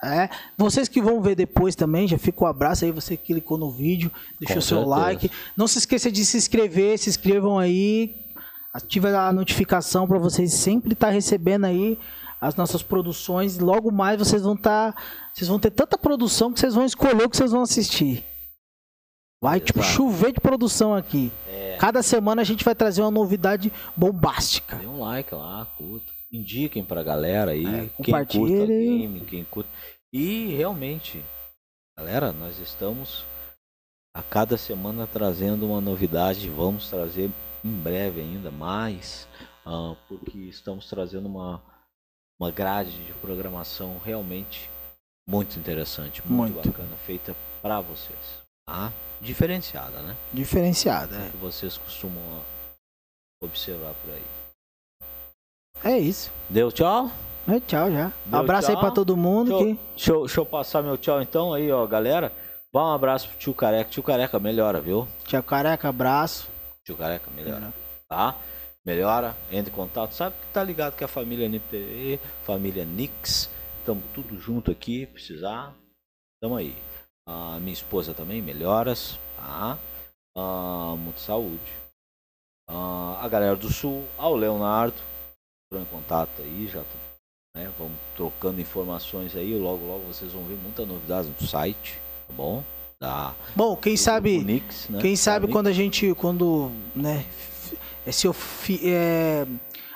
[SPEAKER 1] É, vocês que vão ver depois também, já fica o um abraço aí, você que clicou no vídeo, deixou seu like. Não se esqueça de se inscrever, se inscrevam aí, ative a notificação para vocês sempre estar tá recebendo aí as nossas produções. Logo mais vocês vão estar, tá, vocês vão ter tanta produção que vocês vão escolher o que vocês vão assistir. Vai Exato. tipo chover de produção aqui. É. Cada semana a gente vai trazer uma novidade bombástica.
[SPEAKER 2] Dê um like lá, curta. Indiquem pra galera aí. É, quem curta game, quem curta. E realmente, galera, nós estamos a cada semana trazendo uma novidade. Vamos trazer em breve ainda mais, uh, porque estamos trazendo uma, uma grade de programação realmente muito interessante, muito, muito. bacana, feita para vocês. Tá? Diferenciada, né?
[SPEAKER 1] Diferenciada,
[SPEAKER 2] é. Que vocês costumam observar por aí.
[SPEAKER 1] É isso.
[SPEAKER 2] Deu tchau?
[SPEAKER 1] É, tchau já. Deu abraço tchau. aí pra todo mundo.
[SPEAKER 2] Deixa,
[SPEAKER 1] que...
[SPEAKER 2] deixa, eu, deixa eu passar meu tchau então aí, ó, galera. Dá um abraço pro tio Careca. Tio Careca melhora, viu?
[SPEAKER 1] Tio Careca, abraço.
[SPEAKER 2] Tio Careca, melhor. Tá? melhora, entre em contato. Sabe que tá ligado que a família NPE, família Nix, estamos tudo junto aqui, precisar, estamos aí. A minha esposa também, melhoras, tá? Ah, muito saúde. Ah, a galera do Sul, ao Leonardo, entrou em contato aí, já né, vamos trocando informações aí, logo logo vocês vão ver muita novidade no site, tá bom? Da,
[SPEAKER 1] bom, quem sabe, Unix, né? quem sabe quando a gente, quando, né, esse é,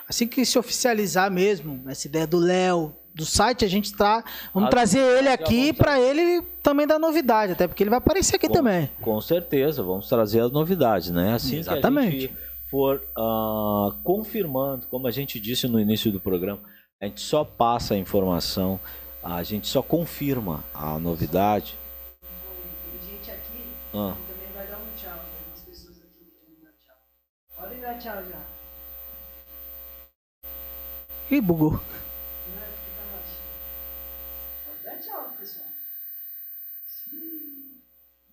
[SPEAKER 1] assim que se oficializar mesmo, essa ideia do Léo, do site, a gente tá. Vamos trazer ele aqui para ele também dar novidade, até porque ele vai aparecer aqui
[SPEAKER 2] com,
[SPEAKER 1] também.
[SPEAKER 2] Com certeza, vamos trazer as novidades, né? Assim Exatamente. que a gente for uh, confirmando, como a gente disse no início do programa, a gente só passa a informação, a gente só confirma a novidade.
[SPEAKER 3] Ah. também vai dar um tchau. Tem pessoas aqui que dar tchau. Podem dar tchau já.
[SPEAKER 1] Ih, bugou.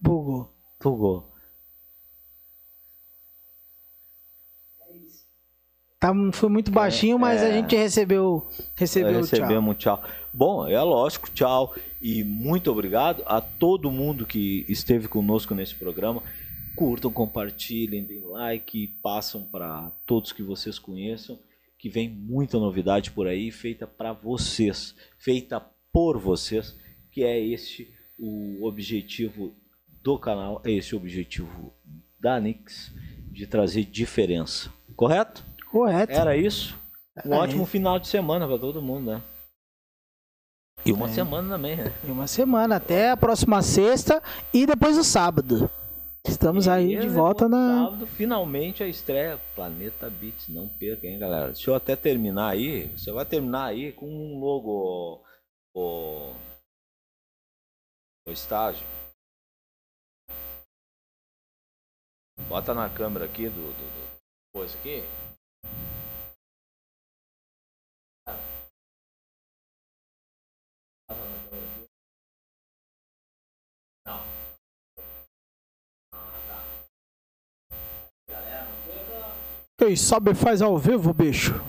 [SPEAKER 1] Bugou.
[SPEAKER 2] Bugou.
[SPEAKER 1] Tá, foi muito baixinho, mas é, a gente recebeu, recebeu
[SPEAKER 2] recebemos tchau. tchau. Bom, é lógico, tchau. E muito obrigado a todo mundo que esteve conosco nesse programa. Curtam, compartilhem, deem like, passam para todos que vocês conheçam, que vem muita novidade por aí, feita para vocês, feita por vocês, que é este o objetivo do canal, é esse o objetivo da Nix, de trazer diferença. Correto?
[SPEAKER 1] Correto.
[SPEAKER 2] Era isso. Um ótimo final de semana para todo mundo, né? E uma é. semana também, né?
[SPEAKER 1] E uma semana, até a próxima sexta e depois o sábado. Estamos e aí de volta na. Sábado,
[SPEAKER 2] finalmente a estreia Planeta Beats. Não perca, hein, galera? Deixa eu até terminar aí. Você vai terminar aí com um logo. O, o estágio. Bota na câmera aqui do, do, do coisa aqui.
[SPEAKER 1] Quem sabe faz ao vivo, bicho.